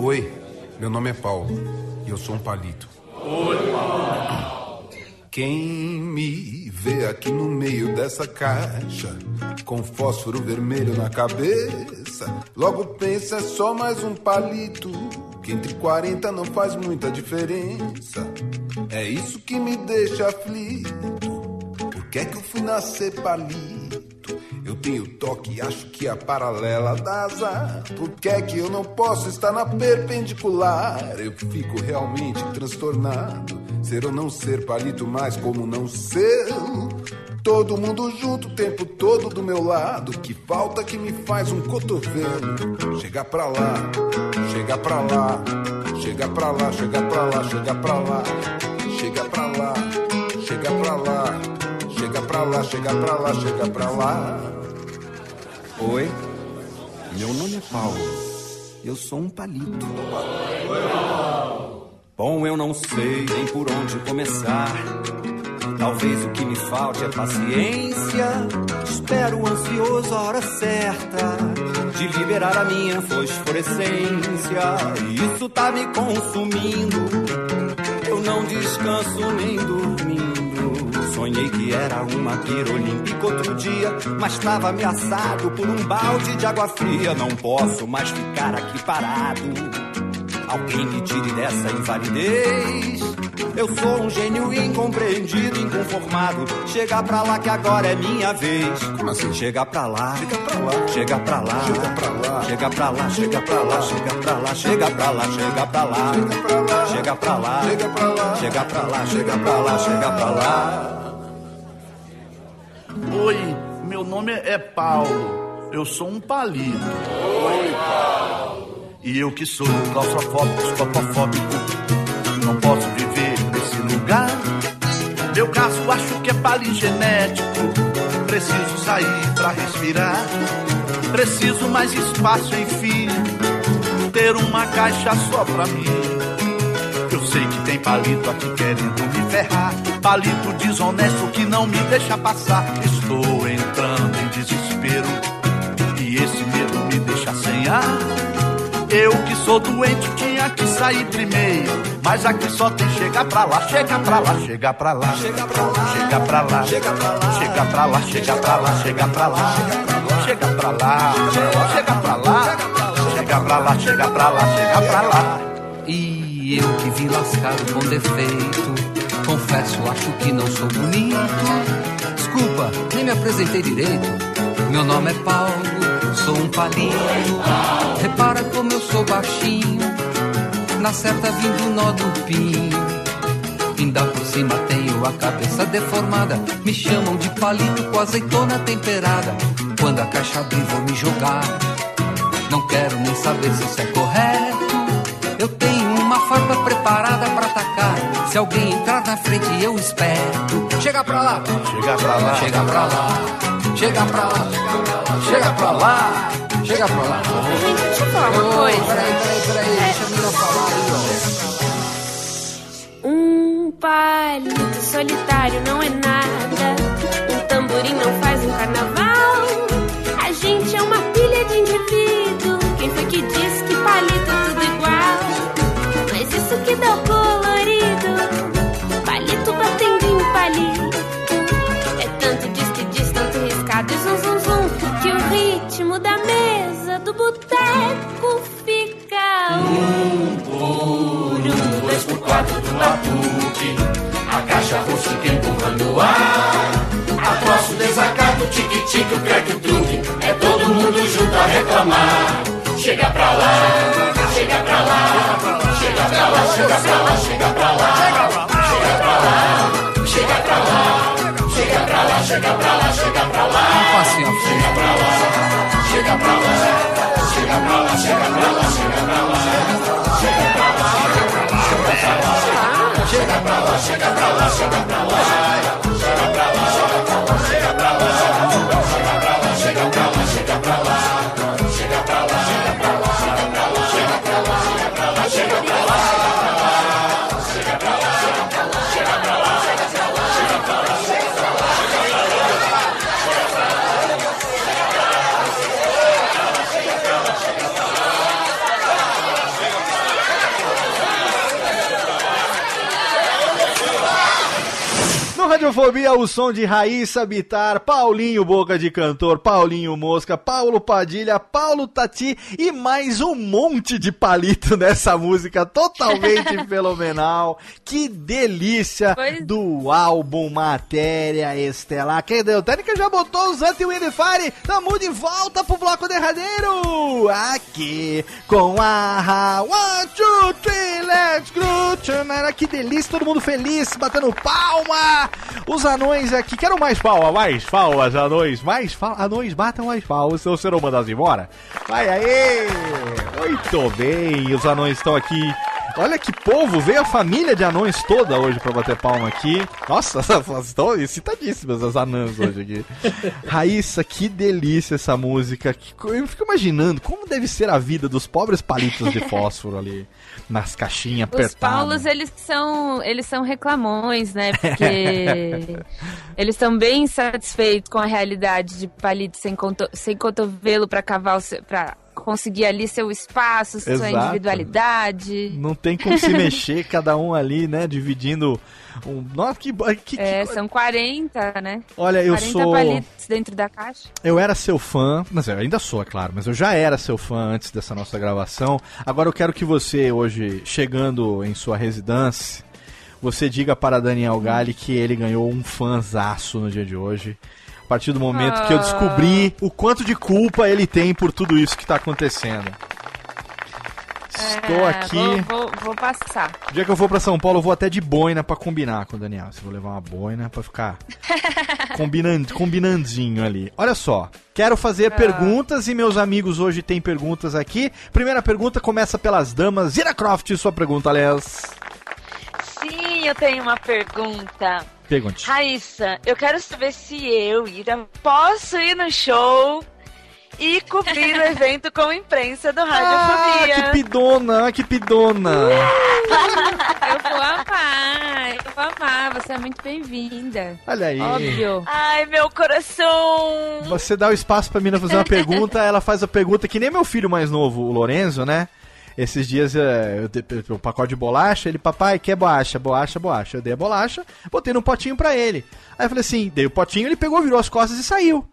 Oi, meu nome é Paulo e eu sou um palito. Oi, Paulo. Quem me vê aqui no meio dessa caixa, com fósforo vermelho na cabeça, logo pensa é só mais um palito, que entre 40 não faz muita diferença. É isso que me deixa aflito. Por que é que eu fui nascer palito? Eu tenho toque acho que a paralela dá azar. Por que é que eu não posso estar na perpendicular? Eu fico realmente transtornado. Ser ou não ser palito, mas como não ser? Todo mundo junto o tempo todo do meu lado. Que falta que me faz um cotovelo. Chega pra lá, chega pra lá, chega pra lá, chega pra lá, chega pra lá, chega pra lá, chega pra lá, chega pra lá, chega pra lá, chega pra lá. Oi, meu nome é Paulo. Eu sou um palito. Bom, eu não sei nem por onde começar. Talvez o que me falte é paciência. Espero ansioso a hora certa de liberar a minha fosforescência. Isso tá me consumindo. Eu não descanso nem dormindo. Sonhei que era uma pira olímpica outro dia, mas estava ameaçado por um balde de água fria. Não posso mais ficar aqui parado. Alguém me tire dessa invalidez. Eu sou um gênio incompreendido, inconformado. Chega pra lá que agora é minha vez. Como assim? Chega pra lá, Chega pra lá, chega pra lá, chega pra lá, chega pra lá, chega pra lá, chega pra lá, chega pra lá, chega pra lá, chega pra lá, chega pra lá, chega pra lá, chega pra lá, Oi, meu nome é Paulo. Eu sou um palito. Oi, Paulo. E eu que sou claustrofóbico, escopofóbico, não posso viver nesse lugar. Meu caso acho que é paligenético. Preciso sair pra respirar. Preciso mais espaço, enfim. Ter uma caixa só pra mim. Sei que tem palito aqui querendo me ferrar. Palito desonesto que não me deixa passar. Estou entrando em desespero. E esse medo me deixa sem ar. Eu que sou doente tinha que sair primeiro. Mas aqui só tem chega pra lá, chega pra lá, chega pra lá, chega pra lá, chega pra lá, chega pra lá, chega pra lá, chega pra lá, chega pra lá, chega pra lá, chega pra lá, chega pra lá, chega pra lá, chega pra lá. E eu que vim lascado com defeito. Confesso, acho que não sou bonito. Desculpa, nem me apresentei direito. Meu nome é Paulo, sou um palito. Repara como eu sou baixinho. Na certa vim do nó do pinho. Ainda por cima tenho a cabeça deformada. Me chamam de palito com azeitona temperada. Quando a caixa abrir, vou me jogar. Não quero nem saber se isso é correto. Farpa preparada pra atacar. Se alguém entrar na frente, eu espero. Chega pra lá, Chega pra lá. chega pra lá, chega pra lá, chega pra lá, chega pra lá. Gente, deixa eu falar uma coisa. Peraí, peraí, peraí, deixa a menina falar aí, Um palito solitário não é nada. Um tamborim não faz um carnaval. Tique-tique, o crack, o truque. É todo mundo junto a reclamar. Chega pra lá, chega pra lá, chega pra lá, chega pra lá, chega pra lá, chega pra lá, chega pra lá, chega pra lá, chega pra lá, chega pra lá. Um. Chega pra lá, chega pra lá, chega pra lá, chega pra lá, chega pra lá, chega pra lá, chega pra lá, chega pra lá, chega pra lá, chega pra lá, chega pra lá, lá, chega pra Radiofobia, o som de Raíssa Bitar, Paulinho Boca de Cantor, Paulinho Mosca, Paulo Padilha, Paulo Tati e mais um monte de palito nessa música totalmente fenomenal. Que delícia Pois- do álbum Matéria Estelar. Quem deu técnica já botou os anti-Wind Fire. Tamo de volta pro bloco derradeiro. Aqui com a One, two, three, let's go. Que delícia, todo mundo feliz, batendo palma. Os anões aqui, quero mais palma, mais palmas, anões, mais palmas. Anões, batam mais palmas, senão serão mandados embora. Vai aí. Muito bem, os anões estão aqui. Olha que povo, veio a família de anões toda hoje pra bater palma aqui. Nossa, estão excitadíssimas as anãs hoje aqui. Raíssa, que delícia essa música. Eu fico imaginando como deve ser a vida dos pobres palitos de fósforo ali nas caixinhas Os apertadas. Paulos, eles são, eles são reclamões, né? Porque eles estão bem satisfeitos com a realidade de palito sem, sem cotovelo para cavar o seu, pra conseguir ali seu espaço, sua Exato. individualidade. Não tem como se mexer, cada um ali, né? Dividindo um. Nossa, que. que, que- É, são 40, né? Olha, eu 40 sou- palitos dentro da caixa. Eu era seu fã, mas eu ainda sou, é claro, mas eu já era seu fã antes dessa nossa gravação. Agora eu quero que você, hoje, chegando em sua residência, você diga para Daniel Galli que ele ganhou um fãzaço no dia de hoje. A partir do momento que eu Ah. descobri o quanto de culpa ele tem por tudo isso que tá acontecendo. Estou É, aqui. Vou, vou- vou passar. O dia que eu for pra São Paulo, eu vou até de boina pra combinar com o Daniel. Se vou levar uma boina pra ficar combinando, combinandinho ali. Olha só, quero fazer Ah. perguntas e meus amigos hoje têm perguntas aqui. Primeira pergunta começa pelas damas. Zira Croft, sua pergunta, aliás. Sim, eu tenho uma pergunta. Pergunte. Raíssa, eu quero saber se eu, Ira, posso ir no show e cobrir o evento com imprensa do Ah, Radiofobia. que pidona, que pidona. Eu vou amar, eu vou amar. Você é muito bem-vinda. Olha aí. Óbvio. Ai, meu coração. Você dá o espaço pra mina fazer uma pergunta, ela faz a pergunta que nem meu filho mais novo, o Lorenzo, né? Esses dias é, eu o pacote de bolacha, ele, papai, quer bolacha, bolacha, bolacha. Eu dei a bolacha, botei num potinho pra ele. Aí eu falei assim, dei o potinho, ele pegou, virou as costas e saiu.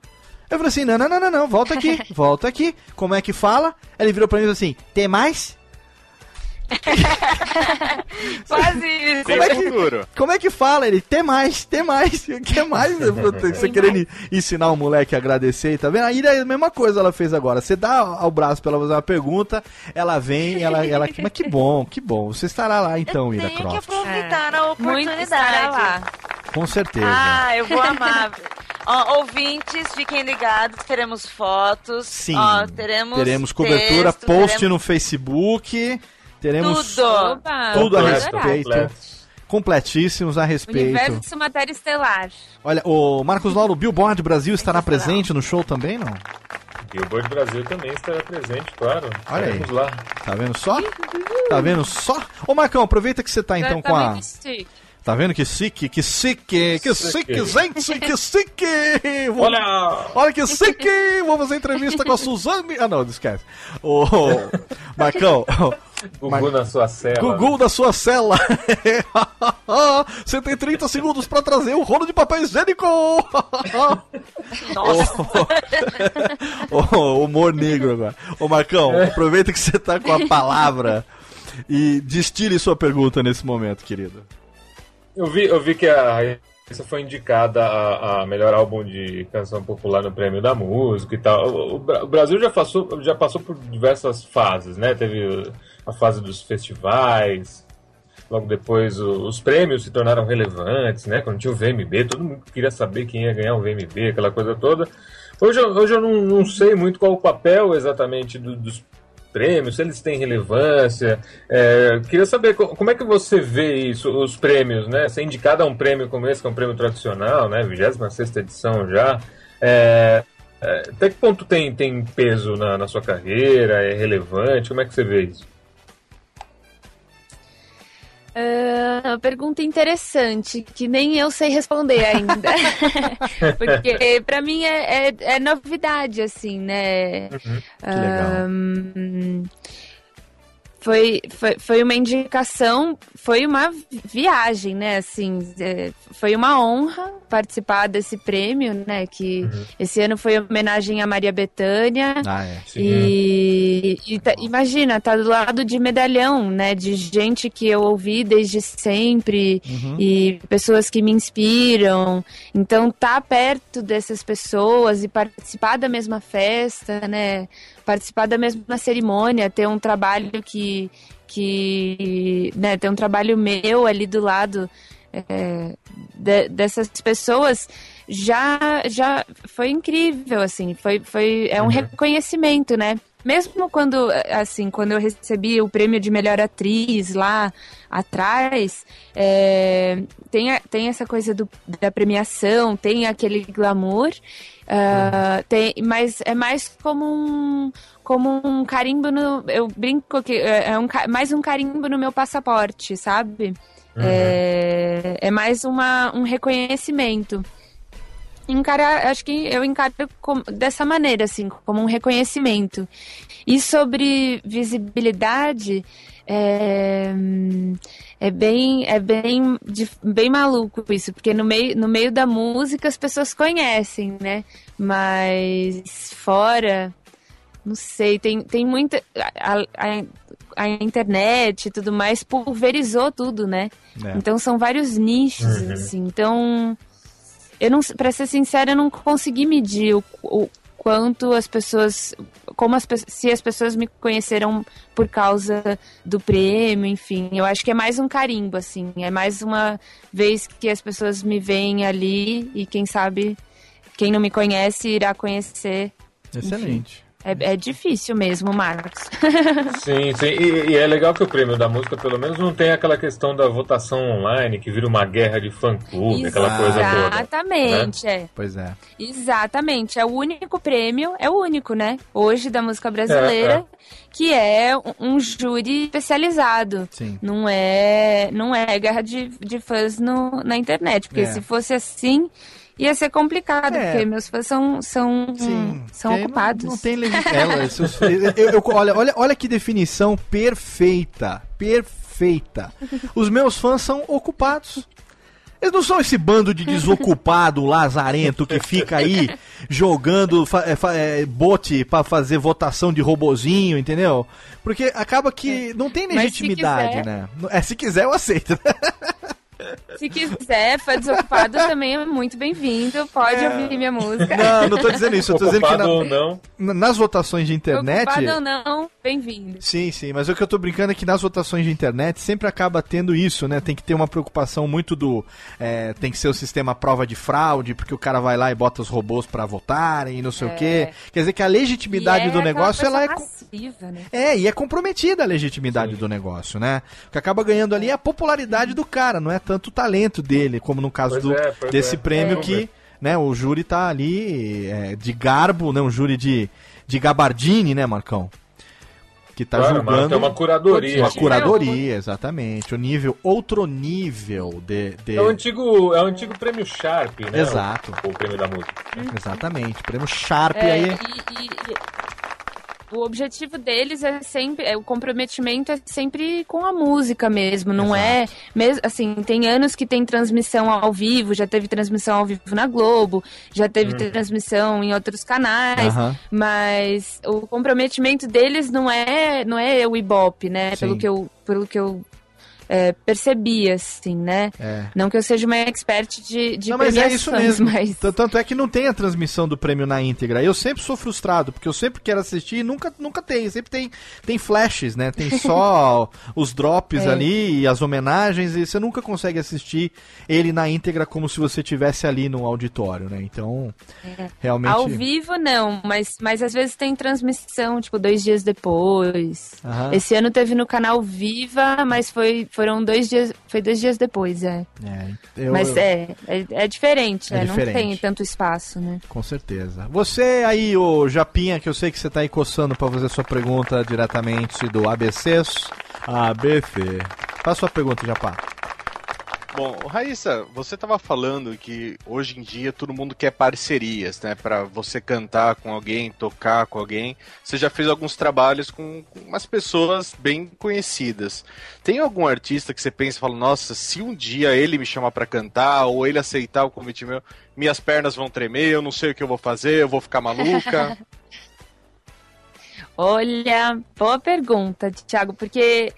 Eu falei assim, não, não, não, não, não, volta aqui, volta aqui. Como é que fala? Aí ele virou pra mim e falou assim, tem mais? Quase isso. Como é, que, como é que fala ele? Tem mais, tem mais. O que mais? Você querendo ensinar o moleque a agradecer e tá vendo? A Ira é a mesma coisa ela fez agora. Você dá ao braço pra ela fazer uma pergunta, ela vem, ela, ela. Mas que bom, que bom. Você estará lá então, Ira Tem que Croft. aproveitar a Muito estará oportunidade. lá. Com certeza. Ah, eu vou amar. Ó, ouvintes, fiquem ligados, teremos fotos. Sim. Ó, teremos, teremos cobertura, texto, post teremos no Facebook. Teremos Tudo. Tudo a respeito. Completíssimos a respeito. Universo Matéria Estelar. Olha, o Marcos Lauro, Billboard Brasil estará presente no show também, não? Billboard Brasil também estará presente, claro. Olha aí. Estaremos lá. Tá vendo só? Tá vendo só? Ô Marcão, aproveita que você tá então com a. chique. Tá vendo que chique, que chique, que chique, gente, que! Vou- Olha! Olha que chique! Vou fazer entrevista com a Suzane. Ah, não, esquece. Ô, Marcão, Gugu na sua cela. Gugu da sua cela. Você tem 30 segundos pra trazer o rolo de papel higiênico. Nossa. Ô, humor negro agora. Ô, Marcão, aproveita que você tá com a palavra e destile sua pergunta nesse momento, querido. Eu vi, eu vi que a Raíssa foi indicada a, a melhor álbum de canção popular no Prêmio da Música e tal. O, o o Brasil já passou, já passou por diversas fases, né? Teve a fase dos festivais, logo depois o- os prêmios se tornaram relevantes, né? Quando tinha o VMB, todo mundo queria saber quem ia ganhar o VMB, aquela coisa toda. Hoje, hoje eu não, não sei muito qual o papel exatamente do- dos prêmios, se eles têm relevância. É, queria saber co- como é que você vê isso, os prêmios, né? Ser indicado a um prêmio como esse, que é um prêmio tradicional, né? 26 edição já. É, é, até que ponto tem, tem peso na, na sua carreira? É relevante? Como é que você vê isso? Uma pergunta interessante, que nem eu sei responder ainda. Porque pra mim é, é, é novidade, assim, né? Ahn, foi, foi, foi uma indicação, foi uma viagem, né? Assim, é, foi uma honra participar desse prêmio, né? Que esse ano foi homenagem a Maria Bethânia. Ah, é. E, e tá- imagina, tá do lado de medalhão, né? De gente que eu ouvi desde sempre Uhum. e pessoas que me inspiram. Então, tá perto dessas pessoas e participar da mesma festa, né? Participar da mesma cerimônia, ter um trabalho que. que né, ter um trabalho meu ali do lado é, de- dessas pessoas já já foi incrível assim foi foi é um reconhecimento né mesmo quando assim quando eu recebi o prêmio de melhor atriz lá atrás é, tem a- tem essa coisa do, da premiação tem aquele glamour ah, tem, mas é mais como um como um carimbo no eu brinco que é é um, mais um carimbo no meu passaporte sabe? É, é mais uma, um reconhecimento. Encarar, acho que eu encaro como- dessa maneira, assim, como um reconhecimento. E sobre visibilidade, é, é bem, é bem, bem maluco isso, porque no meio, no meio da música as pessoas conhecem, né? Mas fora, não sei, tem, tem muita. A, a, a internet e tudo mais pulverizou tudo, né? É. Então são vários nichos, Uhum. assim. Então, eu não, para ser sincera, eu não consegui medir o, o quanto as pessoas, como as, se as pessoas me conheceram por causa do prêmio, enfim. Eu acho que é mais um carimbo, assim. É mais uma vez que as pessoas me veem ali e quem sabe, quem não me conhece irá conhecer. Excelente. É, é difícil mesmo, Marcos. Sim, sim. E, e é legal que o prêmio da música, pelo menos, não tem aquela questão da votação online, que vira uma guerra de fã-clube, aquela coisa toda. Exatamente, né? é. Pois é. Exatamente, é o único prêmio, é o único, né? Hoje da música brasileira, É, é. que é um- um júri especializado. Sim. Não é, não é guerra de, de fãs no, na internet, porque É. se fosse assim, ia ser complicado, É. porque meus fãs são, são, são Porque ocupados. Não, não tem ela, seus- eu- eu- olha, olha, olha que definição perfeita. Perfeita. Os meus fãs são ocupados. Eles não são esse bando de desocupado lazarento que fica aí jogando é, é, bote pra fazer votação de robozinho, entendeu? Porque acaba que não tem Mas se legitimidade, quiser- né? É, se quiser eu aceito. Se quiser, fã desocupado também é muito bem-vindo. Pode ouvir minha música. É. Não, não tô dizendo isso, eu tô dizendo que na- ou não. na- nas votações de internet. Ocupado ou não, bem-vindo. Sim, sim, mas o que eu tô brincando é que nas votações de internet sempre acaba tendo isso, né? Tem que ter uma preocupação muito do. é, tem que ser o sistema prova de fraude, porque o cara vai lá e bota os robôs pra votarem e não sei o quê. Quer dizer que a legitimidade E é do aquela negócio ela é. massiva, né? É, e é comprometida a legitimidade do negócio, né? O que acaba ganhando ali é a popularidade do cara, não é tanto o talento dele, como no caso do, é, desse é. prêmio É. que né, o júri tá ali é, de garbo, né? Um júri de, de gabardine, né, Marcão? Que tá Claro, julgando. tem uma curadoria. Uma curadoria, exatamente. O nível, outro nível de. de- É o antigo, é o antigo prêmio Sharp, né? Exato. O, o prêmio da música. Exatamente. Prêmio Sharp É, aí. e- e- e o objetivo deles é sempre, é, o comprometimento é sempre com a música mesmo, não é, mesmo assim, tem anos que tem transmissão ao vivo, já teve transmissão ao vivo na Globo, já teve Hum. transmissão em outros canais, mas o comprometimento deles não é, não é o Ibope, né, Sim. pelo que eu, pelo que eu é, percebi, assim, né? É. Não que eu seja uma expert de, de Não, mas é isso mesmo. mas Tanto é que não tem a transmissão do prêmio na íntegra. Eu sempre sou frustrado, porque eu sempre quero assistir e nunca, nunca tem. Sempre tem, tem flashes, né? Tem só os drops É. ali e as homenagens, e você nunca consegue assistir ele na íntegra como se você estivesse ali no auditório, né? Então, realmente. Ao vivo, não, mas, mas às vezes tem transmissão, tipo, dois dias depois. Aham. Esse ano teve no canal Viva, mas foi, foram dois dias. Foi dois dias depois, é. É, eu- mas eu- é, é, é diferente, É né? diferente. Não tem tanto espaço, né? Com certeza. Você aí, o Japinha, que eu sei que você tá aí coçando pra fazer sua pergunta diretamente do ABCs. ABC. Faz sua pergunta, Japá. Bom, Raíssa, você estava falando que hoje em dia todo mundo quer parcerias, né? Pra você cantar com alguém, tocar com alguém. Você já fez alguns trabalhos com, umas pessoas bem conhecidas. Tem algum artista que você pensa e fala, nossa, se um dia ele me chamar pra cantar ou ele aceitar o convite meu, minhas pernas vão tremer, eu não sei o que eu vou fazer, eu vou ficar maluca. Olha, boa pergunta, Thiago, porque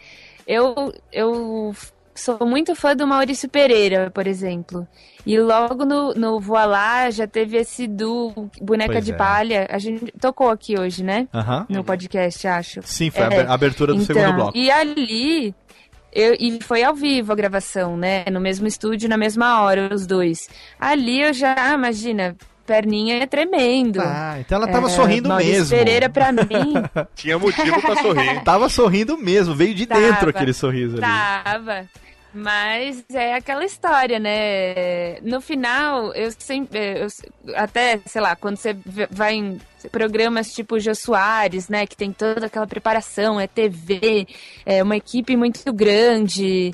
eu, eu sou muito fã do Maurício Pereira, por exemplo. E logo no, no Lá já teve esse do Boneca Pois de é. Palha. A gente tocou aqui hoje, né? Aham. No podcast, acho. Sim, foi a aber- a abertura do então, segundo bloco. E ali. Eu, e foi ao vivo a gravação, né? No mesmo estúdio, na mesma hora, os dois. Ali eu já, ah, imagina, perninha é tremendo. Ah, então ela tava sorrindo Maurício mesmo. Pereira, pra mim, Tinha motivo pra sorrir. Tava sorrindo mesmo, veio de Tava. dentro aquele sorriso ali. Tava. Mas é aquela história, né? No final, eu sempre. eu- até, sei lá, quando você vai em programas tipo Jô Soares, né? Que tem toda aquela preparação, é TV, é uma equipe muito grande.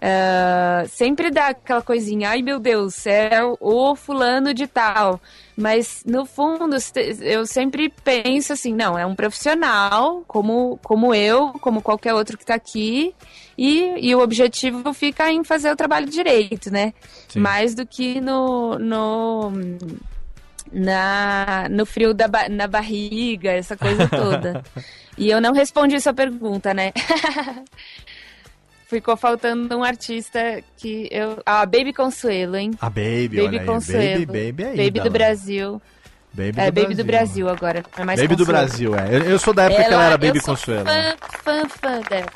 ah, sempre dá aquela coisinha, ai meu Deus, é o- o fulano de tal. Mas no fundo, eu sempre penso assim, não, é um profissional, como, como eu, como qualquer outro que tá aqui, e, e o objetivo fica em fazer o trabalho direito, né? Sim. Mais do que no. no na, no frio da ba- na barriga, essa coisa toda. e eu não respondi sua pergunta, né? Ficou faltando um artista que eu. Ah, Baby Consuelo, hein? A Baby, Baby olha aí. Consuelo. Baby, Baby aí. Baby Dala. do Brasil. Baby é, do Baby do Brasil agora. É mais Baby do Consuelo. Brasil, é. Eu, eu sou da época que ela era Baby eu sou Consuelo. Fã, fã, fã dela.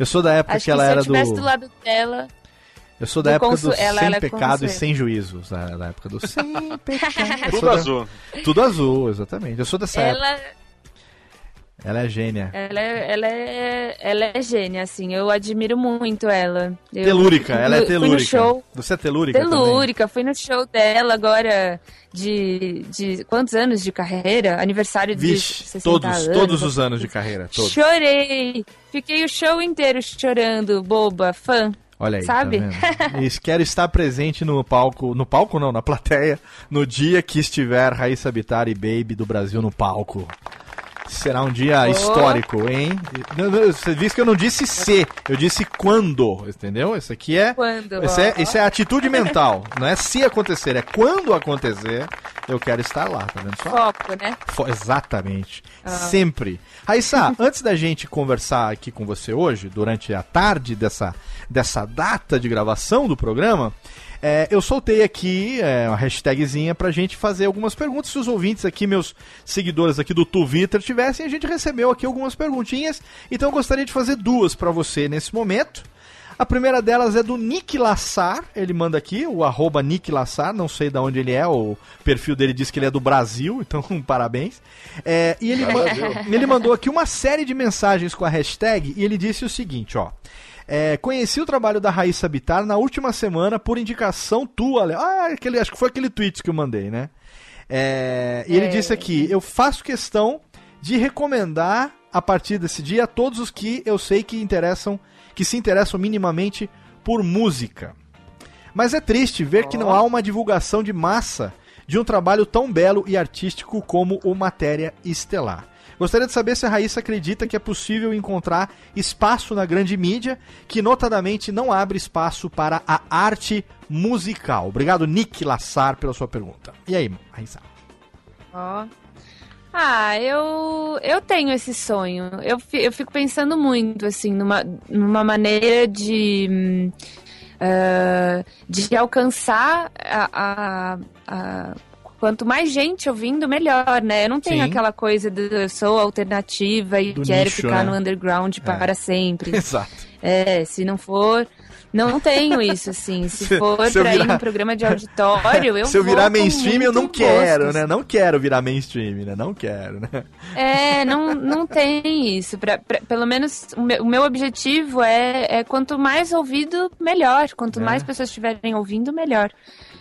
Eu sou da época Acho que ela se era eu estivesse do. do lado dela. Eu sou da do época Consu- do ela- sem ela é pecado e Consuelo. sem juízos. Da, da época do sem pecado. Tudo da- azul. Tudo azul, exatamente. Eu sou dessa época. Ela, é gênia. ela, é, ela, é, ela é gênia, assim. Eu admiro muito ela. Eu Telúrica, ela é fui no telúrica. show. Você é telúrica? também? Telúrica, fui no show dela agora de, de quantos anos de carreira? Aniversário de Vixe, 60 todos, anos. todos os anos de carreira. Todos. Chorei! Fiquei o show inteiro chorando, boba, fã. Olha aí, Sabe? tá vendo? E quero estar presente no palco, no palco não, na plateia, no dia que estiver Raíssa Bittar e Baby do Brasil no palco. Será um dia Oh. histórico, hein? Você disse que eu não disse se, eu disse quando, entendeu? Isso aqui é. Quando, Isso é, isso é atitude mental. Não é se acontecer, é quando acontecer, eu quero estar lá, tá vendo só? Foco, né? Fo- Exatamente. Ah. Sempre. Raíssa, antes da gente conversar aqui com você hoje, durante a tarde dessa, dessa data de gravação do programa, é, eu soltei aqui é, uma hashtagzinha pra gente fazer algumas perguntas. Se os ouvintes aqui, meus seguidores aqui do Twitter tivessem, a gente recebeu aqui algumas perguntinhas. Então eu gostaria de fazer duas pra você nesse momento. A primeira delas é do Nick Lassar, ele manda aqui, o arroba Nick Lassar, não sei de onde ele é, o perfil dele diz que ele é do Brasil, então parabéns. É, e ele, ele mandou aqui uma série de mensagens com a hashtag e ele disse o seguinte, ó. É, conheci o trabalho da Raíssa Bitar na última semana por indicação tua, Léo. Ah, aquele, acho que foi aquele tweet que eu mandei, né? É, e ele É. disse aqui: eu faço questão de recomendar a partir desse dia a todos os que eu sei que interessam, que se interessam minimamente por música. Mas é triste ver que não há uma divulgação de massa de um trabalho tão belo e artístico como o Matéria Estelar. Gostaria de saber se a Raíssa acredita que é possível encontrar espaço na grande mídia, que notadamente não abre espaço para a arte musical. Obrigado, Nick Lassar, pela sua pergunta. E aí, Raíssa? Ó. Ah, eu, eu tenho esse sonho. Eu, eu fico pensando muito, assim, numa, numa maneira de. ah, de alcançar a, a- a- Quanto mais gente ouvindo, melhor, né? Eu não tenho Sim. aquela coisa de eu sou alternativa e Do quero nicho, ficar né? no underground para sempre. Exato. É, se não for. Não tenho isso, assim. Se, Se- for se pra ir virar- num programa de auditório, eu Se eu virar mainstream, eu não quero, né? Não quero virar mainstream, né? Não quero, né? É, não, não tem isso. Pra, pra- pelo menos o meu, o meu objetivo é, é quanto mais ouvido, melhor. Quanto É. mais pessoas estiverem ouvindo, melhor.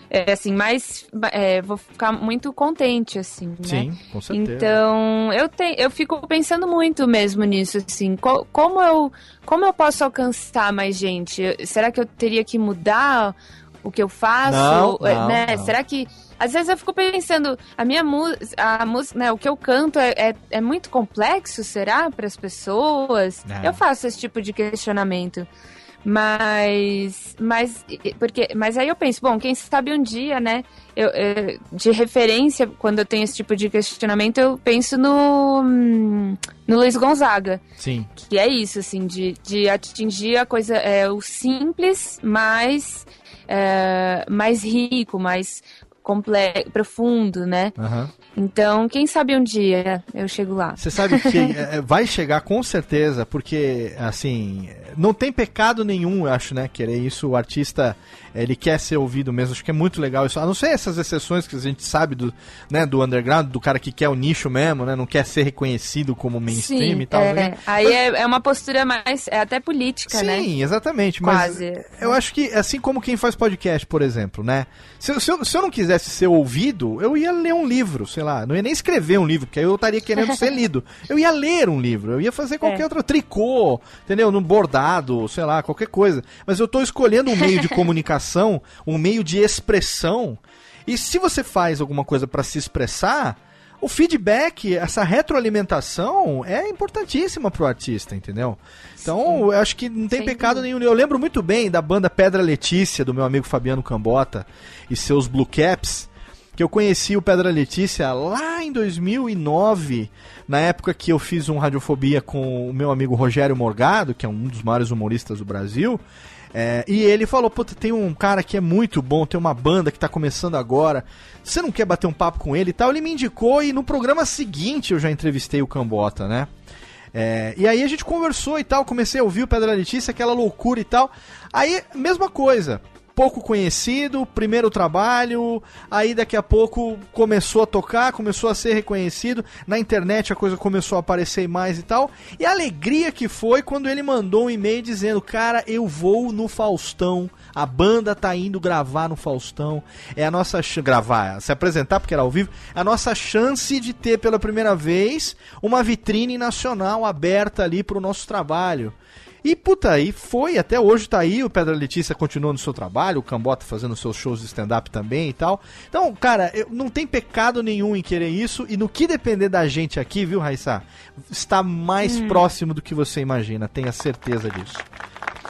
É, assim, mais. é, vou ficar muito contente, assim, né? Sim, com certeza. Então, eu, te, eu fico pensando muito mesmo nisso, assim, co- como, eu, como eu posso alcançar mais gente? Será que eu teria que mudar o que eu faço? Não, É, não, né? não. Será que. Às vezes eu fico pensando, a minha música, né, o que eu canto é, é, é muito complexo, será, para as pessoas? É. Eu faço esse tipo de questionamento. Mas, mas, porque, mas aí eu penso, bom, quem sabe um dia, né? Eu, eu- de referência, quando eu tenho esse tipo de questionamento, eu penso no, no Luiz Gonzaga. Sim. Que é isso, assim, de, de atingir a coisa, é, o simples, mas é, mais rico, mais complexo, profundo, né? Aham. Então, quem sabe um dia eu chego lá. Você sabe que é, vai chegar com certeza, porque, assim, não tem pecado nenhum, eu acho, né? Querer isso, o artista, ele quer ser ouvido mesmo, acho que é muito legal isso. A não ser essas exceções que a gente sabe do, né, do underground, do cara que quer o nicho mesmo, né? Não quer ser reconhecido como mainstream Sim, e tal. é, aí é, é uma postura mais, é até política, né? Sim, exatamente. Mas Quase. eu acho que, assim como quem faz podcast, por exemplo, né? Se, eu- se eu, se eu não quisesse ser ouvido, eu ia ler um livro, sei lá. Não ia nem escrever um livro, porque aí eu estaria querendo ser lido. Eu ia ler um livro, eu ia fazer qualquer É. outro tricô, entendeu? Num bordado, sei lá, qualquer coisa. Mas eu tô escolhendo um meio de comunicação, um meio de expressão. E se você faz alguma coisa para se expressar, o feedback, essa retroalimentação é importantíssima pro artista, entendeu? Então, eu acho que não tem Sem pecado nenhum. Eu lembro muito bem da banda Pedra Letícia, do meu amigo Fabiano Cambota e seus Blue Caps, que eu conheci o Pedra Letícia lá em 2009, na época que eu fiz um Radiofobia com o meu amigo Rogério Morgado, que é um dos maiores humoristas do Brasil. É, e ele falou, puta, tem um cara que é muito bom, tem uma banda que tá começando agora. Você não quer bater um papo com ele e tal? Ele me indicou e no programa seguinte eu já entrevistei o Cambota, né? É, e aí a gente conversou e tal, comecei a ouvir o Pedra Letícia, aquela loucura e tal. Aí, mesma coisa. Pouco conhecido, primeiro trabalho, aí daqui a pouco começou a tocar, começou a ser reconhecido, na internet a coisa começou a aparecer mais e tal. E a alegria que foi quando ele mandou um e-mail dizendo: Cara, eu vou no Faustão, a banda tá indo gravar no Faustão, é a nossa chance. gravar, se apresentar porque era ao vivo, é a nossa chance de ter pela primeira vez uma vitrine nacional aberta ali pro nosso trabalho. E, puta, aí foi, até hoje tá aí, o Pedra Letícia continua no seu trabalho, o Cambota fazendo seus shows de stand-up também e tal. Então, cara, eu, não tem pecado nenhum em querer isso, e no que depender da gente aqui, viu, Raissa? Está mais Hum. próximo do que você imagina, tenha certeza disso.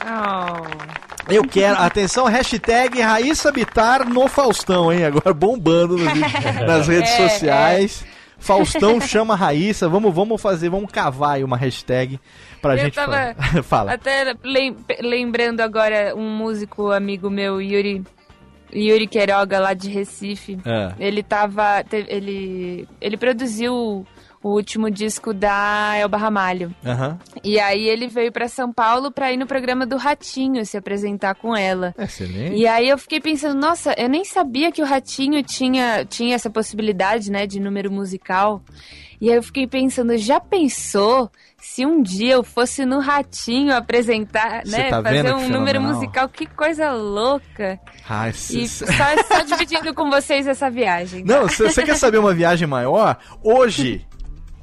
Oh. Eu quero, atenção, hashtag Raíssa Bitar no Faustão, hein? Agora bombando no nas redes É, sociais. Faustão chama Raíssa, vamos, vamos fazer, vamos cavar aí uma hashtag pra eu gente tava falar. Fala. até lem- lembrando agora um músico amigo meu, Yuri, Yuri Queiroga, lá de Recife. É. Ele tava. ele, ele produziu o último disco da Elba Ramalho. Aham. E aí ele veio pra São Paulo pra ir no programa do Ratinho se apresentar com ela. Excelente. E aí eu fiquei pensando, nossa, eu nem sabia que o Ratinho tinha, tinha essa possibilidade, né, de número musical. E aí eu fiquei pensando, já pensou se um dia eu fosse no Ratinho apresentar, Você né, tá fazer um número musical, que coisa louca. Ai, E cê- só, só dividindo com vocês essa viagem. Não, você você quer saber uma viagem maior? Hoje,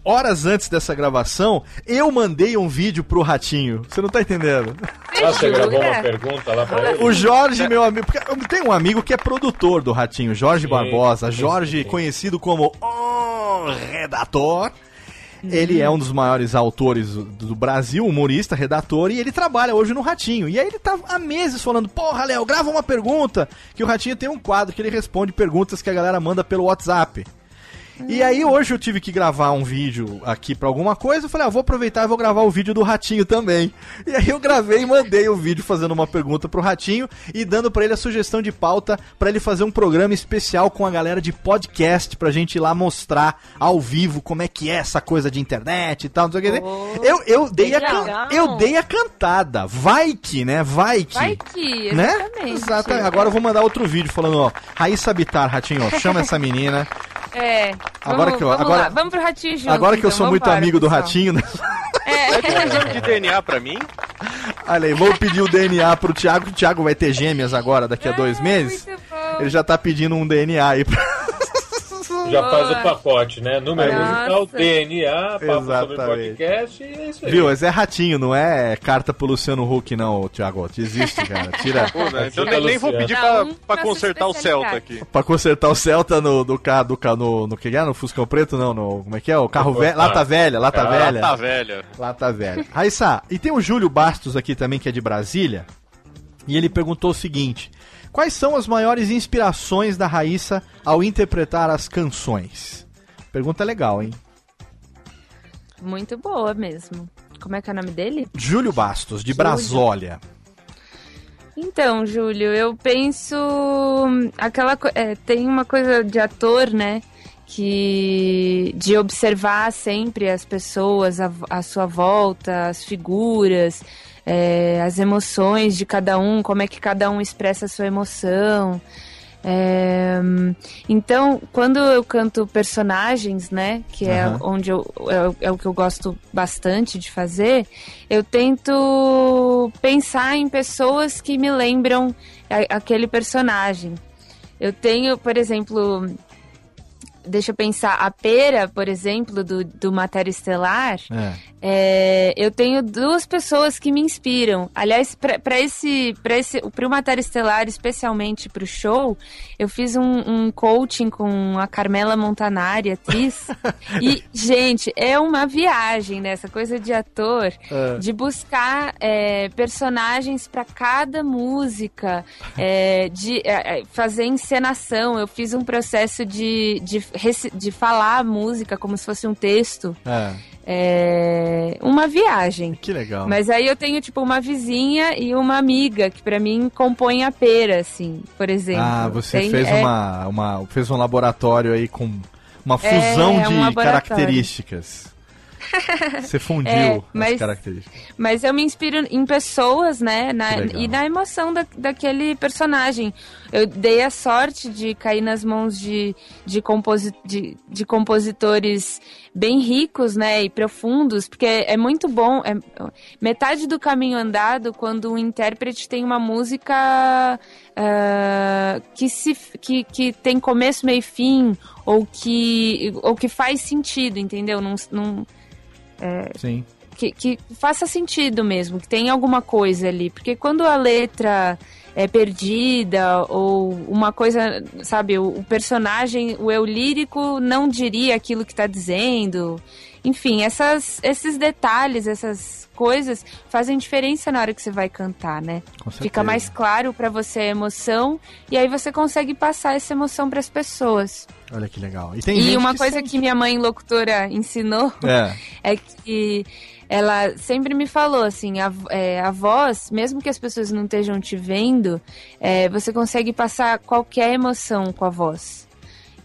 horas antes dessa gravação, eu mandei um vídeo pro Ratinho. Você não tá entendendo? Ah, você gravou uma pergunta lá pra ele? O Jorge, meu amigo. Porque eu tenho um amigo que é produtor do Ratinho, Jorge Sim, Barbosa. sim, Jorge, conhecido como o Redator. Ele é um dos maiores autores do- do Brasil, humorista, redator, e ele trabalha hoje no Ratinho. E aí ele tá há meses falando: Porra, Léo, grava uma pergunta. Que o Ratinho tem um quadro que ele responde perguntas que a galera manda pelo WhatsApp. E aí hoje eu tive que gravar um vídeo aqui pra alguma coisa, eu falei, ah, vou aproveitar e vou gravar o vídeo do Ratinho também. E aí eu gravei e mandei o vídeo fazendo uma pergunta pro Ratinho e dando pra ele a sugestão de pauta pra ele fazer um programa especial com a galera de podcast pra gente ir lá mostrar ao vivo como é que é essa coisa de internet e tal, não sei o que. Eu, eu, dei a can- eu dei a cantada. Vai que, né? Vai que. Vai que, Né? exatamente. Exatamente. Agora eu vou mandar outro vídeo falando, ó, Raíssa Bitar, Ratinho, ó, chama essa menina. É. Agora vamos, que eu- vamos agora- lá, vamos pro Ratinho junto. Agora que eu então, sou muito vambora, amigo do pessoal. Ratinho, né? Vai ter um exame de DNA pra mim? Olha aí, vamos pedir o DNA pro Thiago. O Thiago vai ter gêmeas agora, daqui a dois meses. Ele já tá pedindo um DNA aí pra. Já faz o pacote, né? Número Nossa. musical, DNA, papo sobre Exatamente. podcast e é isso aí. Viu? Mas é ratinho, não é carta pro Luciano Huck, não, Thiago. Existe, cara. Tira. Pô, né? Então nem, nem vou pedir pra, pra consertar o Celta aqui. Pra consertar o Celta no, do carro, do, no, no que é? No Fuscão Preto, não, no. Como é que é? O carro velho. Lata velha, lata Ah, velha. Lata velha. Lata velha. Raissa, e tem o Júlio Bastos aqui também, que é de Brasília. E ele perguntou o seguinte: Quais são as maiores inspirações da Raíssa ao interpretar as canções? Pergunta legal, hein? Muito boa mesmo. Como é que é o nome dele? Júlio Bastos, de Júlio. Brasólia. Então, Júlio, eu penso aquela é, tem uma coisa de ator, né? Que de observar sempre as pessoas à sua volta, as figuras, é, as emoções de cada um, como é que cada um expressa a sua emoção. É, então, quando eu canto personagens, né, que é onde eu, é, o- é o que eu gosto bastante de fazer, eu tento pensar em pessoas que me lembram a- aquele personagem. Eu tenho, por exemplo, deixa eu pensar, a pera, por exemplo, do, do Matéria Estelar. É, eu tenho duas pessoas que me inspiram. Aliás, para esse, para esse, para o Matéria Estelar, especialmente para o show, eu fiz um, um coaching com a Carmela Montanari, atriz. e gente, é uma viagem nessa coisa de ator, É. de buscar é, personagens para cada música, é, de é, é, fazer encenação. Eu fiz um processo de, de, de falar a música como se fosse um texto. É. É uma viagem. Que legal. Mas aí eu tenho, tipo, uma vizinha e uma amiga, que pra mim compõem a pera, assim, por exemplo. Ah, você Tem- fez é- uma, uma. fez um laboratório aí com uma É, fusão é um de características. Você fundiu É, as mas- características. Mas eu me inspiro em pessoas, né? na- e na emoção da, daquele personagem. Eu dei a sorte de cair nas mãos de, de, composi de, de compositores bem ricos, né? E profundos, porque é muito bom. é- metade do caminho andado quando um intérprete tem uma música ah, que, se, que, que tem começo, meio e fim, ou que, ou que faz sentido, entendeu? Não, não, é, Sim. que, que faça sentido mesmo, que tenha alguma coisa ali. Porque quando a letra é perdida ou uma coisa, sabe, o, o personagem, o eu lírico não diria aquilo que está dizendo. Enfim, essas, esses detalhes, essas coisas fazem diferença na hora que você vai cantar, né? Fica mais claro para você a emoção e aí você consegue passar essa emoção para as pessoas. Olha que legal. E, tem E uma que coisa sente- que minha mãe locutora ensinou É. é que ela sempre me falou assim, a, é, a voz, mesmo que as pessoas não estejam te vendo, é, você consegue passar qualquer emoção com a voz.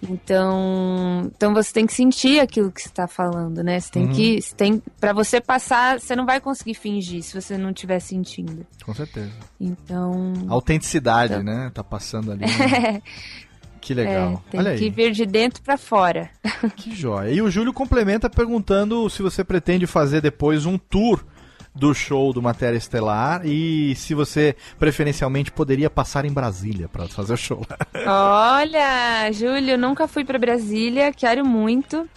Então, então você tem que sentir aquilo que você está falando, né? Você tem Uhum. que, você tem, para você passar, você não vai conseguir fingir se você não estiver sentindo. Com certeza. Então, Autenticidade, né? Tá passando ali. né? Que legal. É, tem Olha que aí. vir de dentro para fora. Que joia. E o Júlio complementa perguntando se você pretende fazer depois um tour do show do Matéria Estelar e se você preferencialmente poderia passar em Brasília para fazer o show. Olha, Júlio, nunca fui para Brasília, quero muito.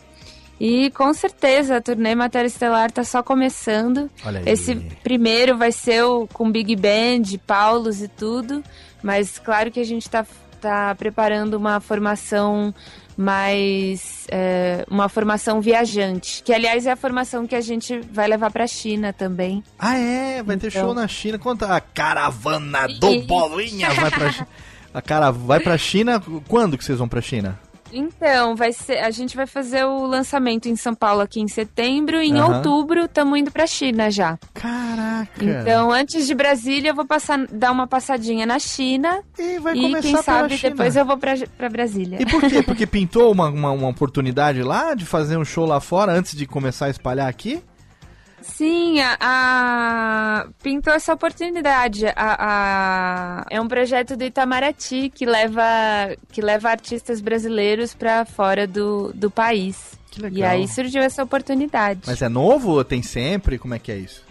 E com certeza a turnê Matéria Estelar tá só começando. Esse primeiro vai ser o, com Big Band, Paulos e tudo, mas claro que a gente tá, tá preparando uma formação mais. é, uma formação viajante, que aliás é a formação que a gente vai levar pra China também. Ah, é? Vai ter Então. show na China. Conta a caravana do. Bolinha vai pra China. A cara vai pra China. Quando que vocês vão pra China? Então, vai ser, a gente vai fazer o lançamento em São Paulo aqui em setembro e em Aham. outubro estamos indo pra China já. Caraca. Então, antes de Brasília, eu vou passar, dar uma passadinha na China e, vai e começar quem sabe China. depois eu vou pra Brasília. E por quê? Porque pintou uma, uma, uma oportunidade lá de fazer um show lá fora antes de começar a espalhar aqui? Sim, a, a- pintou essa oportunidade. A, a- é um projeto do Itamaraty que leva, que leva artistas brasileiros para fora do, do país. legal. E aí surgiu essa oportunidade. Mas é novo tem sempre? Como é que é isso?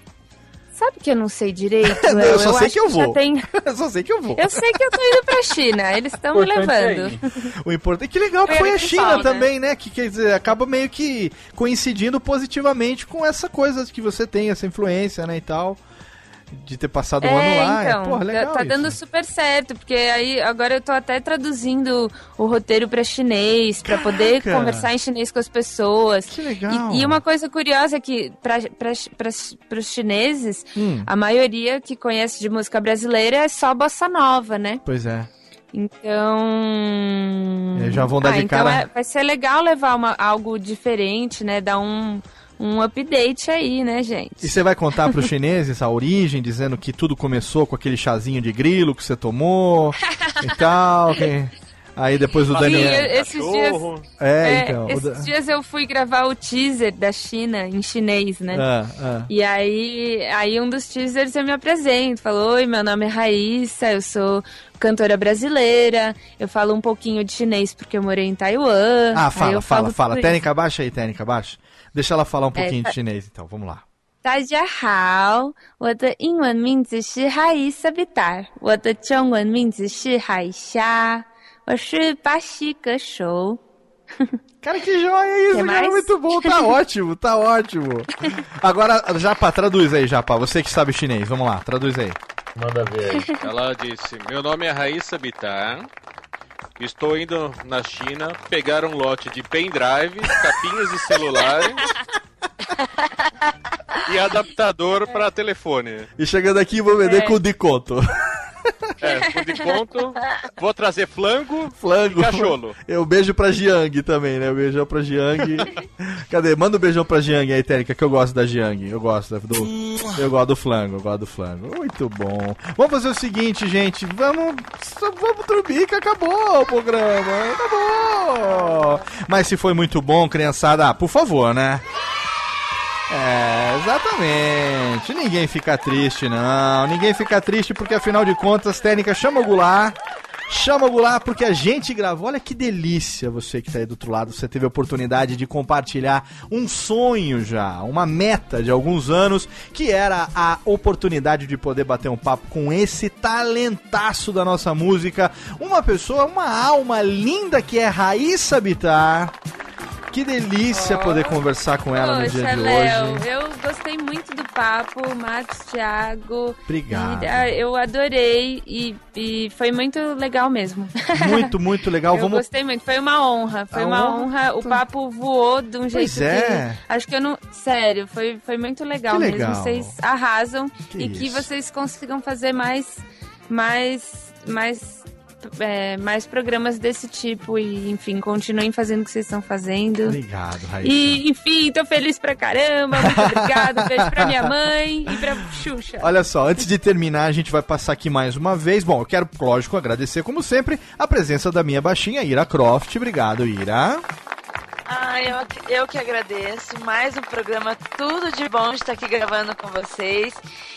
Sabe que eu não sei direito? Eu Léo? só sei acho que eu vou. tem- Eu só sei que eu vou. Eu sei que eu tô indo pra China. Eles estão me é levando. O importante que legal que Foi foi a que China fala, né? também, né? Que quer dizer, acaba meio que coincidindo positivamente com essa coisa que você tem, essa influência, né, e tal. De ter passado um ano lá. então, é, porra, tá- legal tá isso. dando super certo, porque aí agora eu tô até traduzindo o roteiro pra chinês, pra poder conversar em chinês com as pessoas. Que legal. E, e uma coisa curiosa é que para os chineses, Hum. a maioria que conhece de música brasileira é só bossa nova, né? Pois é. Então. É, já vão dar Ah, de então cara- é- vai ser legal levar uma, algo diferente, né? Dar um, um update aí, né, gente? E você vai contar pros chineses a origem, dizendo que tudo começou com aquele chazinho de grilo que você tomou e tal. que- Aí depois o Sim, Daniel. eu- esses dias, É, então, o esses Da- dias eu fui gravar o teaser da China em chinês, né? Ah, ah. E aí, aí um dos teasers eu me apresento, falo, oi, meu nome é Raíssa, eu sou cantora brasileira, eu falo um pouquinho de chinês porque eu morei em Taiwan. Ah, Aí fala, eu fala, falo fala. Técnica, baixa aí, técnica, baixa Deixa ela falar um É, pouquinho tá- de chinês, então, vamos lá. 大家好，我的英文名字是海伊萨比达，我的中文名字是海霞，我是巴西歌手。 Cara, que joia isso, Quer cara, mais? muito bom, tá ótimo, tá ótimo. Agora, Japa, traduz aí, Japa, você que sabe chinês, vamos lá, traduz aí. Manda ver aí. Ela disse: Meu nome é Raíssa Bittar. Estou indo na China pegar um lote de pendrive, capinhas de celular e adaptador para telefone. E chegando aqui, vou vender É. com desconto. É, por de conto, vou trazer flango, Flango. e cacholo. Eu beijo pra Jiang também, né? Beijão pra Jiang. Cadê? Manda um beijão pra Jiang aí, Térica, que eu gosto da Jiang. Eu gosto do. Eu gosto do flango, eu gosto do flango. Muito bom. Vamos fazer o seguinte, gente. Vamos. Vamos dormir que acabou o programa. Acabou. Mas se foi muito bom, criançada, por favor, né? É, exatamente. Ninguém fica triste, não. Ninguém fica triste porque, afinal de contas, técnica chama o Goulart. Chama o Goulart porque a gente gravou. Olha que delícia você que tá aí do outro lado. Você teve a oportunidade de compartilhar um sonho já, uma meta de alguns anos, que era a oportunidade de poder bater um papo com esse talentaço da nossa música. Uma pessoa, uma alma linda que é Raíssa Bittar Que delícia poder conversar com ela no dia Poxa, de Léo, hoje. eu gostei muito do papo, Marcos, Thiago. Obrigado. E, ah, eu adorei e, e foi muito legal mesmo. Muito, muito legal. eu Vamos gostei muito, foi uma honra, foi A uma honra- honra. O papo voou de um Pois jeito é. que acho que eu não, sério, foi, foi muito legal, Que mesmo. legal. Vocês arrasam Que e que isso. vocês consigam fazer mais mais mais é, mais programas desse tipo e, enfim, continuem fazendo o que vocês estão fazendo. Obrigado, Raíssa. E, enfim, tô feliz pra caramba. Muito obrigado. Beijo pra minha mãe e pra Xuxa. Olha só, antes de terminar, a gente vai passar aqui mais uma vez. Bom, eu quero, lógico, agradecer, como sempre, a presença da minha baixinha, Ira Croft. Obrigado, Ira. Ah, eu, eu que agradeço. Mais um programa, tudo de bom de estar aqui gravando com vocês.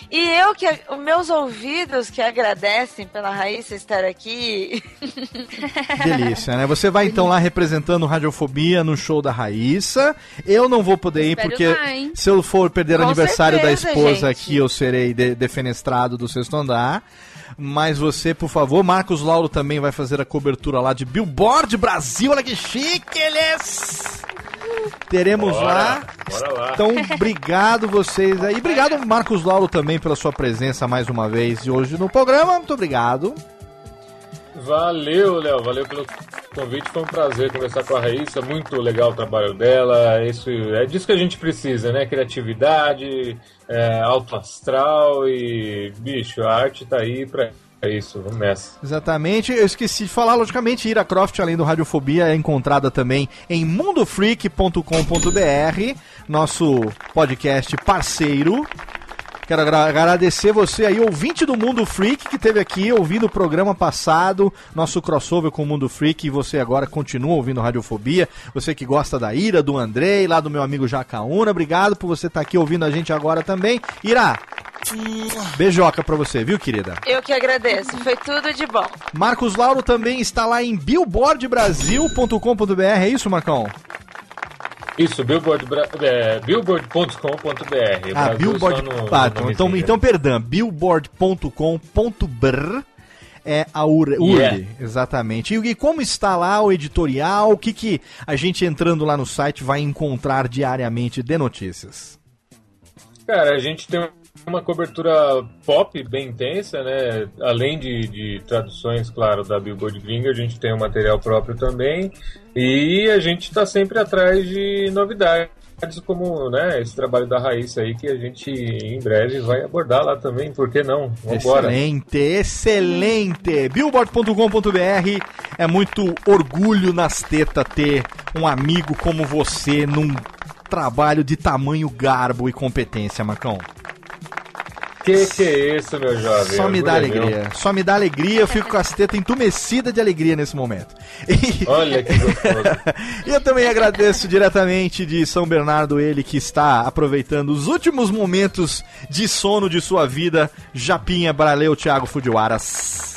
E eu que. Os meus ouvidos que agradecem pela Raíssa estar aqui. Delícia, né? Você vai então lá representando Radiofobia no show da Raíssa. Eu não vou poder ir Espero porque se eu for perder o Com aniversário da certeza, esposa gente. aqui, eu serei de- defenestrado do sexto andar. Mas você, por favor, Marcos Lauro também vai fazer a cobertura lá de Billboard Brasil. Olha que chique eles! Teremos Bora, lá. bora lá. Então, obrigado vocês aí. Obrigado, Marcos Lauro, também pela sua presença mais uma vez hoje no programa. Muito obrigado. Valeu, Léo, valeu pelo convite. Foi um prazer conversar com a Raíssa. Muito legal o trabalho dela. Isso é disso que a gente precisa, né? Criatividade, é, alto astral e bicho, a arte tá aí pra isso. Vamos nessa. Exatamente, eu esqueci de falar, logicamente, Ira Croft, além do Radiofobia, é encontrada também em mundofreak.com.br, nosso podcast parceiro. Quero agra- agradecer você aí, ouvinte do Mundo Freak, que teve aqui ouvindo o programa passado, nosso crossover com o Mundo Freak, e você agora continua ouvindo Radiofobia. Você que gosta da Ira, do Andrei, lá do meu amigo Jacaúna, obrigado por você estar aqui ouvindo a gente agora também. Ira, beijoca pra você, viu, querida? Eu que agradeço. Foi tudo de bom. Marcos Lauro também está lá em billboardbrasil.com.br, é isso, Marcão? Isso, billboard, é, billboard.com.br. Ah, billboard. Ah, então, então, então, perdão, billboard.com.br é a URL, Yeah. exatamente. E, e como está lá o editorial? O que, que a gente entrando lá no site vai encontrar diariamente de notícias? Cara, a gente tem uma cobertura pop bem intensa, né? Além de, de traduções, claro, da Billboard Gringa, a gente tem um material próprio também. E a gente está sempre atrás de novidades, como né, esse trabalho da Raíssa aí, que a gente em breve vai abordar lá também. Por que não? Vambora. Excelente, excelente! Billboard.com.br é muito orgulho nas tetas ter um amigo como você num trabalho de tamanho, garbo e competência, Marcão. Que que é isso, meu jovem? Só me dá alegria. Só me dá alegria, eu fico com as tetas entumecidas de alegria nesse momento. E, Olha que gostoso. e eu também agradeço diretamente de São Bernardo, ele que está aproveitando os últimos momentos de sono de sua vida. Japinha, Braleu, Thiago Fujiwaras.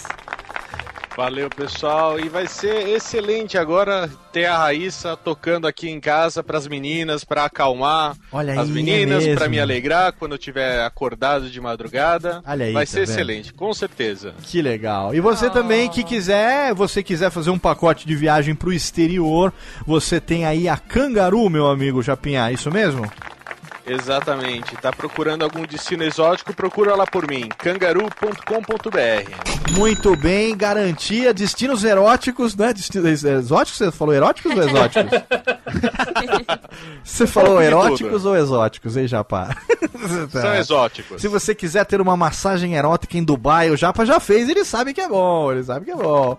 Valeu, pessoal. E vai ser excelente agora ter a Raíssa tocando aqui em casa pras meninas, pra acalmar Olha as aí, meninas, é pra mesmo. me alegrar quando eu tiver acordado de madrugada. Olha aí, vai tá ser excelente, com certeza. Que legal. E você também que quiser, você quiser fazer um pacote de viagem pro exterior, você tem aí a Cangaru, meu amigo Japinha, é isso mesmo? Exatamente. Tá procurando algum destino exótico? Procura lá por mim, cangaru.com.br. Muito bem, garantia, destinos eróticos, né? Destinos exóticos? Você falou eróticos ou exóticos? Você falou eróticos ou exóticos, hein, Japa? São exóticos. Se você quiser ter uma massagem erótica em Dubai, o Japa já fez, ele sabe que é bom, ele sabe que é bom.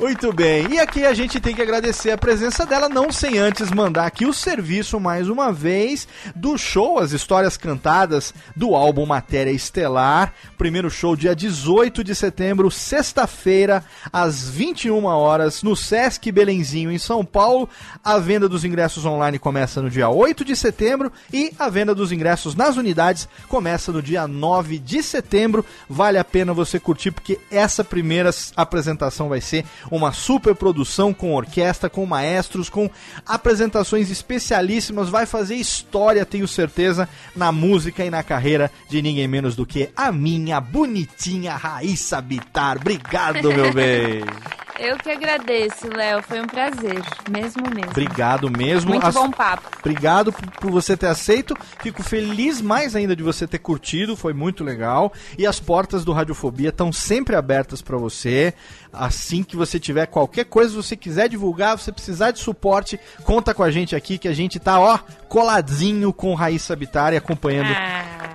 Muito bem, e aqui a gente tem que agradecer a presença dela, não sem antes mandar aqui o serviço mais uma vez do show, as histórias cantadas do álbum Matéria Estelar. Primeiro show dia 18 de setembro, sexta-feira, às 21 horas, no Sesc Belenzinho, em São Paulo. A venda dos ingressos online começa no dia 8 de setembro e a venda dos ingressos nas unidades começa no dia 9 de setembro. Vale a pena você curtir porque essa primeira apresentação vai ser uma super produção com orquestra, com maestros, com apresentações especialíssimas. Vai fazer história, tenho certeza, na música e na carreira de ninguém menos do que a minha bonitinha Raíssa Bitar. Obrigado, meu bem. Eu que agradeço, Léo. Foi um prazer. Mesmo mesmo. Obrigado mesmo. Muito As- bom papo. Obrigado por, por você ter aceito. Fico feliz mais ainda de você ter curtido. Foi muito legal. E as portas do Radiofobia estão sempre abertas para você. Assim que você tiver qualquer coisa, você quiser divulgar, você precisar de suporte, conta com a gente aqui que a gente tá, ó, coladinho com Raíssa Bittar e acompanhando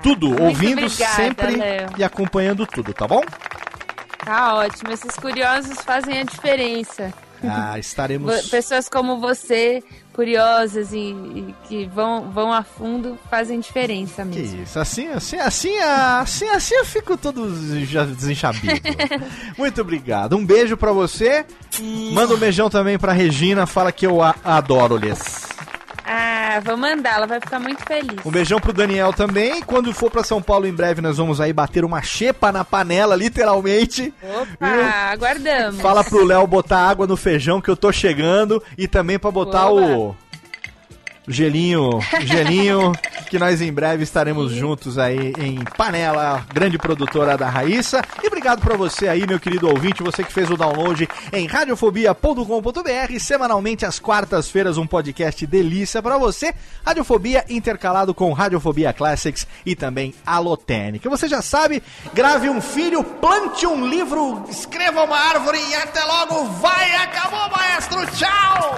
tudo, Ah, muito ouvindo obrigada, sempre Léo. e acompanhando tudo, tá bom? Tá ótimo. Esses curiosos fazem a diferença. Ah, estaremos Pessoas como você, curiosas e, e que vão, vão a fundo, fazem diferença Que mesmo. isso, assim, assim, assim, assim, assim eu fico todo desencha- desenchabido. Muito obrigado. Um beijo pra você. Manda um beijão também pra Regina. Fala que eu a adoro-lhes. Ah, vou mandar, ela vai ficar muito feliz. Um beijão pro Daniel também. Quando for pra São Paulo em breve, nós vamos aí bater uma xepa na panela, literalmente. Opa, aguardamos. Fala pro Léo botar água no feijão que eu tô chegando. E também pra botar o gelinho, gelinho, que nós em breve estaremos juntos aí em Panela, grande produtora da Raíssa. E obrigado pra você aí, meu querido ouvinte, você que fez o download em radiofobia.com.br, semanalmente às quartas-feiras um podcast delícia pra você. Radiofobia intercalado com Radiofobia Classics e também Alotênica. Você já sabe, grave um filho, plante um livro, escreva uma árvore e até logo. Vai, acabou, maestro. Tchau.